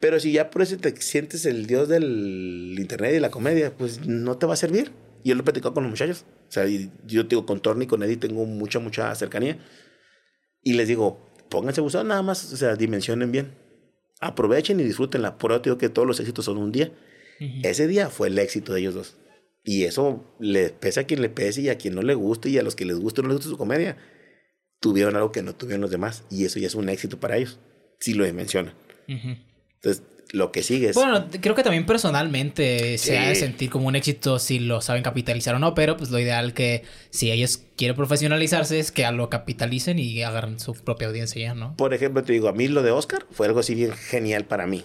Pero si ya por eso te sientes el dios del internet y la comedia, pues no te va a servir. Y yo lo he platicado con los muchachos. O sea, yo digo, con Torni con Eddie tengo mucha, mucha cercanía. Y les digo, pónganse buzón nada más, o sea, dimensionen bien. Aprovechen y disfrútenla. Por eso digo que todos los éxitos son un día. Ese día fue el éxito de ellos dos. Y eso le pese a quien le pese y a quien no le guste y a los que les guste o no les guste su comedia. tuvieron algo que no tuvieron los demás. Y eso ya es un éxito para ellos. Si lo mencionan. Entonces, lo que sigue es... Bueno, creo que también personalmente se ha de sentir como un éxito si lo saben capitalizar o no, pero pues lo ideal que si ellos quieren profesionalizarse es que lo capitalicen y agarren su propia audiencia ya, ¿no? Por ejemplo, te digo, a mí lo de Oscar fue algo así bien genial para mí.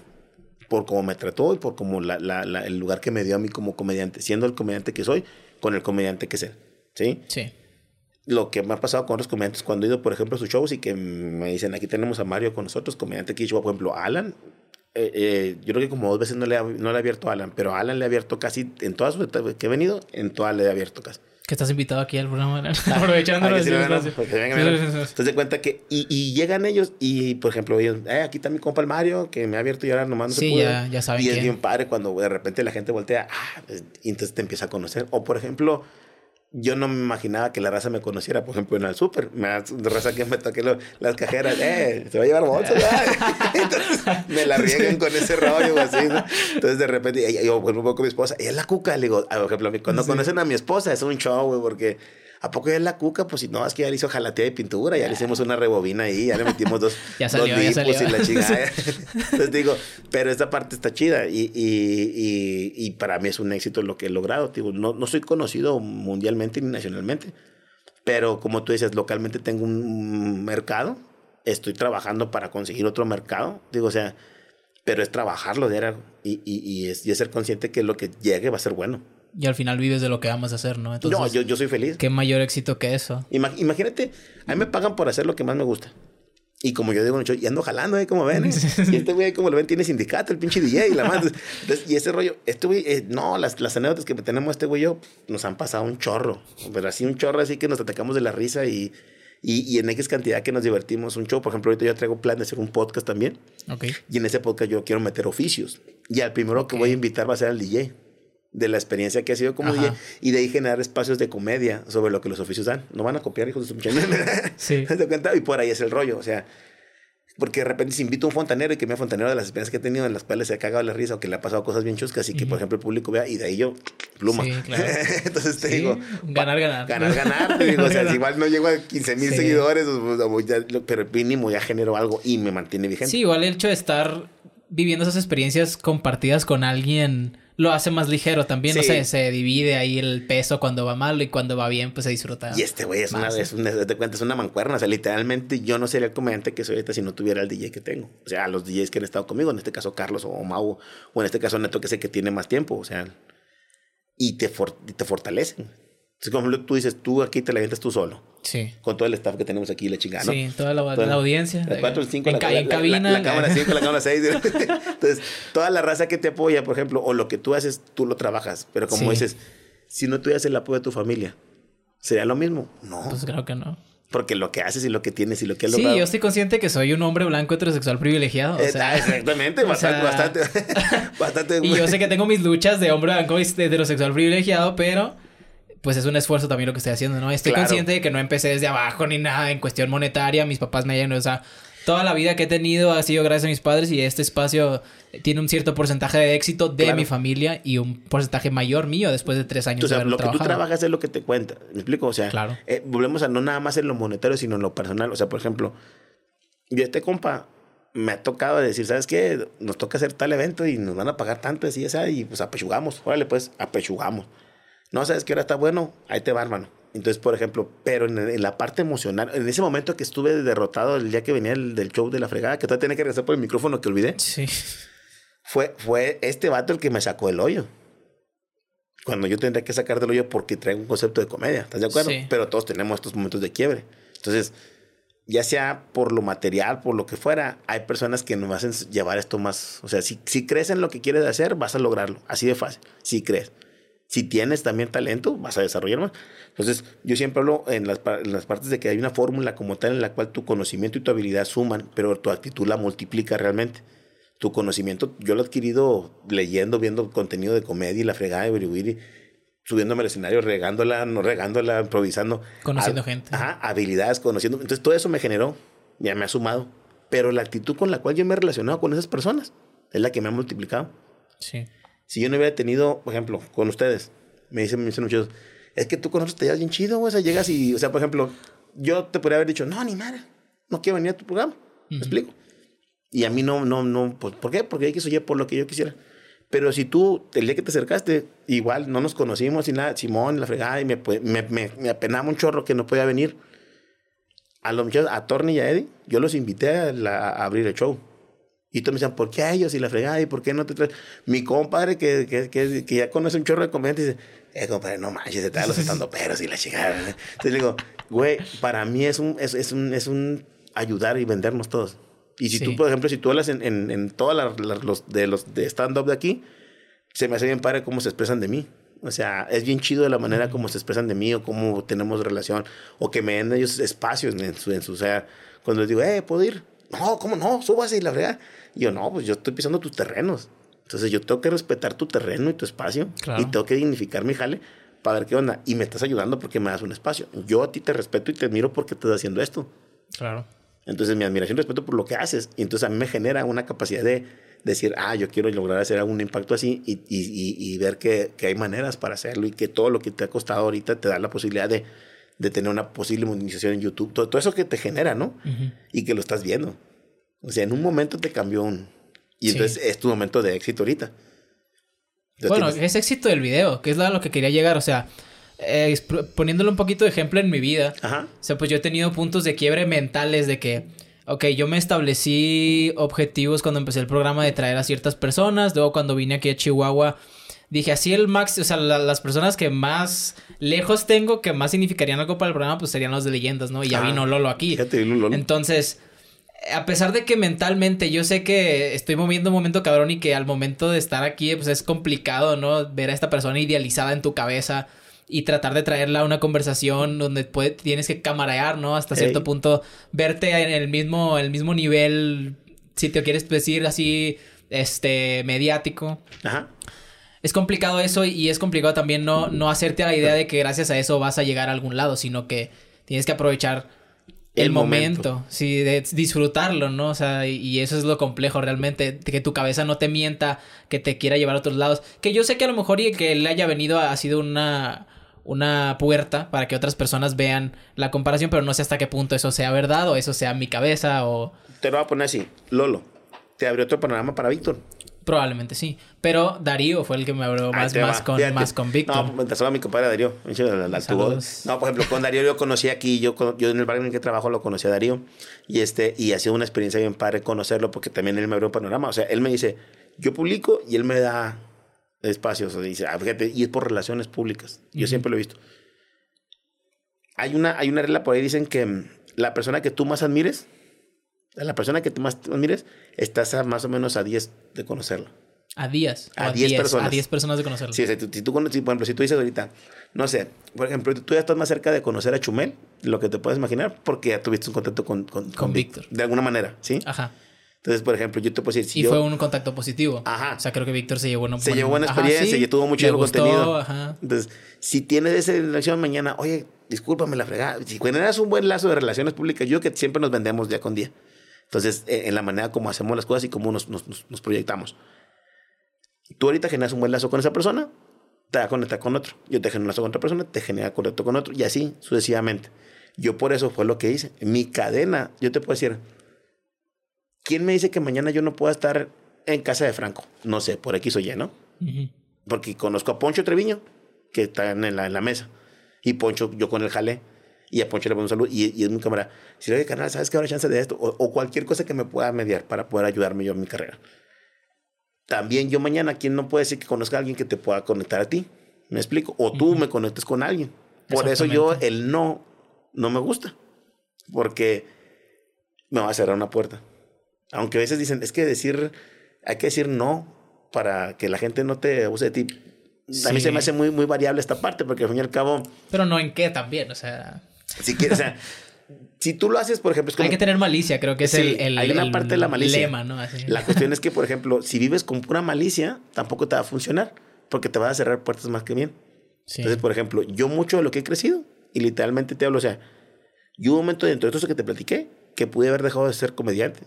Por cómo me trató y por cómo la, la, el lugar que me dio a mí como comediante, siendo el comediante que soy, con el comediante que sé. ¿Sí? Sí lo que me ha pasado con otros comediantes cuando he ido, por ejemplo, a sus shows y que me dicen, aquí tenemos a Mario con nosotros, comediante que por ejemplo, Alan, eh, eh, yo creo que como dos veces no le, no le he abierto a Alan, pero a Alan le he abierto casi, en todas sus que he venido, en todas le he abierto casi. Que estás invitado aquí al programa, aprovechando sí, Entonces de cuenta que, y, y, llegan ellos, y por ejemplo, ellos, eh, aquí está mi compa el Mario, que me ha abierto y ahora nomás no sí, se puede. Ya, ya saben y es bien padre cuando de repente la gente voltea, ah, pues, y entonces te empieza a conocer. O por ejemplo, yo no me imaginaba que la raza me conociera, por ejemplo, en el súper. La raza que me toque las cajeras, eh, se va a llevar bolsa, Entonces me la riegan con ese rollo así, Entonces de repente, yo vuelvo con mi esposa, y es la cuca. Le digo, por ejemplo, cuando conocen a mi esposa es un show, güey, porque ¿A poco ya es la cuca? Pues si no, es que ya le hizo jalatea de pintura, ya le hicimos una rebobina ahí, ya le metimos dos, ya salió, dos ya y la chingada. Entonces digo, pero esta parte está chida y, y, y, para mí es un éxito lo que he logrado. Digo, no, no soy conocido mundialmente ni nacionalmente, pero como tú dices, localmente tengo un mercado, estoy trabajando para conseguir otro mercado. Digo, o sea, pero es trabajarlo de y, y, y, es, y es ser consciente que lo que llegue va a ser bueno y al final vives de lo que amas hacer, ¿no? Entonces, no, yo, yo soy feliz. ¿Qué mayor éxito que eso? imagínate, a mí me pagan por hacer lo que más me gusta. Y como yo digo, y ando jalando, ¿eh? Como ven, ¿eh? Y este güey, como lo ven, tiene sindicato, el pinche DJ y la más. y ese rollo, este güey, eh, no, las, las anécdotas que tenemos este güey yo, nos han pasado un chorro. Pero así un chorro, así que nos atacamos de la risa y, y, y, en X cantidad que nos divertimos. Un show, por ejemplo, ahorita yo traigo plan de hacer un podcast también. Ok. Y en ese podcast yo quiero meter oficios. Y al primero que voy a invitar va a ser al DJ de la experiencia que ha sido como DJ y de ahí generar espacios de comedia sobre lo que los oficios dan. No van a copiar, hijos de su Sí. y por ahí es el rollo, o sea, porque de repente se invita a un fontanero y que me ha fontanero de las experiencias que he tenido en las cuales se ha cagado la risa o que le ha pasado cosas bien chuscas y que, por ejemplo, el público vea y de ahí yo, pluma. Sí, claro. Entonces te digo... Ganar, ganar. Ganar, ganar. digo, o sea, igual no llego a 15 mil seguidores, pero mínimo ya genero algo y me mantiene vigente. Sí, igual el hecho de estar viviendo esas experiencias compartidas con alguien lo hace más ligero también. No sé, se divide ahí el peso cuando va mal y cuando va bien, pues se disfruta. Y este güey es una, es una, te cuentas, una mancuerna. O sea, literalmente yo no sería el comediante que soy ahorita si no tuviera el DJ que tengo. O sea, los DJs que han estado conmigo, en este caso Carlos o Mau, o en este caso Neto, que sé que tiene más tiempo. O sea, y te, y te fortalecen. Es como tú dices, tú aquí te la avientas tú solo. Sí. Con todo el staff que tenemos aquí, la chingada, ¿no? Sí, toda la, la audiencia. La 4, 5, la, en cabina. La, cámara 5, la cámara 6. Entonces, toda la raza que te apoya, por ejemplo, o lo que tú haces, tú lo trabajas. Pero como dices, si no tuvieras el apoyo de tu familia, ¿sería lo mismo? No. Pues creo que no. Porque lo que haces y lo que tienes y lo que has logrado. Sí, yo estoy consciente que soy un hombre blanco heterosexual privilegiado. O sea, exactamente, bastante, bastante, bastante. Y yo sé que tengo mis luchas de hombre blanco heterosexual privilegiado, pero pues es un esfuerzo también lo que estoy haciendo, ¿no? Estoy consciente de que no empecé desde abajo ni nada en cuestión monetaria. Mis papás me hayan, o sea, toda la vida que he tenido ha sido gracias a mis padres y este espacio tiene un cierto porcentaje de éxito de mi familia y un porcentaje mayor mío después de tres años. O sea, lo que tú trabajas es lo que te cuenta. ¿Me explico? O sea, claro. Eh, volvemos a no nada más en lo monetario, sino en lo personal. O sea, por ejemplo, yo este compa me ha tocado decir, ¿sabes qué? Nos toca hacer tal evento y nos van a pagar tanto, así, esa, y pues apechugamos. Órale, pues, apechugamos. No sabes que ahora está bueno, ahí te va, hermano. Entonces, por ejemplo, pero en, la parte emocional, en ese momento que estuve derrotado el día que venía el, del show de la fregada, que todavía tenía que regresar por el micrófono que olvidé. Sí. Fue, fue este vato el que me sacó el hoyo. Cuando yo tendría que sacar del hoyo porque traigo un concepto de comedia, ¿estás de acuerdo? Pero todos tenemos estos momentos de quiebre. Entonces, ya sea por lo material, por lo que fuera, hay personas que nos hacen llevar esto más. O sea, si, si crees en lo que quieres hacer, vas a lograrlo. Así de fácil. Si crees si tienes también talento, vas a desarrollar más. Entonces, yo siempre hablo en las, en las partes de que hay una fórmula como tal en la cual tu conocimiento y tu habilidad suman, pero tu actitud la multiplica realmente. Tu conocimiento, yo lo he adquirido leyendo, viendo contenido de comedia y la fregada de Biriwiri, subiéndome al escenario, regándola, no regándola, improvisando. Conociendo gente. Ajá, habilidades, conociendo. Entonces, todo eso me generó, ya me ha sumado. Pero la actitud con la cual yo me he relacionado con esas personas es la que me ha multiplicado. Sí. Si yo no hubiera tenido, por ejemplo, con ustedes, me dicen, me dicen muchos, es que tú con nosotros te llevas bien chido, güey. O sea, llegas y, o sea, por ejemplo, yo te podría haber dicho, no, ni madre, no quiero venir a tu programa. ¿Me explico? Y a mí no, no, no, pues, ¿por qué? Porque hay que soy por lo que yo quisiera. Pero si tú, el día que te acercaste, igual no nos conocimos y nada, Simón, la fregada, y me, me, me, me apenaba un chorro que no podía venir. A los muchachos, a Torni y a Eddie, yo los invité a, a abrir el show. Y todos me decían, ¿por qué a ellos y la fregada? ¿Y por qué no te traes? Mi compadre, que, que, que, que ya conoce un chorro de comediantes, dice, eh, compadre, no manches, se trae los estando peros y la chingada. Entonces le digo, güey, para mí es un, es, es, un, es un ayudar y vendernos todos. Y si tú, por ejemplo, si tú hablas en, en, en todas los de los de stand-up de aquí, se me hace bien padre cómo se expresan de mí. O sea, es bien chido de la manera como se expresan de mí o cómo tenemos relación o que me den ellos espacios en su, en su, o sea, cuando les digo, eh, ¿puedo ir? No, ¿cómo no? Súbase y la verdad. Y yo, no, pues yo estoy pisando tus terrenos. Entonces yo tengo que respetar tu terreno y tu espacio y tengo que dignificar mi jale para ver qué onda. Y me estás ayudando porque me das un espacio. Yo a ti te respeto y te admiro porque estás haciendo esto. Claro. Entonces mi admiración y respeto por lo que haces. Y entonces a mí me genera una capacidad de decir, ah, yo quiero lograr hacer algún impacto así y, y, y, ver que, que, hay maneras para hacerlo y que todo lo que te ha costado ahorita te da la posibilidad de, de tener una posible monetización en YouTube. Todo, todo eso que te genera, ¿no? Y que lo estás viendo. O sea, en un momento te cambió un... Y entonces es tu momento de éxito ahorita. Entonces, bueno, tienes... es éxito del video, que es a lo que quería llegar. O sea, eh, poniéndolo un poquito de ejemplo en mi vida. Ajá. O sea, pues yo he tenido puntos de quiebre mentales de que, ok, yo me establecí objetivos cuando empecé el programa de traer a ciertas personas. Luego cuando vine aquí a Chihuahua, dije así el max, o sea, la, las personas que más lejos tengo, que más significarían algo para el programa, pues serían los de leyendas, ¿no? Y ya ah, vino Lolo aquí. Fíjate, Lolo. Entonces a pesar de que mentalmente yo sé que estoy moviendo un momento cabrón y que al momento de estar aquí pues es complicado, ¿no? Ver a esta persona idealizada en tu cabeza y tratar de traerla a una conversación donde puede, tienes que camarear, ¿no? Hasta cierto punto, verte en el mismo, el mismo nivel, si te quieres decir así, este, mediático. Ajá. Es complicado eso y es complicado también no, no hacerte a la idea de que gracias a eso vas a llegar a algún lado, sino que tienes que aprovechar el, momento. sí, de disfrutarlo, ¿no? O sea, y, eso es lo complejo realmente, que tu cabeza no te mienta, que te quiera llevar a otros lados. Que yo sé que a lo mejor y que le haya venido ha sido una, una puerta para que otras personas vean la comparación, pero no sé hasta qué punto eso sea verdad o eso sea mi cabeza o... Te lo voy a poner así, Lolo, te abrió otro panorama para Víctor. Probablemente sí. Pero Darío fue el que me habló más, más, con, más con Víctor. No, me empezó a mi compadre Darío. no, por ejemplo, con Darío yo conocí aquí, yo, yo en el barrio en el que trabajo lo conocí a Darío. Y, este, y ha sido una experiencia bien padre conocerlo porque también él me abrió un panorama. O sea, él me dice, yo publico y él me da espacios. O sea, dice, ah, fíjate, y es por relaciones públicas. Yo siempre lo he visto. Hay una, hay una regla por ahí, dicen que la persona que tú más admires la persona que tú más admires, estás a más o menos a 10 de conocerla. A 10. A 10 personas. A 10 personas de conocerla. Sí, si, tú, si, por ejemplo, si tú dices ahorita, no sé, por ejemplo, tú ya estás más cerca de conocer a Chumel, lo que te puedes imaginar, porque ya tuviste un contacto con, con, con, Víctor. De alguna manera, ¿sí? Ajá. Entonces, por ejemplo, yo te puedo decir... Si y fue un contacto positivo. Ajá. O sea, creo que Víctor se llevó una Se llevó buena experiencia y tuvo mucho contenido. Ajá. Entonces, si tienes esa relación mañana, oye, discúlpame la fregada. Si generas un buen lazo de relaciones públicas, yo que siempre nos vendemos día con día. Entonces, eh, en la manera como hacemos las cosas y cómo nos, nos, nos proyectamos. Tú ahorita generas un buen lazo con esa persona, te va a conectar con otro. Yo te genero un lazo con otra persona, te genera contacto con otro, y así sucesivamente. Yo por eso fue lo que hice. Mi cadena, yo te puedo decir, ¿quién me dice que mañana yo no pueda estar en casa de Franco? No sé, por X o Y, ¿no? Porque conozco a Poncho Treviño, que está en la, en la mesa. Y Poncho, yo con el jale y a Poncho le pongo un saludo y, y, es mi cámara. Si le digo, canal, ¿sabes que habrá chance de esto? O, cualquier cosa que me pueda mediar para poder ayudarme yo en mi carrera. También yo mañana, ¿quién no puede decir que conozca a alguien que te pueda conectar a ti? ¿Me explico? O tú me conectes con alguien. Por eso yo el no, no me gusta. Porque me va a cerrar una puerta. Aunque a veces dicen, es que decir, hay que decir no para que la gente no te use de ti. A mí se me hace muy, muy variable esta parte, porque al fin y al cabo. Pero no en qué también, o sea. Si quieres, o sea, si tú lo haces, por ejemplo, Hay que tener malicia, creo que es el, el, Hay una parte de la malicia. Lema, ¿no? La cuestión es que, por ejemplo, si vives con pura malicia, tampoco te va a funcionar, porque te va a cerrar puertas más que bien. Entonces, por ejemplo, yo mucho de lo que he crecido, y literalmente te hablo, o sea, yo hubo un momento dentro de todo eso que te platiqué, que pude haber dejado de ser comediante.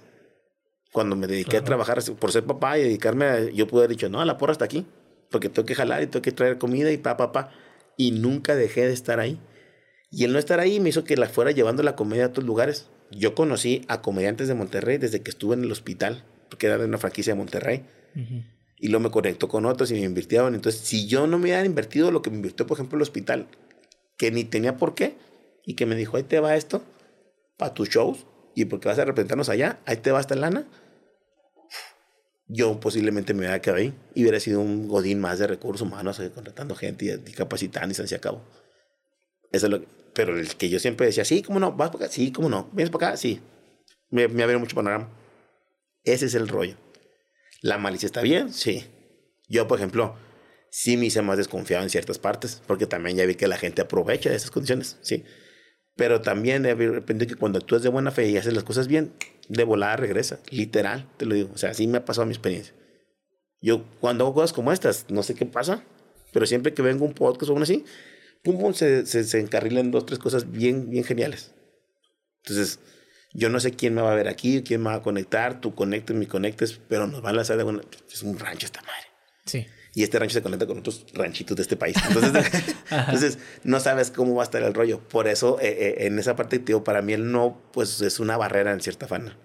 Cuando me dediqué a trabajar por ser papá y dedicarme a, yo pude haber dicho, no, la porra está aquí, porque tengo que jalar y tengo que traer comida y pa, pa, pa. Y nunca dejé de estar ahí. Y el no estar ahí me hizo que la fuera llevando la comedia a otros lugares. Yo conocí a comediantes de Monterrey desde que estuve en el hospital, porque era de una franquicia de Monterrey. Y luego me conectó con otros y me invirtieron. Entonces, si yo no me hubiera invertido lo que me invirtió, por ejemplo, el hospital, que ni tenía por qué, y que me dijo, ahí te va esto, para tus shows, y porque vas a representarnos allá, ahí te va esta lana, yo posiblemente me hubiera quedado ahí y hubiera sido un godín más de recursos humanos, eh, contratando gente y, capacitando y se acabó. Eso es lo pero el que yo siempre decía, sí, cómo no, vas para acá, sí, cómo no, vienes para acá, sí. Me, me abrió mucho panorama. Ese es el rollo. La malicia está bien, sí. Yo, por ejemplo, sí me hice más desconfiado en ciertas partes, porque también ya vi que la gente aprovecha de esas condiciones, sí. Pero también depende que cuando actúas de buena fe y haces las cosas bien, de volada regresa, literal, te lo digo. O sea, así me ha pasado mi experiencia. Yo cuando hago cosas como estas, no sé qué pasa, pero siempre que vengo un podcast o uno así, pum, pum, se, se, se encarrilan dos, tres cosas bien, bien geniales. Entonces, yo no sé quién me va a ver aquí, quién me va a conectar, tú conectes, me conectes, pero nos van a lanzar de una... Es un rancho esta madre. Sí. Y este rancho se conecta con otros ranchitos de este país. Entonces, entonces no sabes cómo va a estar el rollo. Por eso, eh, eh, en esa parte, tío, para mí el no, pues es una barrera en cierta forma.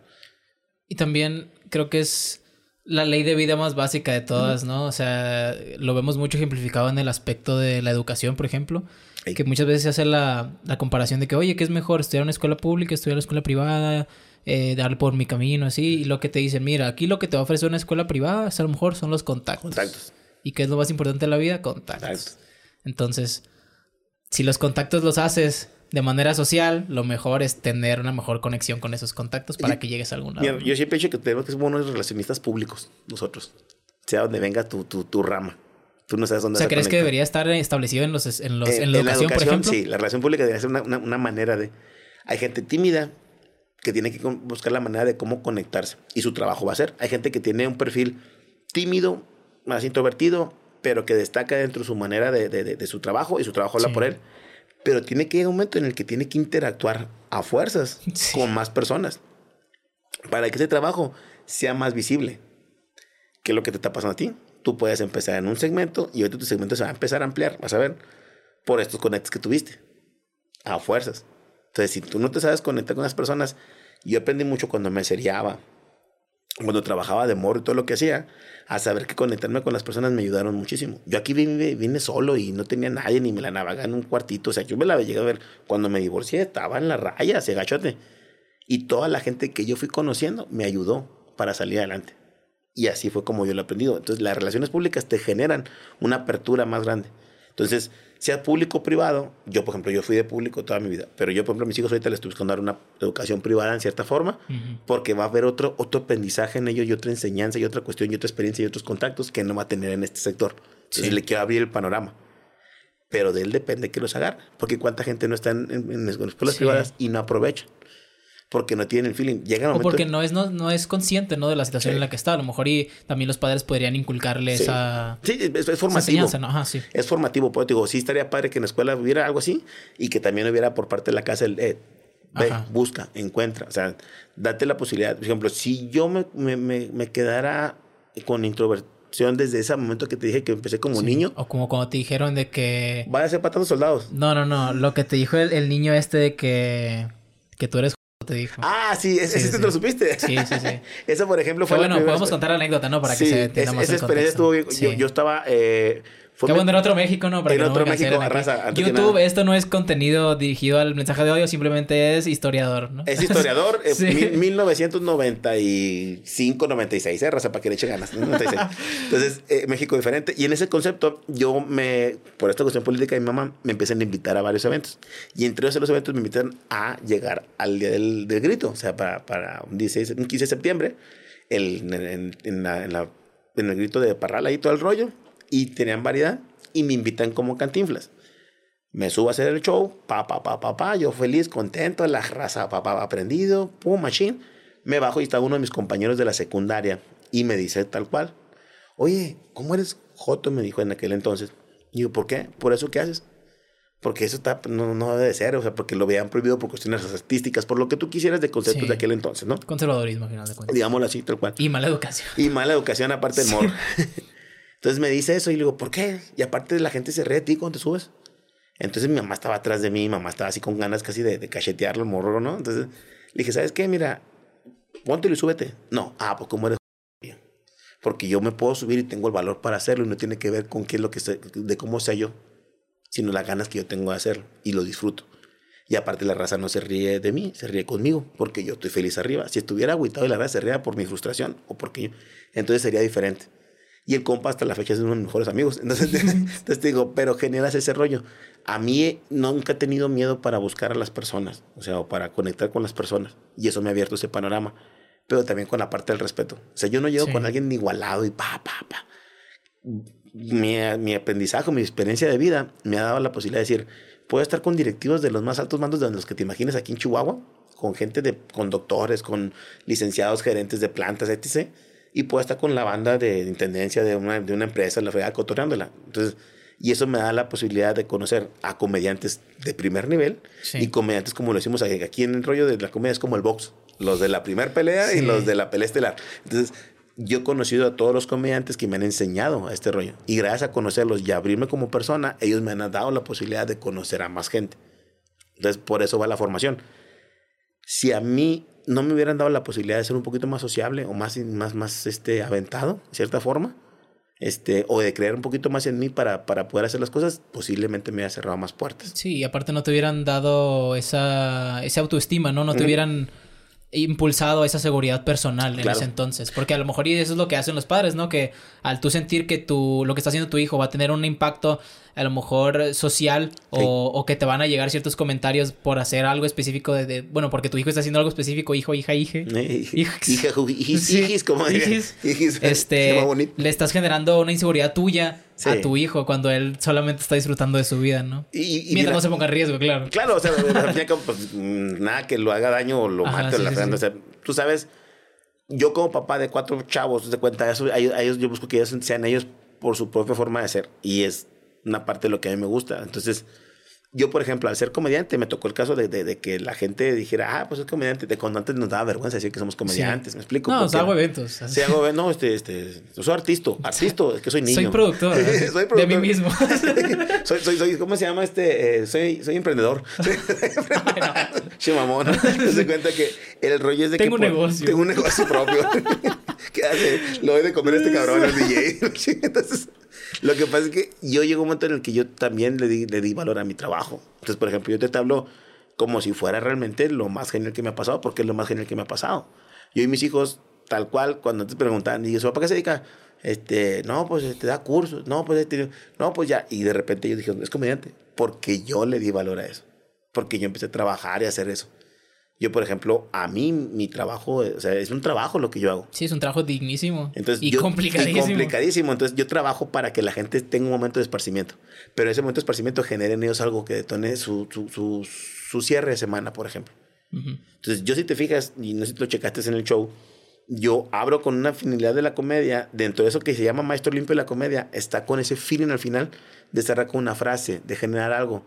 Y también creo que es la ley de vida más básica de todas, ¿no? O sea, lo vemos mucho ejemplificado en el aspecto de la educación, por ejemplo. Que muchas veces se hace la, la, comparación de que, oye, ¿qué es mejor? ¿Estudiar en una escuela pública, estudiar en una escuela privada, eh, dar por mi camino, así? Y lo que te dicen, mira, aquí lo que te va a ofrecer una escuela privada, a lo mejor son los contactos. Contactos. ¿Y qué es lo más importante en la vida? Contactos. Entonces, si los contactos los haces de manera social, lo mejor es tener una mejor conexión con esos contactos para que llegues a algún lado. yo siempre he dicho que tenemos que ser buenos relacionistas públicos, nosotros. Sea donde venga tu, tu, tu rama. Tú no sabes dónde O sea, ¿crees que debería estar establecido en, los, en, los, en, la, educación, por ejemplo? Sí, la relación pública debería ser una, una, manera de... Hay gente tímida que tiene que buscar la manera de cómo conectarse y su trabajo va a ser. Hay gente que tiene un perfil tímido, más introvertido, pero que destaca dentro de su manera de, de, de, su trabajo y su trabajo habla por él. Pero tiene que llegar un momento en el que tiene que interactuar a fuerzas con más personas para que ese trabajo sea más visible que lo que te está pasando a ti tú puedes empezar en un segmento y ahorita tu segmento se va a empezar a ampliar, vas a ver, por estos conectes que tuviste, a fuerzas. Entonces, si tú no te sabes conectar con las personas, yo aprendí mucho cuando me seriaba, cuando trabajaba de morro y todo lo que hacía, a saber que conectarme con las personas me ayudaron muchísimo. Yo aquí vine, vine solo y no tenía nadie, ni me la navegaba en un cuartito. O sea, yo me la llegué a ver cuando me divorcié, estaba en la raya, se gachote. Y toda la gente que yo fui conociendo me ayudó para salir adelante. Y así fue como yo lo he aprendido. Entonces, las relaciones públicas te generan una apertura más grande. Entonces, sea público o privado, yo, por ejemplo, yo fui de público toda mi vida, pero yo, por ejemplo, a mis hijos ahorita les estoy buscando dar una educación privada en cierta forma, porque va a haber otro, otro aprendizaje en ellos y otra enseñanza y otra cuestión y otra experiencia y otros contactos que no va a tener en este sector. Entonces, le quiero abrir el panorama. Pero de él depende que los agarre, porque cuánta gente no está en, en, escuelas privadas y no aprovecha porque no tienen el feeling. Llega o porque no es, no, no es consciente ¿no? de la situación en la que está. A lo mejor y también los padres podrían inculcarle esa. Sí, es, formativo. Es formativo. Pues, digo, sí estaría padre que en la escuela hubiera algo así y que también hubiera por parte de la casa el. Eh, ve, busca, encuentra. O sea, date la posibilidad. Por ejemplo, si yo me, me, me, quedara con introversión desde ese momento que te dije que empecé como niño. O como cuando te dijeron de que. Vaya a ser patando soldados. No, no, no. Lo que te dijo el, el niño este de que. Que tú eres te dijo. Ah, sí, ese te lo supiste. Sí, sí, sí. Eso, por ejemplo, fue. bueno, podemos contar la anécdota, ¿no? Para que se entienda más. Esa experiencia estuvo bien. Yo, yo, estaba. Eh, fue bueno, en otro México, ¿no? Para en otro México, raza. YouTube, esto no es contenido dirigido al mensaje de odio, simplemente es historiador, ¿no? Es historiador, eh, sí. 1995, 96, ¿eh? Raza, para que le eche ganas. Entonces, eh, México diferente. Y en ese concepto, yo me, por esta cuestión política mi mamá, me empecé a invitar a varios eventos. Y entre esos eventos me invitaron a llegar al día del, del grito, o sea, para, para un, 16, un 15 de septiembre, el, en, en, la, en, la, en el grito de Parral, ahí todo el rollo y tenían variedad y me invitan como cantinflas. Me subo a hacer el show, pa, pa, pa, pa, pa, yo feliz, contento, la raza, pa, pa, aprendido, pum, machine. Me bajo y está uno de mis compañeros de la secundaria y me dice tal cual, oye, ¿cómo eres Joto? Me dijo en aquel entonces. Y yo, ¿por qué? ¿Por eso qué haces? Porque eso está, no, no debe ser, o sea, porque lo habían prohibido por cuestiones artísticas, por lo que tú quisieras de conceptos de aquel entonces, ¿no? Conservadorismo, al final de cuentas. Digámoslo así, tal cual. Y mala educación. Y mala educación, aparte del sí. Entonces me dice eso y le digo, ¿por qué? Y aparte la gente se ríe de ti cuando te subes. Entonces mi mamá estaba atrás de mí, mi mamá estaba así con ganas casi de, de cachetearlo el morro, ¿no? Entonces le dije, ¿sabes qué? Mira, póntelo y súbete. No, ah, pues como eres porque yo me puedo subir y tengo el valor para hacerlo y no tiene que ver con qué es lo que sé, de cómo sea yo, sino las ganas que yo tengo de hacerlo y lo disfruto. Y aparte la raza no se ríe de mí, se ríe conmigo, porque yo estoy feliz arriba. Si estuviera agüitado y la raza se ríe por mi frustración o porque yo, entonces sería diferente. Y el compa hasta la fecha es uno de mis mejores amigos. Entonces, entonces te digo, pero generas ese rollo. A mí nunca he tenido miedo para buscar a las personas, o sea, o para conectar con las personas. Y eso me ha abierto ese panorama pero también con la parte del respeto. O sea, yo no llego con alguien igualado y pa, pa, pa. Mi, mi, aprendizaje, mi experiencia de vida me ha dado la posibilidad de decir, puedo estar con directivos de los más altos mandos de los que te imagines aquí en Chihuahua, con gente de, con doctores, con licenciados, gerentes de plantas, etc. Y puedo estar con la banda de intendencia de una, de una empresa, la fregada, cotorreándola. Entonces, y eso me da la posibilidad de conocer a comediantes de primer nivel y comediantes como lo decimos aquí en el rollo de la comedia es como el box los de la primera pelea y los de la pelea estelar. Entonces, yo he conocido a todos los comediantes que me han enseñado a este rollo. Y gracias a conocerlos y abrirme como persona, ellos me han dado la posibilidad de conocer a más gente. Entonces, por eso va la formación. Si a mí no me hubieran dado la posibilidad de ser un poquito más sociable o más, más, más este, aventado, de cierta forma, este, o de creer un poquito más en mí para, para poder hacer las cosas, posiblemente me hubiera cerrado más puertas. Sí, y aparte no te hubieran dado esa, esa autoestima, ¿no? No te hubieran impulsado esa seguridad personal en ese entonces. Porque a lo mejor y eso es lo que hacen los padres, ¿no? Que al tú sentir que tu, lo que está haciendo tu hijo va a tener un impacto a lo mejor social o, o, que te van a llegar ciertos comentarios por hacer algo específico de, bueno, porque tu hijo está haciendo algo específico, hijo, hija, hija. Hija, hijis, como Este, le estás generando una inseguridad tuya a tu hijo cuando él solamente está disfrutando de su vida, ¿no? Y, Mientras no se ponga en riesgo, claro. Claro, o sea, pues, nada que lo haga daño o lo mate o la O sea, tú sabes, yo como papá de cuatro chavos, de cuenta, eso, a ellos, yo busco que ellos sean ellos por su propia forma de ser. Y es una parte de lo que a mí me gusta. Entonces, yo, por ejemplo, al ser comediante, me tocó el caso de, de, que la gente dijera, ah, pues es comediante. De cuando antes nos daba vergüenza decir que somos comediantes, ¿me explico? No, hago eventos. Sí, hago eventos. No, este, este, soy artista, artista, es que soy niño. Soy productor. soy productor. De mí mismo. soy, soy, soy, ¿cómo se llama este? Eh, soy, soy emprendedor. Chimamón. Se cuenta que el rollo es de tengo que... Tengo un negocio. Tengo un negocio propio. ¿Qué hace? Lo doy de comer a este cabrón DJ. Entonces... Lo que pasa es que yo llego a un momento en el que yo también le di, le di valor a mi trabajo. Entonces, por ejemplo, yo te hablo como si fuera realmente lo más genial que me ha pasado, porque es lo más genial que me ha pasado. Yo y mis hijos, tal cual, cuando te preguntan, y eso, ¿para qué se dedica? Este, no, pues te este, da cursos, no, pues este, no, pues ya. Y de repente yo dije, es comediante, porque yo le di valor a eso, porque yo empecé a trabajar y a hacer eso. Yo, por ejemplo, a mí mi trabajo, o sea, es un trabajo lo que yo hago. Sí, es un trabajo dignísimo. Entonces, y complicadísimo. Y complicadísimo. Entonces, yo trabajo para que la gente tenga un momento de esparcimiento. Pero ese momento de esparcimiento genere en ellos algo que detone su, su, su, su cierre de semana, por ejemplo. Entonces, yo si te fijas, y no sé si lo checaste en el show, yo abro con una finalidad de la comedia. Dentro de eso que se llama Maestro Limpio de la comedia, está con ese feeling al final de cerrar con una frase, de generar algo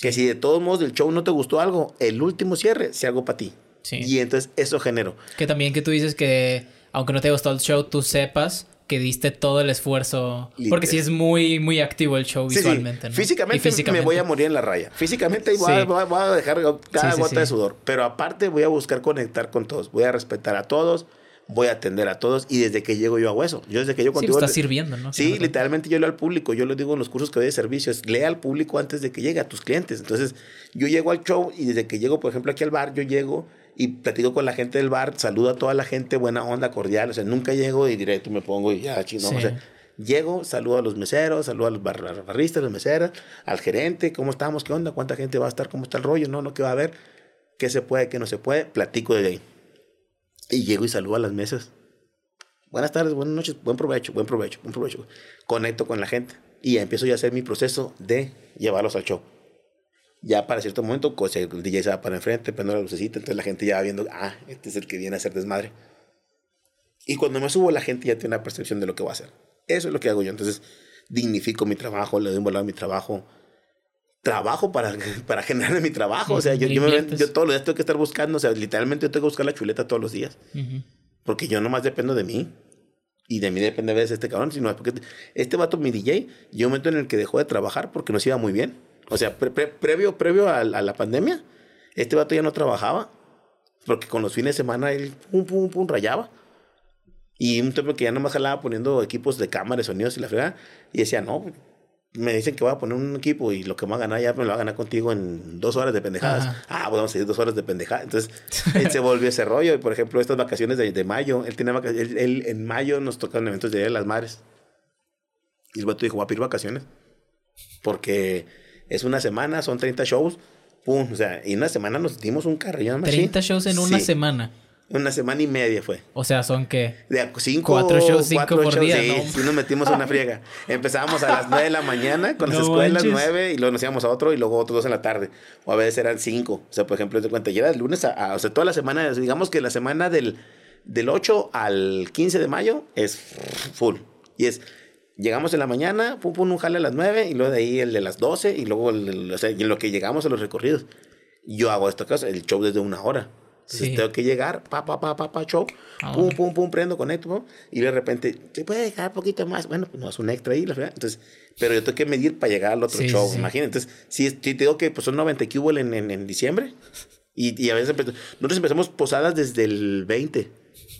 que si de todos modos del show no te gustó algo, el último cierre sea algo para ti. Sí. Y entonces eso generó. Que también que tú dices que aunque no te gustó el show, tú sepas que diste todo el esfuerzo. Porque sí es muy, muy activo el show visualmente. Físicamente, me voy a morir en la raya. Físicamente voy, a, voy a, dejar cada gota de sudor. Pero aparte voy a buscar conectar con todos. Voy a respetar a todos voy a atender a todos y desde que llego yo hago eso. Yo desde que yo contigo... Sí, estás sirviendo, ¿no? Sí, literalmente yo leo al público, yo lo digo en los cursos que doy de servicios, lea al público antes de que llegue a tus clientes. Entonces, yo llego al show y desde que llego, por ejemplo, aquí al bar, yo llego y platico con la gente del bar, saludo a toda la gente, buena onda, cordial, o sea, nunca llego y directo me pongo y ya, chino, o sea, llego, saludo a los meseros, saludo a los barristas, los meseros, al gerente, ¿cómo estamos? ¿Qué onda? ¿Cuánta gente va a estar? ¿Cómo está el rollo? ¿No? ¿No qué va a haber? ¿Qué se puede? ¿Qué no se puede? Platico de ahí. Y llego y saludo a las mesas. Buenas tardes, buenas noches, buen provecho, buen provecho, buen provecho. Conecto con la gente y empiezo ya a hacer mi proceso de llevarlos al show. Ya para cierto momento, el DJ se va para enfrente, prende la lucecita, entonces la gente ya va viendo, ah, este es el que viene a hacer desmadre. Y cuando me subo, la gente ya tiene una percepción de lo que va a hacer. Eso es lo que hago yo. Entonces, dignifico mi trabajo, le doy un valor a mi trabajo. Trabajo para, para generar mi trabajo. O sea, yo, yo, me, yo, todos los días tengo que estar buscando, o sea, literalmente yo tengo que buscar la chuleta todos los días. Porque yo nomás dependo de mí. Y de mí depende a veces este cabrón, sino porque este vato, mi DJ, yo un momento en el que dejó de trabajar porque nos iba muy bien. O sea, previo, previo a, la pandemia, este vato ya no trabajaba. Porque con los fines de semana él pum, pum, pum, rayaba. Y un tiempo que ya nomás jalaba poniendo equipos de cámaras, sonidos y la fregada. Y decía, no, me dicen que voy a poner un equipo y lo que me va a ganar ya me lo va a ganar contigo en dos horas de pendejadas. Ah, pues vamos a ir dos horas de pendejadas. Entonces, él se volvió ese rollo. Y por ejemplo, estas vacaciones de, de mayo, él tenía vacaciones, él, en mayo nos tocaron eventos de las Madres. Y el vato dijo, voy a pedir vacaciones. Porque es una semana, son 30 shows. Pum, o sea, y una semana nos dimos un carrillo. 30 shows en una semana. Una semana y media fue. O sea, son qué? De cinco, cuatro shows, cinco por día, sí, ¿no? Sí, nos metimos una friega. Empezábamos a las nueve de la mañana con las escuelas, nueve, y luego nos íbamos a otro y luego otros dos en la tarde. O a veces eran cinco. O sea, por ejemplo, de cuenta, ya era el lunes a, o sea, toda la semana, digamos que la semana del, del 8 al 15 de mayo es full. Y es, llegamos en la mañana, pum, pum, un jale a las nueve, y luego de ahí el de las 12, y luego el, o sea, y en lo que llegamos a los recorridos. Yo hago esta cosa, el show desde una hora. Entonces tengo que llegar, pa, pa, pa, pa, pa, show, ah, pum, pum, pum, prendo, conecto, y de repente, ¿se puede dejar un poquito más? Bueno, pues no es un extra ahí, la verdad. Entonces, pero yo tengo que medir para llegar al otro show, imagínate. Entonces, si, te digo que pues, son 90 que en, en, en, diciembre, y, y a veces nosotros empezamos posadas desde el 20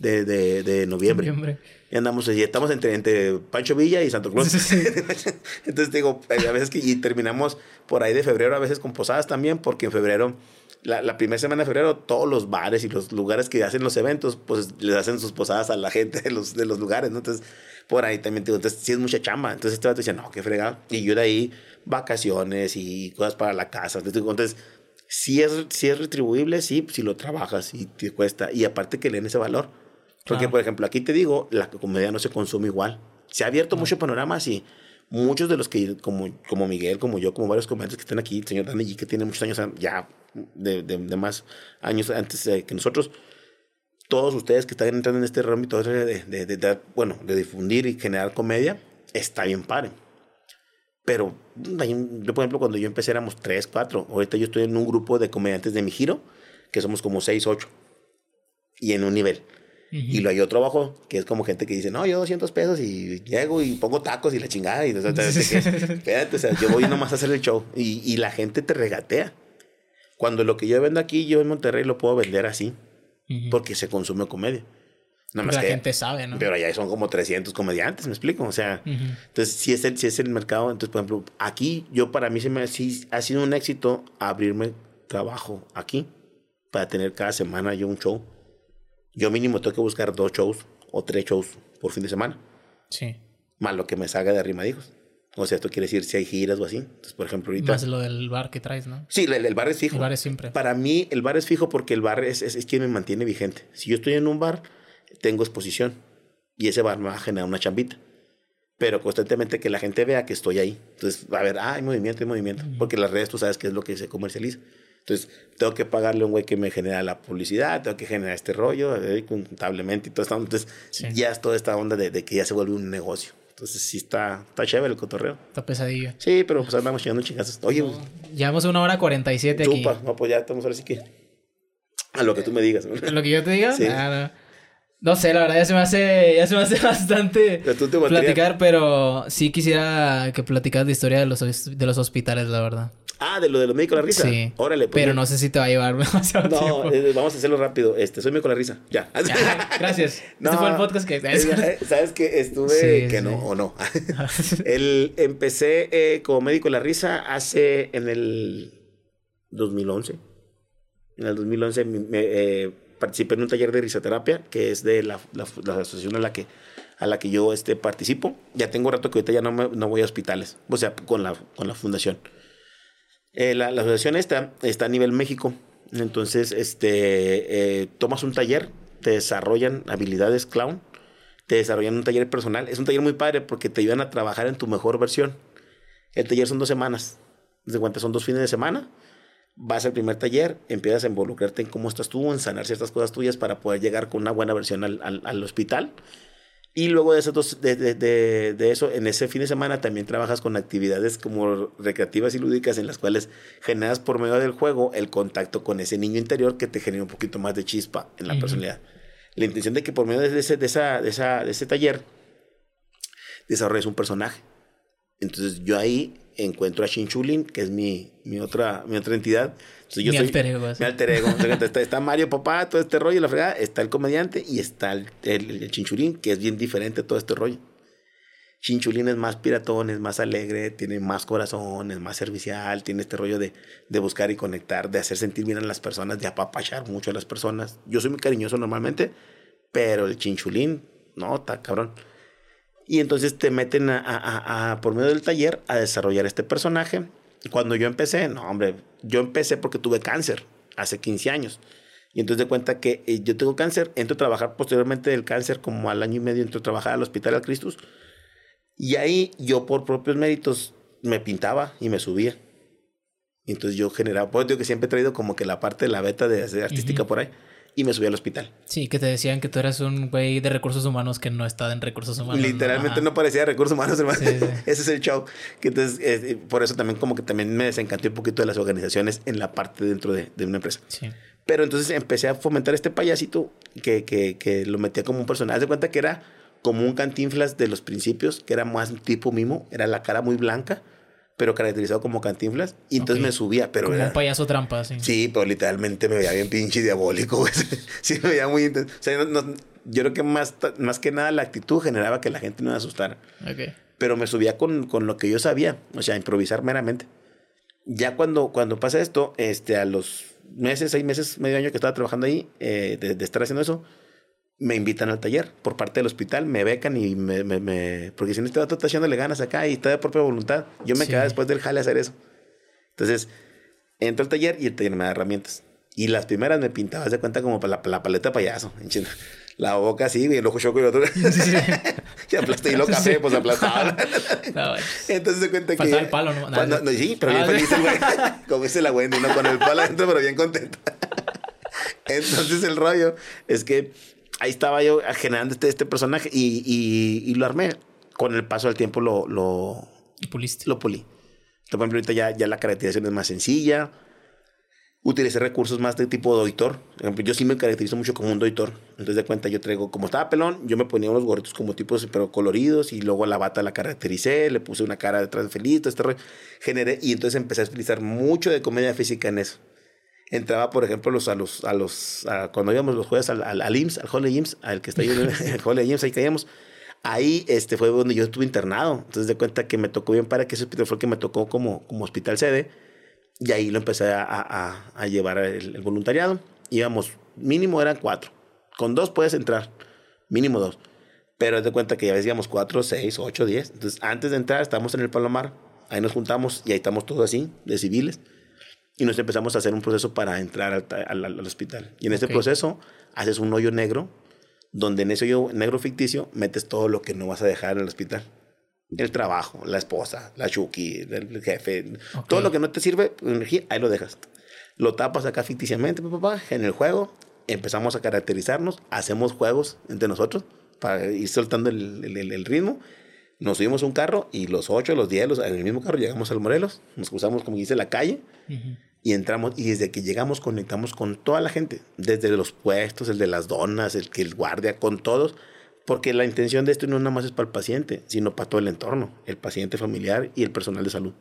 de, de, de noviembre. noviembre. Y andamos, y estamos entre, entre Pancho Villa y Santo Claus. Entonces, digo, a veces que, y terminamos por ahí de febrero, a veces con posadas también, porque en febrero la, la, primera semana de febrero, todos los bares y los lugares que hacen los eventos, pues les hacen sus posadas a la gente de los, de los lugares, ¿no? Entonces, por ahí también, digo, entonces sí es mucha chamba. Entonces, este vato decía, no, qué fregado. Y yo de ahí, vacaciones y cosas para la casa. Entonces, si es, si es retribuible, sí, si lo trabajas y te cuesta. Y aparte que leen ese valor. Porque, por ejemplo, aquí te digo, la comedia no se consume igual. Se ha abierto mucho panorama, sí muchos de los que, como, como Miguel, como yo, como varios comediantes que están aquí, el señor Dani que tiene muchos años ya, de, de, más años antes que nosotros, todos ustedes que están entrando en este ámbito de, de, de, bueno, de difundir y generar comedia, está bien padre. Pero, yo, por ejemplo, cuando yo empecé éramos tres, cuatro. Ahorita yo estoy en un grupo de comediantes de mi giro, que somos como seis, ocho. Y en un nivel. Y lo hay otro abajo, que es como gente que dice, no, yo 200 pesos y llego y pongo tacos y la chingada. Y, o sea, espérate, o sea, yo voy nomás a hacer el show. Y, y, la gente te regatea. Cuando lo que yo vendo aquí, yo en Monterrey lo puedo vender así. Porque se consume comedia. Nada más la gente sabe, ¿no? Pero allá son como 300 comediantes, ¿me explico? O sea, entonces, si es, el, si es el mercado, entonces, por ejemplo, aquí, yo para mí se me sí, ha sido un éxito abrirme trabajo aquí para tener cada semana yo un show yo mínimo tengo que buscar dos shows o tres shows por fin de semana. Sí. Más lo que me salga de arrimadijos. O sea, esto quiere decir si hay giras o así. Entonces, por ejemplo, ahorita. Más lo del bar que traes, ¿no? Sí, el, bar es fijo. El bar es siempre. Para mí, el bar es fijo porque el bar es, es, quien me mantiene vigente. Si yo estoy en un bar, tengo exposición. Y ese bar me va a generar una chambita. Pero constantemente que la gente vea que estoy ahí. Entonces, va a ver, ah, hay movimiento, hay movimiento. Porque las redes, tú sabes qué es lo que se comercializa. Entonces, tengo que pagarle a un güey que me genera la publicidad, tengo que generar este rollo eh, contablemente y todo esto. Entonces, ya es toda esta onda de, que ya se vuelve un negocio. Entonces, sí está, está chévere el cotorreo. Está pesadillo. Sí, pero pues andamos chingando chingazos. Oye, no, llevamos una hora cuarenta y siete aquí. no, pues ya estamos ahora sí que. A lo que tú me digas. ¿A lo que yo te diga? Sí. Ah, no. sé, la verdad ya se me hace, ya se me hace bastante platicar, pero sí quisiera que platicaras la historia de los, de los hospitales, la verdad. Ah, de lo de los médicos la risa. Sí. Órale, pues. Pero no sé si te va a llevar demasiado no, tiempo. Eh, vamos a hacerlo rápido. Este, soy médico la risa. Ya. gracias. no, este fue el podcast que. Eh, Sabes que estuve. que no, o no. el, empecé eh, como médico la risa hace en el 2011. En el 2011 me, participé en un taller de risoterapia que es de la, la, asociación a la que a la que yo este, participo. Ya tengo rato que ahorita ya no, me, no voy a hospitales, o sea, con la, con la fundación. Eh, la, asociación esta está a nivel México. Entonces, este, eh, tomas un taller, te desarrollan habilidades clown, te desarrollan un taller personal. Es un taller muy padre porque te ayudan a trabajar en tu mejor versión. El taller son dos semanas. Desde cuenta son dos fines de semana. Vas al primer taller, empiezas a involucrarte en cómo estás tú, en sanar ciertas cosas tuyas para poder llegar con una buena versión al, al, al hospital. Y luego de, esos de, de, de, eso, en ese fin de semana también trabajas con actividades como recreativas y lúdicas en las cuales generas por medio del juego el contacto con ese niño interior que te genera un poquito más de chispa en la personalidad. La intención de que por medio de ese, de esa, de ese taller desarrolles un personaje. Entonces yo ahí encuentro a Chinchulín, que es mi, mi, otra, mi otra entidad. Entonces, yo mi soy, alter ego. Mi alter ego. está, está, Mario Papá, todo este rollo, la fregada, está el comediante y está el, el, Chinchulín, que es bien diferente todo este rollo. Chinchulín es más piratón, es más alegre, tiene más corazón, es más servicial, tiene este rollo de, de buscar y conectar, de hacer sentir bien a las personas, de apapachar mucho a las personas. Yo soy muy cariñoso normalmente, pero el Chinchulín, no, está cabrón. Y entonces te meten a, a, por medio del taller a desarrollar este personaje. Cuando yo empecé, no, hombre, yo empecé porque tuve cáncer hace 15 años. Y entonces de cuenta que eh, yo tengo cáncer, entro a trabajar posteriormente del cáncer, como al año y medio entro a trabajar al Hospital al Cristus. Y ahí yo por propios méritos me pintaba y me subía. Y entonces yo generaba, pues digo que siempre he traído como que la parte de la beta de, artística por ahí y me subí al hospital. Sí, que te decían que tú eras un güey de recursos humanos que no estaba en recursos humanos. Literalmente no, parecía recursos humanos, hermano. Ese es el show. Que entonces, eh, por eso también como que también me desencanté un poquito de las organizaciones en la parte dentro de, de una empresa. Sí. Pero entonces empecé a fomentar este payasito que, que, que lo metía como un personaje. de cuenta que era como un cantinflas de los principios, que era más tipo mimo, era la cara muy blanca pero caracterizado como cantinflas. Y entonces me subía, pero Como un payaso trampa, sí. Sí, pero literalmente me veía bien pinche diabólico, sí, me veía muy intenso. O sea, yo creo que más, más que nada la actitud generaba que la gente no me asustara. Okay. Pero me subía con, con lo que yo sabía, o sea, improvisar meramente. Ya cuando, cuando pasa esto, este, a los meses, seis meses, medio año que estaba trabajando ahí, eh, de estar haciendo eso, me invitan al taller por parte del hospital, me becan y me... me, me porque si no este vato está echándole ganas acá y está de propia voluntad, yo me quedaba después del jale a hacer eso. Entonces, entro al taller y el taller me da herramientas. Y las primeras me pintaba, de cuenta como la, la paleta payaso. La boca así, y el ojo choco y el otro. y aplasté y lo café, pues aplastaba. Entonces se cuenta que. el palo, ¿no? sí, pero bien feliz el güey. Como dice la Wendy, ¿no? Con el palo adentro, pero bien contento. Entonces el rollo es que ahí estaba yo generando este, este personaje y, y, lo armé. Con el paso del tiempo lo, lo, puliste. Lo pulí. Entonces, por ejemplo, ahorita ya, ya la caracterización es más sencilla. Utilicé recursos más de tipo doitor. Yo sí me caracterizo mucho como un doitor. Entonces, de cuenta, yo traigo, como estaba pelón, yo me ponía unos gorritos como tipos, pero coloridos, y luego la bata la caractericé, le puse una cara detrás feliz, todo este Generé, y entonces empecé a utilizar mucho de comedia física en eso entraba, por ejemplo, los, a los, a los, cuando íbamos los jueves al, al, al IMSS, al IMSS, al que está ahí en el Holy IMSS, ahí caíamos. Ahí este, fue donde yo estuve internado. Entonces, de cuenta que me tocó bien para que ese hospital fue el que me tocó como, como hospital sede. Y ahí lo empecé a, a, a llevar el, voluntariado. Íbamos, mínimo eran cuatro. Con dos puedes entrar, mínimo dos. Pero de cuenta que ya ves, íbamos cuatro, seis, ocho, diez. Entonces, antes de entrar, estábamos en el Palomar. Ahí nos juntamos y ahí estamos todos así, de civiles y nos empezamos a hacer un proceso para entrar al, al, hospital. Y en ese proceso haces un hoyo negro, donde en ese hoyo negro ficticio metes todo lo que no vas a dejar en el hospital. El trabajo, la esposa, la chuki, el jefe, todo lo que no te sirve, energía, ahí lo dejas. Lo tapas acá ficticiamente, papá, en el juego, empezamos a caracterizarnos, hacemos juegos entre nosotros para ir soltando el, el, el ritmo. Nos subimos un carro y los ocho, los diez, en el mismo carro llegamos al Morelos, nos cruzamos, como dice, la calle y entramos y desde que llegamos conectamos con toda la gente, desde los puestos, el de las donas, el que el guardia, con todos, porque la intención de esto no nada más es para el paciente, sino para todo el entorno, el paciente familiar y el personal de salud.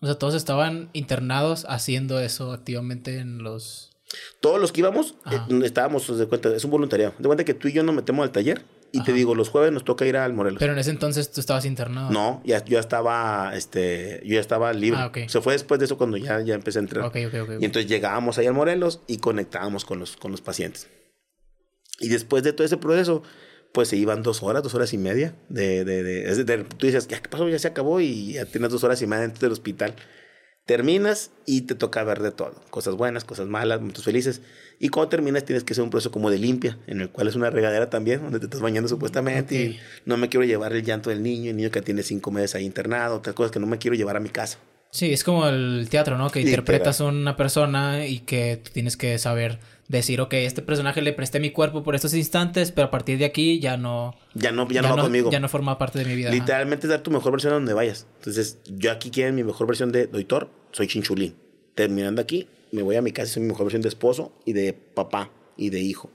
O sea, todos estaban internados haciendo eso activamente en los... Todos los que íbamos, eh, estábamos, de cuenta, es un voluntariado. De cuenta que tú y yo nos metemos al taller y te digo, los jueves nos toca ir al Morelos. Pero en ese entonces tú estabas internado. No, ya, yo ya estaba, este, yo ya estaba libre. Ah, Se fue después de eso cuando ya, ya empecé a entrar. Okay, okay, y entonces llegábamos ahí al Morelos y conectábamos con los, con los pacientes. Y después de todo ese proceso, pues se iban dos horas, dos horas y media de... de, de, tú dices, ¿qué pasó? Ya se acabó y ya tienes dos horas y media dentro del hospital. Terminas y te toca ver de todo. Cosas buenas, cosas malas, momentos felices. Y cuando terminas tienes que hacer un proceso como de limpia, en el cual es una regadera también, donde te estás bañando supuestamente. Y no me quiero llevar el llanto del niño, el niño que tiene cinco meses ahí internado, otras cosas que no me quiero llevar a mi casa. Sí, es como el teatro, ¿no? Que interpretas a una persona y que tienes que saber decir, ok, este personaje le presté mi cuerpo por estos instantes, pero a partir de aquí ya no... Ya no, ya, no va conmigo. Ya no forma parte de mi vida. Literalmente es dar tu mejor versión a donde vayas. Entonces, yo aquí quiero mi mejor versión de Doitor, soy Chinchulín. Terminando aquí, me voy a mi casa, soy mi mejor versión de esposo y de papá y de hijo.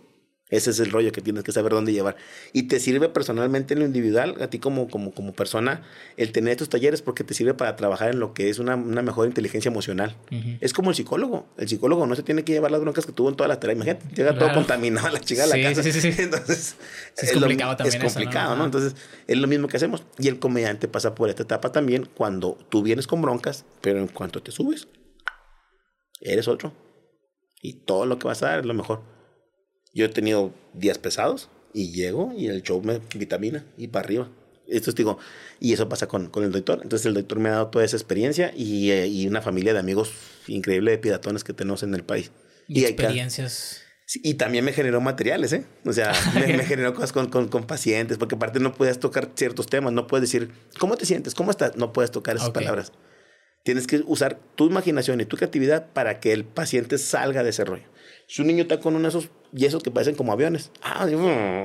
Ese es el rollo que tienes que saber dónde llevar. Y te sirve personalmente en lo individual, a ti como, como, como persona, el tener estos talleres porque te sirve para trabajar en lo que es una, una mejor inteligencia emocional. Es como el psicólogo. El psicólogo no se tiene que llevar las broncas que tuvo en todas las tareas. Imagínate, llega todo contaminado a la chica de la casa. Sí, sí, sí. Entonces, es, complicado también. Es complicado, ¿no? Entonces, es lo mismo que hacemos. Y el comediante pasa por esta etapa también cuando tú vienes con broncas, pero en cuanto te subes, eres otro. Y todo lo que vas a dar es lo mejor. Yo he tenido días pesados y llego y el show me vitamina y para arriba. Esto digo, y eso pasa con, con el doctor. Entonces el doctor me ha dado toda esa experiencia y, eh, y una familia de amigos increíble de piratones que tenemos en el país. Y, experiencias. y también me generó materiales, ¿eh? O sea, me, generó cosas con, con, con, pacientes, porque aparte no puedes tocar ciertos temas, no puedes decir, ¿cómo te sientes? ¿Cómo estás? No puedes tocar esas palabras. Tienes que usar tu imaginación y tu creatividad para que el paciente salga de ese rollo. Si un niño está con uno de esos yesos que parecen como aviones, ah,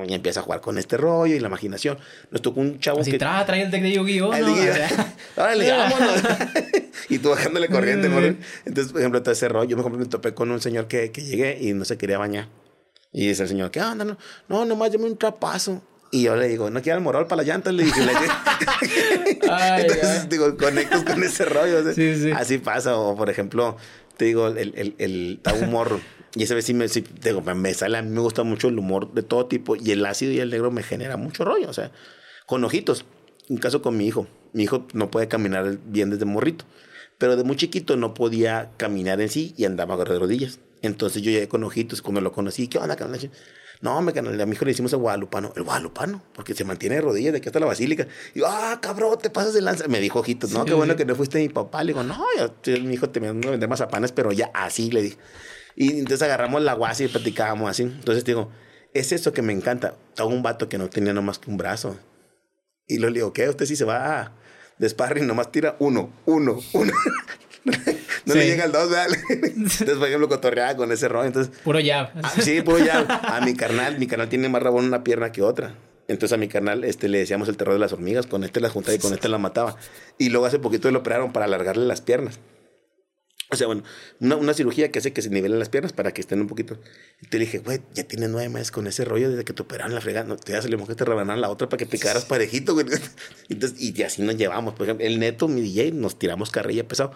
y empieza a jugar con este rollo y la imaginación. Nos tocó un chavo Así que... Trae, trae el deck de Yu-Gi-Oh! ¿no? Órale, vámonos. y tú bajándole corriente, ¿no? Entonces, por ejemplo, todo ese rollo. Yo me, me topé con un señor que, que llegué y no se quería bañar. Y dice el señor, ¿qué onda? No, no nomás dame un trapazo. Y yo le digo, ¿no quiere el moral para la llanta? Le dije, ay, Entonces, digo, conectas con ese rollo. sí, sí. Así pasa. O, por ejemplo, te digo, el, el, el, el un morro. Y esa vez sí me, sí, digo, me sale, a mí me gusta mucho el humor de todo tipo y el ácido y el negro me genera mucho rollo, o sea, con ojitos. Un caso con mi hijo. Mi hijo no puede caminar bien desde morrito, pero de muy chiquito no podía caminar en sí y andaba de rodillas. Entonces yo llegué con ojitos cuando lo conocí. ¿Qué onda, canal? No, me canal, a mi hijo le hicimos el guadalupano. El guadalupano, porque se mantiene de rodillas de aquí hasta la basílica. Y yo, ah, cabrón, te pasas de lanza. Me dijo ojitos, no, qué bueno que no fuiste mi papá. Le digo, no, mi hijo te me a vender mazapanes, pero ya así le dije. Y entonces agarramos la guasa y platicábamos así. Entonces digo, es eso que me encanta. Estaba un vato que no tenía nomás que un brazo. Y lo digo, ¿qué? Usted sí se va a de sparring, nomás tira uno, uno, uno. no le llega al dos, ¿verdad? Entonces, por ejemplo, cotorreaba con ese rollo. Entonces, puro jab. Ah, sí, puro jab. A mi carnal, mi carnal tiene más rabón una pierna que otra. Entonces a mi carnal este, le decíamos el terror de las hormigas. Con este la juntaba y con este la mataba. Y luego hace poquito lo operaron para alargarle las piernas. O sea, bueno, una, una, cirugía que hace que se nivelen las piernas para que estén un poquito. Y te dije, güey, ya tienes nueve meses con ese rollo desde que te operaron la fregada. No, te das el que te rebanaron la otra para que te quedaras parejito, güey. Entonces, y así nos llevamos. Por ejemplo, el neto, mi DJ, nos tiramos carrilla pesado.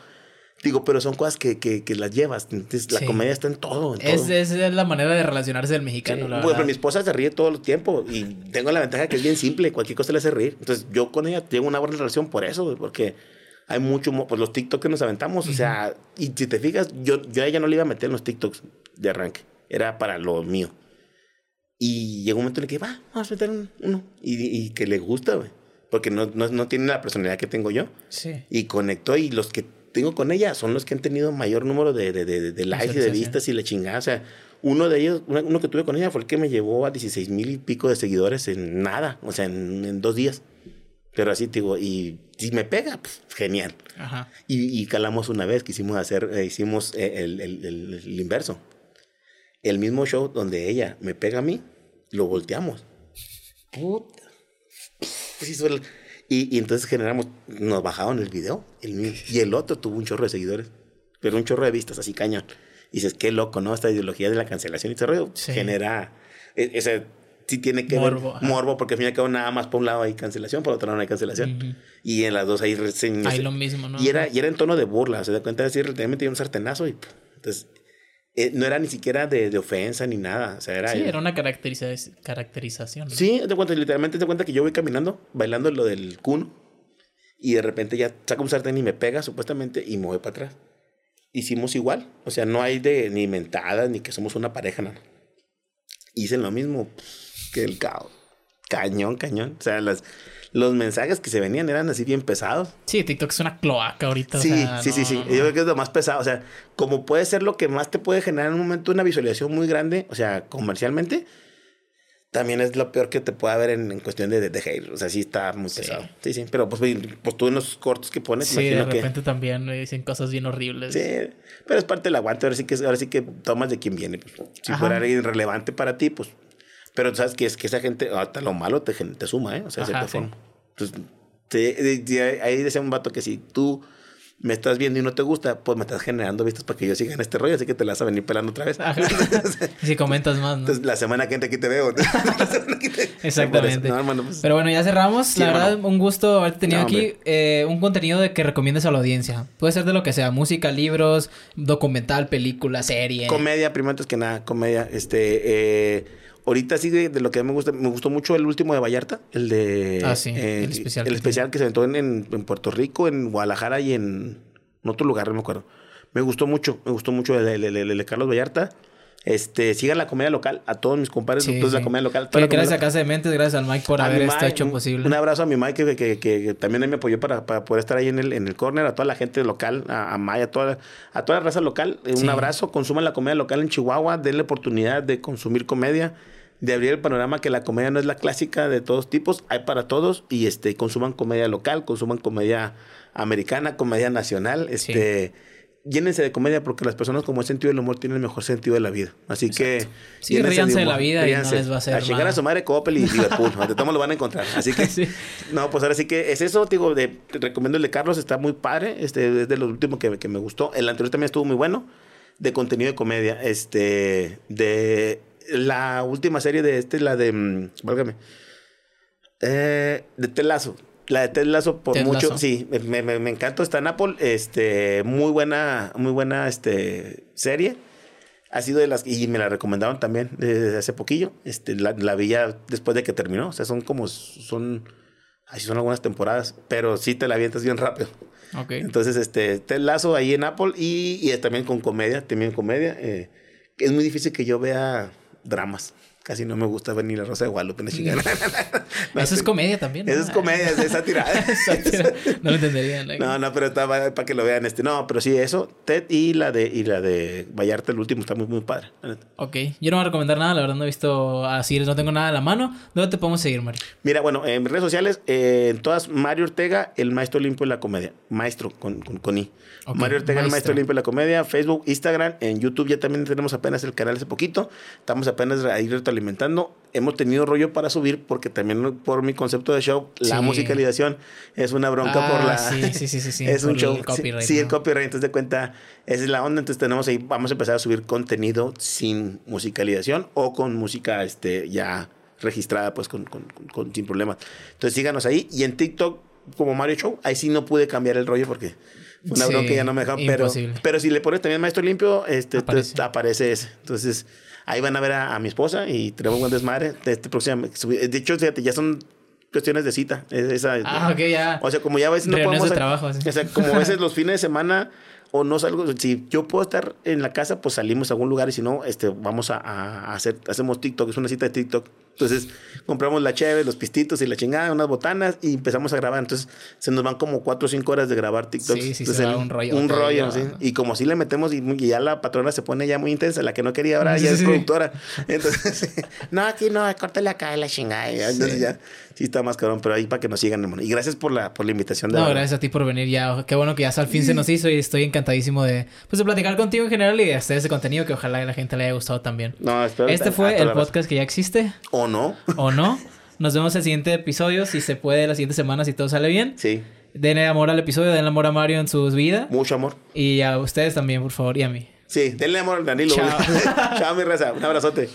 Digo, pero son cosas que, que, que las llevas. Entonces, la comedia está en todo. En es, Esa es la manera de relacionarse del mexicano. La bueno, mi esposa se ríe todo el tiempo y tengo la ventaja que es bien simple. Cualquier cosa le hace reír. Entonces, yo con ella tengo una buena relación por eso, porque hay mucho, pues los TikToks que nos aventamos, o sea, y si te fijas, yo, yo a ella no le iba a meter en los TikToks de arranque, era para lo mío. Y llegó un momento en el que, va, vamos a meter uno, y, y que le gusta, güey, porque no, no, no, tiene la personalidad que tengo yo. Sí. Y conectó, y los que tengo con ella son los que han tenido mayor número de, de, de, de likes y de vistas y la chingada, o sea, uno de ellos, uno que tuve con ella fue el que me llevó a 16 mil y pico de seguidores en nada, o sea, en, en dos días. Pero así, digo, y si me pega, pues genial. Ajá. Y, y, calamos una vez, quisimos hacer, eh, hicimos eh, el, el, el, el, inverso. El mismo show donde ella me pega a mí, lo volteamos. Puta. Y, y, entonces generamos, nos bajaron el video, el y el otro tuvo un chorro de seguidores, pero un chorro de vistas, así cañón. Y dices, qué loco, ¿no? Esta ideología de la cancelación y ese rollo sí. genera e, ese sí tiene que morbo, ver morbo, porque al fin y al cabo nada más por un lado hay cancelación, por otro lado no hay cancelación. Uh -huh. Y en las dos hay reseñas. Hay lo mismo, ¿no? Y era, y era en tono de burla, se da cuenta de decir, literalmente un sartenazo y entonces eh, no era ni siquiera de, de, ofensa ni nada. O sea, era, sí, era una caracteriza caracterización. ¿no? Sí, te cuenta, literalmente te cuenta que yo voy caminando, bailando lo del cuno, y de repente ya saca un sartén y me pega supuestamente y me voy para atrás. Hicimos igual, o sea, no hay de ni mentadas ni que somos una pareja, nada. Hice lo mismo que el caos. Cañón, cañón. O sea, las, los mensajes que se venían eran así bien pesados. Sí, TikTok es una cloaca ahorita. Sí, o sea, sí, no, sí, sí. no. Yo creo que es lo más pesado. O sea, como puede ser lo que más te puede generar en un momento una visualización muy grande, o sea, comercialmente, también es lo peor que te puede haber en, en cuestión de, de, de, hate. O sea, sí está muy sí. pesado. Sí, sí. Pero pues, pues tú en los cortos que pones, sí, de repente que... también me dicen cosas bien horribles. Sí, pero es parte del aguante. Ahora sí que, ahora sí que tomas de quién viene. Pues, si Ajá. fuera alguien relevante para ti, pues pero sabes que es que esa gente, hasta lo malo te, te suma, ¿eh? O sea, Ajá, cierta sí. forma. Entonces, te, te, ahí decía un vato que si tú me estás viendo y no te gusta, pues me estás generando vistas para que yo siga en este rollo, así que te la vas a venir pelando otra vez. si comentas más, ¿no? Entonces, la semana que entra aquí te veo. Exactamente. Pues, Pero bueno, ya cerramos. la verdad, un gusto haberte tenido aquí. Eh, un contenido de que recomiendes a la audiencia. Puede ser de lo que sea, música, libros, documental, película, serie. Comedia, primero antes que nada, comedia. Este, eh, ahorita sí de, lo que me gusta, me gustó mucho el último de Vallarta, el de... Ah, sí, eh, el especial. El especial que se aventó en, en, Puerto Rico, en Guadalajara y en, otro lugar, no me acuerdo. Me gustó mucho, me gustó mucho el, de Carlos Vallarta. Este, sigan la comedia local, a todos mis compadres de la comedia local. gracias a Casa de Mentes, gracias al Mike por haber esto hecho posible. Un abrazo a mi Mike que, que, también me apoyó para, para, poder estar ahí en el, en el corner, a toda la gente local, a, a Maya, a toda, a toda la raza local. Un abrazo, consuman la comedia local en Chihuahua, denle oportunidad de consumir comedia de abrir el panorama que la comedia no es la clásica de todos tipos, hay para todos y este consuman comedia local, consuman comedia americana, comedia nacional, este llénense de comedia porque las personas con buen sentido del humor tienen el mejor sentido de la vida. Así que sí, ríanse de, la vida y no les va a hacer a chingar a su madre Coppel y Liverpool, de todos lo van a encontrar. Así que no, pues ahora sí que es eso, digo, de, te recomiendo el de Carlos, está muy padre, este es de los últimos que, que me gustó. El anterior también estuvo muy bueno de contenido de comedia, este de la última serie de este, la de. Mm, válgame. Eh, de Telazo. La de Telazo por mucho. Sí, me, me, encanta. Está en Apple. Este, muy buena, muy buena este, serie. Ha sido de las. Y me la recomendaron también desde hace poquillo. Este, la, la vi ya después de que terminó. O sea, son como. Son. Así son algunas temporadas. Pero sí te la avientas bien rápido. Okay. Entonces, este, Ted Lazo ahí en Apple y, y también con comedia, también comedia. Eh, es muy difícil que yo vea dramas. Casi no me gusta venir la Rosa de Guadalupe. eso es comedia también. Eso es comedia, es sátira. no lo entenderían. No, no, pero está para que lo vean. este No, pero sí, eso. Ted y la de, y la de Vallarta, el último, está muy, muy padre. Ok. Yo no voy a recomendar nada, la verdad no he visto así, no tengo nada a la mano. ¿Dónde te podemos seguir, Mario? Mira, bueno, en redes sociales, eh, en todas, Mario Ortega, el maestro limpio de la comedia. Maestro, con, con, I. Mario Ortega, el maestro limpio de la comedia. Facebook, Instagram, en YouTube ya también tenemos apenas el canal hace poquito. Estamos apenas ahí alimentando. Hemos tenido rollo para subir porque también por mi concepto de show, la musicalización es una bronca por ah, la... Sí, sí, sí, sí. es un show. El copyright, sí, el copyright. Entonces, de cuenta, esa es la onda. Entonces, tenemos ahí, vamos a empezar a subir contenido sin musicalización o con música este, ya registrada, pues, con, con, con, sin problemas. Entonces, síganos ahí. Y en TikTok, como Mario Show, ahí sí no pude cambiar el rollo porque una bronca ya no me dejaron. Pero, pero si le pones también Maestro Limpio, este, aparece, aparece ese. Entonces Ahí van a ver a, mi esposa y tenemos un buen desmadre. De, este próximo, de hecho, fíjate, ya son cuestiones de cita. Esa, ah, ok, ya. O sea, como ya a veces no podemos... De trabajo, O sea, como a veces los fines de semana o no salgo, si yo puedo estar en la casa, pues salimos a algún lugar y si no, este, vamos a, a hacer, hacemos TikTok, es una cita de TikTok. Entonces compramos la cheve, los pistitos y la chingada, unas botanas y empezamos a grabar. Entonces se nos van como cuatro o cinco horas de grabar TikTok. Sí, sí, se un rollo. Un rollo, sí. Y como si le metemos y, ya la patrona se pone ya muy intensa, la que no quería ahora ya es productora. Entonces, no, aquí no, córtale acá la chingada. Entonces ya sí está más cabrón, pero ahí para que nos sigan, hermano. Y gracias por la, por la invitación. De no, gracias a ti por venir ya. Qué bueno que ya al fin se nos hizo y estoy encantadísimo de, pues, de platicar contigo en general y de hacer ese contenido que ojalá a la gente le haya gustado también. No, espero Este fue el podcast que ya existe. ¿O no? ¿O no? Nos vemos en el siguiente episodio, si se puede, la siguiente semana, si todo sale bien. Sí. Denle amor al episodio, denle amor a Mario en sus vidas. Mucho amor. Y a ustedes también, por favor, y a mí. Sí, denle amor al Danilo. Chao. Chao, mi raza. Un abrazote.